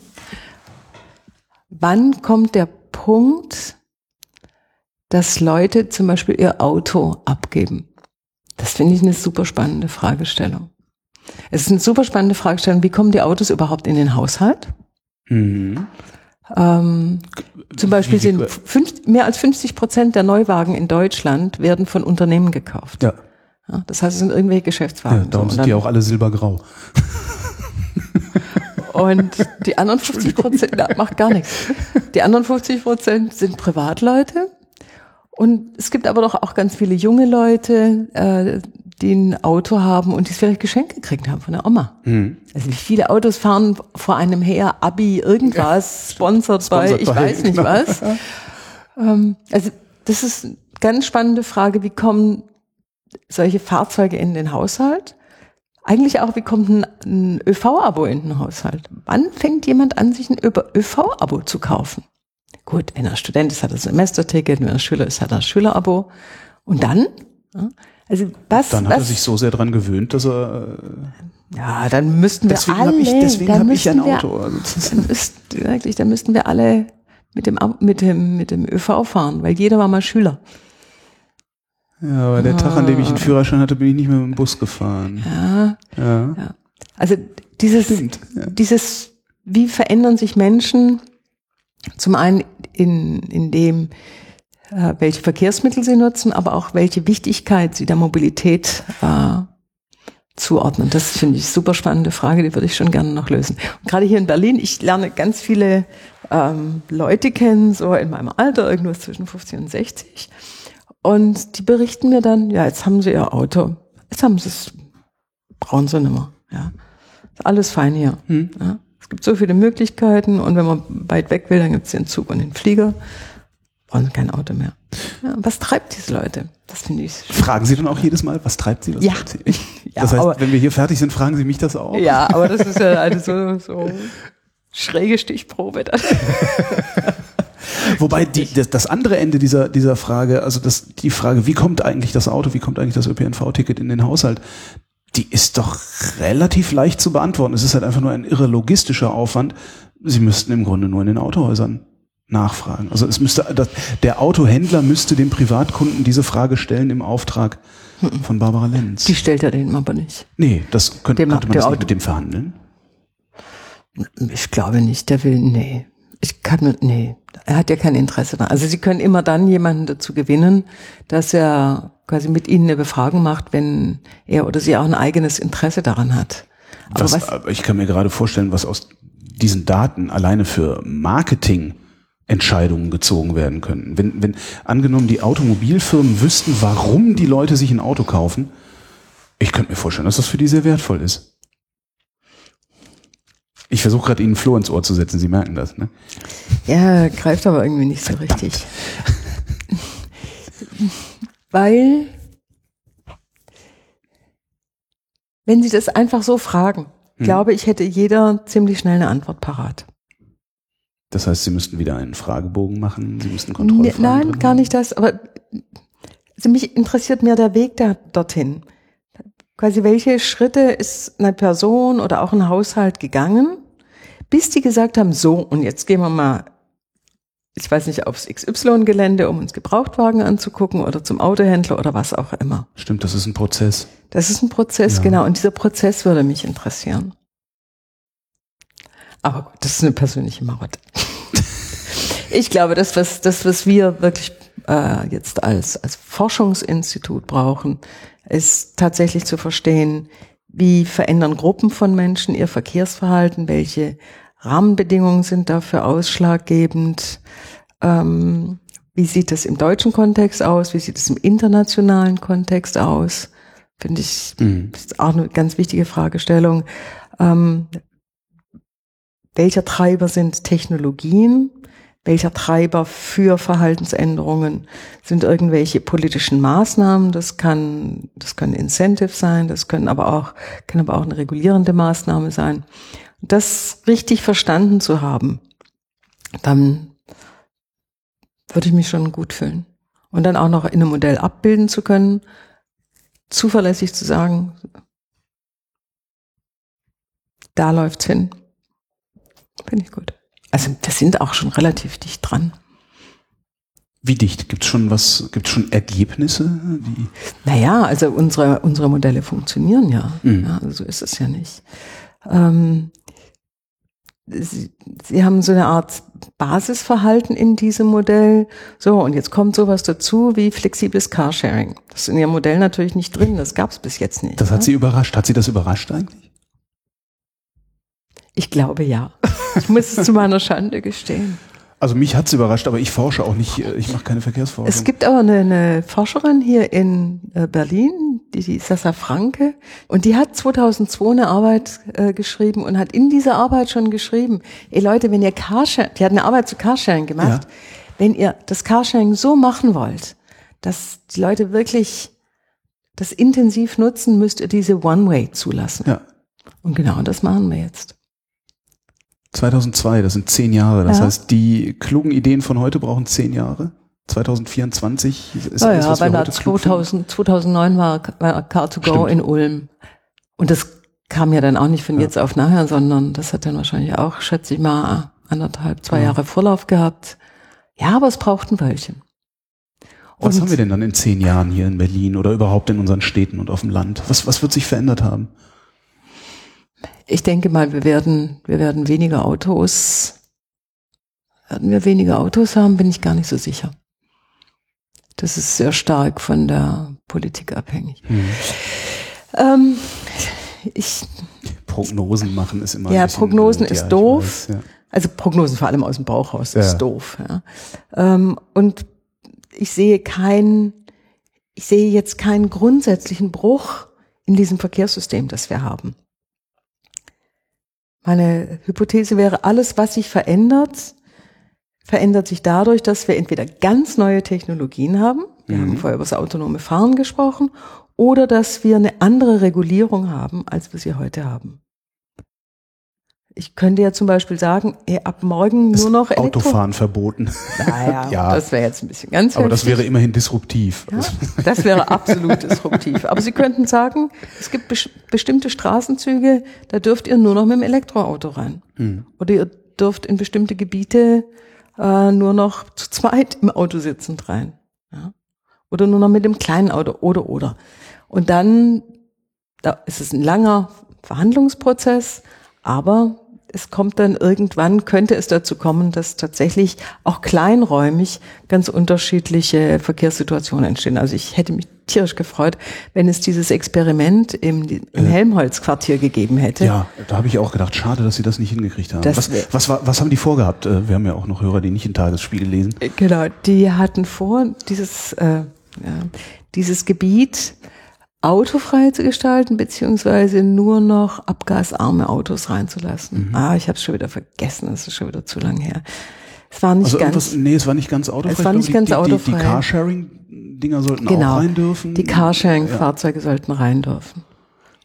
Wann kommt der Punkt, dass Leute zum Beispiel ihr Auto abgeben? Das finde ich eine super spannende Fragestellung. Es ist eine super spannende Fragestellung, wie kommen die Autos überhaupt in den Haushalt? Mhm. Ähm, zum Beispiel sind fünf, mehr als 50 Prozent der Neuwagen in Deutschland werden von Unternehmen gekauft. Ja. Ja, das heißt, es sind irgendwelche Geschäftswagen. Ja, darum so. sind die auch alle silbergrau. Und die anderen 50 Prozent, ja, macht gar nichts. Die anderen 50 Prozent sind Privatleute. Und es gibt aber doch auch ganz viele junge Leute, äh, die ein Auto haben und die es vielleicht geschenkt gekriegt haben von der Oma. Mhm. Also wie viele Autos fahren vor einem her, Abi, irgendwas, sponsored, Sponsored bei, ich weiß nicht genau. was. ähm, also das ist eine ganz spannende Frage, wie kommen solche Fahrzeuge in den Haushalt? Eigentlich auch, wie kommt ein, ein ÖV-Abo in den Haushalt? Wann fängt jemand an, sich ein ÖV-Abo zu kaufen? Gut, wenn er Student ist, hat er ein Semesterticket, wenn er Schüler ist, hat er ein Schülerabo. Und dann? Also was, Dann hat er was, sich so sehr dran gewöhnt, dass er. äh, ja, dann müssten wir Deswegen alle, habe ich, deswegen dann hab ich ein wir- Auto. Also, dann müssten, wirklich, dann müssten wir alle mit dem, mit dem, mit dem ÖV fahren, weil jeder war mal Schüler. Ja, aber der Tag, an dem ich einen Führerschein hatte, bin ich nicht mehr mit dem Bus gefahren. Ja, Ja. ja. Also dieses, Stimmt, ja. dieses, wie verändern sich Menschen? Zum einen in, in dem, äh, welche Verkehrsmittel sie nutzen, aber auch welche Wichtigkeit sie der Mobilität äh, zuordnen. Das finde ich super spannende Frage, die würde ich schon gerne noch lösen. Und gerade hier in Berlin, ich lerne ganz viele ähm, Leute kennen, so in meinem Alter, irgendwas zwischen 50 und 60. Und die berichten mir dann, ja, jetzt haben sie ihr Auto, jetzt haben sie es, brauchen sie nicht mehr. Ja. Ist alles fein hier. Hm. Ja. Es gibt so viele Möglichkeiten und wenn man weit weg will, dann gibt es den Zug und den Flieger. Brauchen sie kein Auto mehr. Ja, was treibt diese Leute? Das finde ich Fragen Sie dann auch jedes Mal, was treibt Sie? Was Ja. treibt Sie? Ja, das heißt, aber- wenn wir hier fertig sind, fragen Sie mich das auch. Ja, aber das ist ja eine so, so schräge Stichprobe. Dann. Wobei die, das, das andere Ende dieser, dieser Frage, also das, die Frage, wie kommt eigentlich das Auto, wie kommt eigentlich das ÖPNV-Ticket in den Haushalt, die ist doch relativ leicht zu beantworten. Es ist halt einfach nur ein irre logistischer Aufwand. Sie müssten im Grunde nur in den Autohäusern nachfragen. Also es müsste, das, der Autohändler müsste dem Privatkunden diese Frage stellen im Auftrag von Barbara Lenz. Die stellt er denen aber nicht. nee, das könnte, Der könnte man das nicht mit dem verhandeln. Ich glaube nicht, der will, nee. Ich kann, nee, er hat ja kein Interesse daran. Also Sie können immer dann jemanden dazu gewinnen, dass er quasi mit Ihnen eine Befragung macht, wenn er oder sie auch ein eigenes Interesse daran hat. Aber Was, was, ich kann mir gerade vorstellen, was aus diesen Daten alleine für Marketingentscheidungen gezogen werden könnten. Wenn, wenn angenommen die Automobilfirmen wüssten, warum die Leute sich ein Auto kaufen, ich könnte mir vorstellen, dass das für die sehr wertvoll ist. Ich versuche gerade Ihnen Floh ins Ohr zu setzen, Sie merken das, ne? ja, greift aber irgendwie nicht so richtig. Weil, wenn Sie das einfach so fragen, Hm. glaube ich, hätte jeder ziemlich schnell eine Antwort parat. Das heißt, Sie müssten wieder einen Fragebogen machen, Sie müssten Kontrollfragen nein, gar nicht das, aber also mich interessiert mehr der Weg da, dorthin. Quasi, welche Schritte ist eine Person oder auch ein Haushalt gegangen, bis die gesagt haben, so, und jetzt gehen wir mal, ich weiß nicht, aufs XY-Gelände, um uns Gebrauchtwagen anzugucken oder zum Autohändler oder was auch immer. Stimmt, das ist ein Prozess. Das ist ein Prozess, Ja. genau, und dieser Prozess würde mich interessieren. Aber gut, das ist eine persönliche Marotte. ich glaube, das, was, das, was wir wirklich äh, jetzt als, als Forschungsinstitut brauchen, ist tatsächlich zu verstehen, wie verändern Gruppen von Menschen ihr Verkehrsverhalten, welche Rahmenbedingungen sind dafür ausschlaggebend, ähm, wie sieht das im deutschen Kontext aus, wie sieht es im internationalen Kontext aus, finde ich Mhm. ist auch eine ganz wichtige Fragestellung. Ähm, welcher Treiber sind Technologien? Welcher Treiber für Verhaltensänderungen sind irgendwelche politischen Maßnahmen? Das kann, das können Incentives sein, das können aber auch, kann aber auch eine regulierende Maßnahme sein. Das richtig verstanden zu haben, dann würde ich mich schon gut fühlen. Und dann auch noch in einem Modell abbilden zu können, zuverlässig zu sagen, da läuft's hin. Finde ich gut. Also wir sind auch schon relativ dicht dran. Wie dicht? Gibt es schon was, gibt es schon Ergebnisse? Die, Naja, also unsere, unsere Modelle funktionieren ja. Mhm. ja also so ist es ja nicht. Ähm, sie, sie haben so eine Art Basisverhalten in diesem Modell. So, und jetzt kommt sowas dazu wie flexibles Carsharing. Das ist in ihrem Modell natürlich nicht drin, das gab es bis jetzt nicht. das hat ne? Sie überrascht. Hat Sie das überrascht eigentlich? Ich glaube ja. Ich muss es zu meiner Schande gestehen. Also mich hat's überrascht, aber ich forsche auch nicht, äh, ich mache keine Verkehrsforschung. Es gibt aber eine, eine Forscherin hier in äh, Berlin, die, die Sassa Franke. Und die hat 2002 eine Arbeit äh, geschrieben und hat in dieser Arbeit schon geschrieben, ey Leute, wenn ihr Carsharing, die hat eine Arbeit zu Carsharing gemacht, ja. wenn ihr das Carsharing so machen wollt, dass die Leute wirklich das intensiv nutzen, müsst ihr diese One-Way zulassen. Ja. Und genau das machen wir jetzt. 2002, das sind zehn Jahre. Das ja. heißt, die klugen Ideen von heute brauchen zehn Jahre. 2024 ist ja, alles, ja, was wir heute 2000, 2009 war, war Car2Go in Ulm. Und das kam ja dann auch nicht von ja. jetzt auf nachher, sondern das hat dann wahrscheinlich auch, schätze ich mal, anderthalb, zwei ja. Jahre Vorlauf gehabt. Ja, aber es braucht ein Weilchen. Und was haben wir denn dann in zehn Jahren hier in Berlin oder überhaupt in unseren Städten und auf dem Land? Was, was wird sich verändert haben? Ich denke mal, wir werden, wir werden weniger Autos, werden wir weniger Autos haben, bin ich gar nicht so sicher. Das ist sehr stark von der Politik abhängig. Mhm. Ähm, ich, Prognosen machen ist immer. Ja, Prognosen ist ja, doof. Weiß, ja. Also Prognosen vor allem aus dem Bauch raus ja. ist doof. Ja. Ähm, und ich sehe keinen, ich sehe jetzt keinen grundsätzlichen Bruch in diesem Verkehrssystem, das wir haben. Meine Hypothese wäre, alles, was sich verändert, verändert sich dadurch, dass wir entweder ganz neue Technologien haben, wir mhm. haben vorher über das autonome Fahren gesprochen, oder dass wir eine andere Regulierung haben, als wir sie heute haben. Ich könnte ja zum Beispiel sagen, ey, ab morgen nur noch Elektro Autofahren verboten. Naja, ja. das wäre jetzt ein bisschen ganz Aber das wäre immerhin disruptiv. Ja, das wäre absolut disruptiv. Aber Sie könnten sagen, es gibt bes bestimmte Straßenzüge, da dürft ihr nur noch mit dem Elektroauto rein. Hm. Oder ihr dürft in bestimmte Gebiete äh, nur noch zu zweit im Auto sitzend rein. Ja? Oder nur noch mit dem kleinen Auto oder oder. Und dann, da ist es ein langer Verhandlungsprozess, aber es kommt dann irgendwann, könnte es dazu kommen, dass tatsächlich auch kleinräumig ganz unterschiedliche Verkehrssituationen entstehen. Also ich hätte mich tierisch gefreut, wenn es dieses Experiment im, im äh. Helmholtz-Quartier gegeben hätte. Ja, da habe ich auch gedacht, schade, dass sie das nicht hingekriegt haben. Was, was, war, was haben die vorgehabt? Äh, wir haben ja auch noch Hörer, die nicht in Tagesspiegel lesen. Äh, genau, die hatten vor, dieses, äh, ja, dieses Gebiet autofrei zu gestalten, beziehungsweise nur noch abgasarme Autos reinzulassen. Mhm. Ah, ich habe es schon wieder vergessen, das ist schon wieder zu lang her. Es war nicht also ganz. Nee, es war nicht ganz autofrei. Es war nicht ganz die, autofrei. Die, die Carsharing-Dinger sollten genau. auch rein dürfen. Die Carsharing-Fahrzeuge ja. sollten rein dürfen.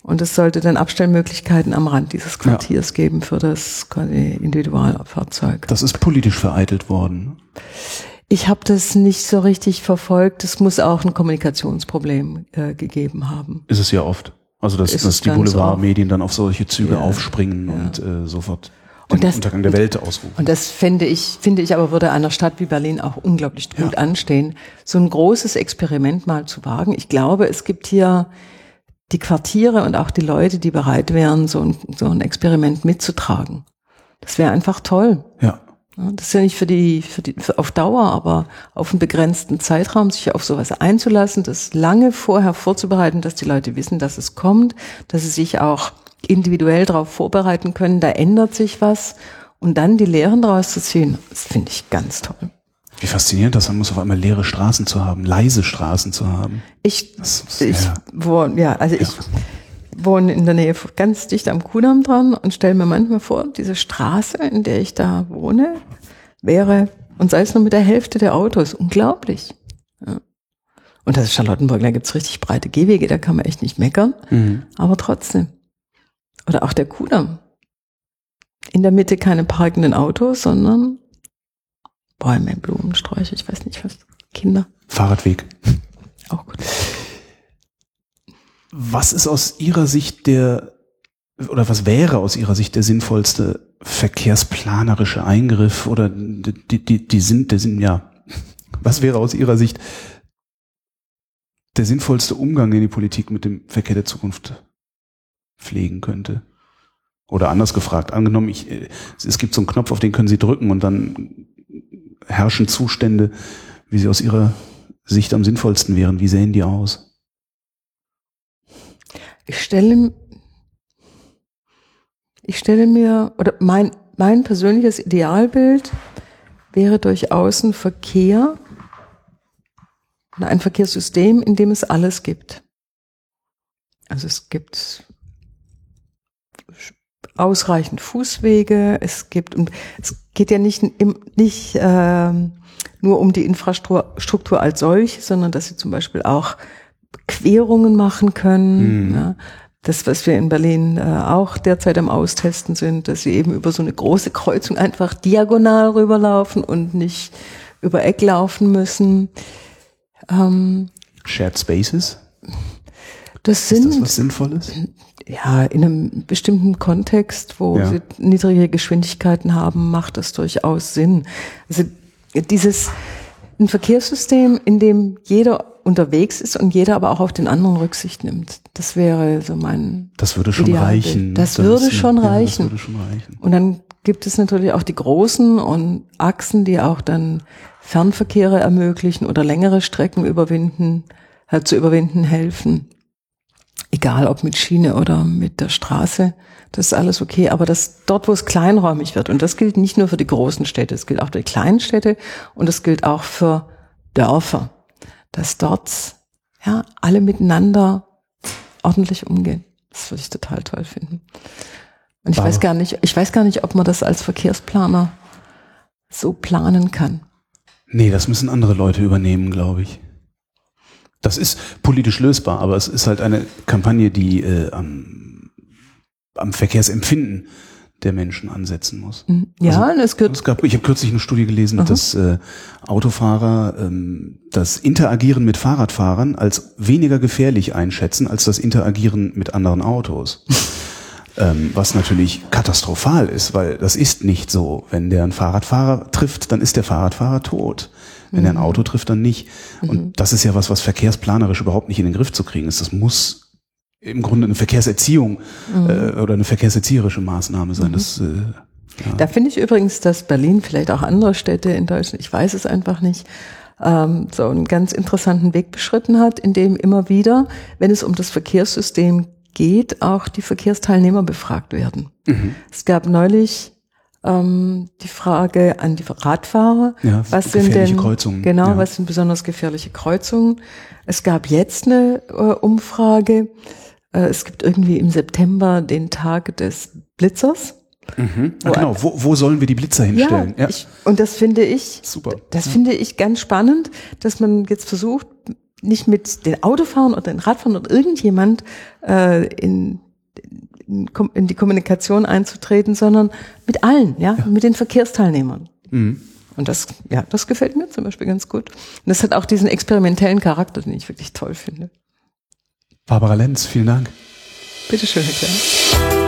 Und es sollte dann Abstellmöglichkeiten am Rand dieses Quartiers ja. geben für das Individualfahrzeug. Das ist politisch vereitelt worden. Ich habe das nicht so richtig verfolgt. Es muss auch ein Kommunikationsproblem äh, gegeben haben. Ist es ja oft. Also dass, dass die Boulevardmedien dann auf solche Züge ja, aufspringen ja. und äh, sofort den und das, Untergang der Welt ausrufen. Und das finde ich, finde ich aber würde einer Stadt wie Berlin auch unglaublich gut ja. anstehen, so ein großes Experiment mal zu wagen. Ich glaube, es gibt hier die Quartiere und auch die Leute, die bereit wären, so ein, so ein Experiment mitzutragen. Das wäre einfach toll. Ja. Das ist ja nicht für die, für die für auf Dauer, aber auf einen begrenzten Zeitraum sich auf sowas einzulassen, das lange vorher vorzubereiten, dass die Leute wissen, dass es kommt, dass sie sich auch individuell darauf vorbereiten können, da ändert sich was und dann die Lehren daraus zu ziehen, das finde ich ganz toll. Wie faszinierend das sein muss, auf einmal leere Straßen zu haben, leise Straßen zu haben. Ich, das, ich, ja. Wo, ja, also ja. ich wohne in der Nähe ganz dicht am Kudamm dran und stelle mir manchmal vor, diese Straße, in der ich da wohne, wäre, und sei es nur mit der Hälfte der Autos, unglaublich. Ja. Und das ist Charlottenburg, da gibt's richtig breite Gehwege, da kann man echt nicht meckern, mhm. aber trotzdem. Oder auch der Kudamm. In der Mitte keine parkenden Autos, sondern Bäume, Blumen, Sträuche, ich weiß nicht was, Kinder. Fahrradweg. Auch gut. Was ist aus Ihrer Sicht der, oder was wäre aus Ihrer Sicht der sinnvollste verkehrsplanerische Eingriff oder die, die, die sind, der sind, ja, was wäre aus Ihrer Sicht der sinnvollste Umgang, den die Politik mit dem Verkehr der Zukunft pflegen könnte? Oder anders gefragt, angenommen, ich, es gibt so einen Knopf, auf den können Sie drücken und dann herrschen Zustände, wie sie aus Ihrer Sicht am sinnvollsten wären. Wie sehen die aus? Ich stelle, ich stelle mir, oder mein, mein persönliches Idealbild wäre durchaus ein Verkehr, ein Verkehrssystem, in dem es alles gibt. Also es gibt ausreichend Fußwege, es gibt, und es geht ja nicht, nicht äh, nur um die Infrastruktur als solch, sondern dass sie zum Beispiel auch Querungen machen können. Mhm. Ja. Das, was wir in Berlin äh, auch derzeit am Austesten sind, dass sie eben über so eine große Kreuzung einfach diagonal rüberlaufen und nicht über Eck laufen müssen. Ähm, Shared Spaces? Das sind, ist das was Sinnvolles? Ja, in einem bestimmten Kontext, wo ja. sie niedrige Geschwindigkeiten haben, macht das durchaus Sinn. Also dieses ein Verkehrssystem, in dem jeder unterwegs ist und jeder aber auch auf den anderen Rücksicht nimmt. Das wäre so mein. Das würde schon Idealbild. reichen. Das, das würde schon ja, reichen. Das würde schon reichen. Und dann gibt es natürlich auch die großen und Achsen, die auch dann Fernverkehre ermöglichen oder längere Strecken überwinden, äh, zu überwinden helfen. Egal ob mit Schiene oder mit der Straße. Das ist alles okay. Aber das dort, wo es kleinräumig wird, und das gilt nicht nur für die großen Städte, es gilt auch für die kleinen Städte und es gilt auch für Dörfer, dass dort ja alle miteinander ordentlich umgehen. Das würde ich total toll finden. Und ich weiß gar nicht, ich weiß gar nicht, ob man das als Verkehrsplaner so planen kann. Nee, das müssen andere Leute übernehmen, glaube ich. Das ist politisch lösbar, aber es ist halt eine Kampagne, die äh, am, am Verkehrsempfinden der Menschen ansetzen muss. Mhm. Ja, also, es. Es gab, ich habe kürzlich eine Studie gelesen, Aha. dass äh, Autofahrer ähm, das Interagieren mit Fahrradfahrern als weniger gefährlich einschätzen als das Interagieren mit anderen Autos. ähm, was natürlich katastrophal ist, weil das ist nicht so. Wenn der einen Fahrradfahrer trifft, dann ist der Fahrradfahrer tot. Wenn mhm. er ein. Auto trifft, dann nicht. Und mhm. das ist ja was, was verkehrsplanerisch überhaupt nicht in den Griff zu kriegen ist. Das muss im Grunde eine Verkehrserziehung mhm. äh, oder eine verkehrserzieherische Maßnahme sein. Mhm. Das, äh, ja. Da finde ich übrigens, dass Berlin, vielleicht auch andere Städte in Deutschland, ich weiß es einfach nicht, ähm, so einen ganz interessanten Weg beschritten hat, in dem immer wieder, wenn es um das Verkehrssystem geht, auch die Verkehrsteilnehmer befragt werden. Mhm. Es gab neulich ähm, die Frage an die Radfahrer, ja, was sind denn Kreuzungen. genau, ja. was sind besonders gefährliche Kreuzungen? Es gab jetzt eine äh, Umfrage. Äh, es gibt irgendwie im September den Tag des Blitzers. Mhm. Ah, genau, wo, wo sollen wir die Blitzer hinstellen? Ja, ja. Ich, und das finde ich, super. Das ja. finde ich ganz spannend, dass man jetzt versucht, nicht mit den Autofahren oder den Radfahren oder irgendjemand äh, in, in, in die Kommunikation einzutreten, sondern mit allen, ja, ja. mit den Verkehrsteilnehmern. Mhm. Und das, ja, das gefällt mir zum Beispiel ganz gut. Und das hat auch diesen experimentellen Charakter, den ich wirklich toll finde. Barbara Lenz, vielen Dank. Bitteschön, Herr Klein.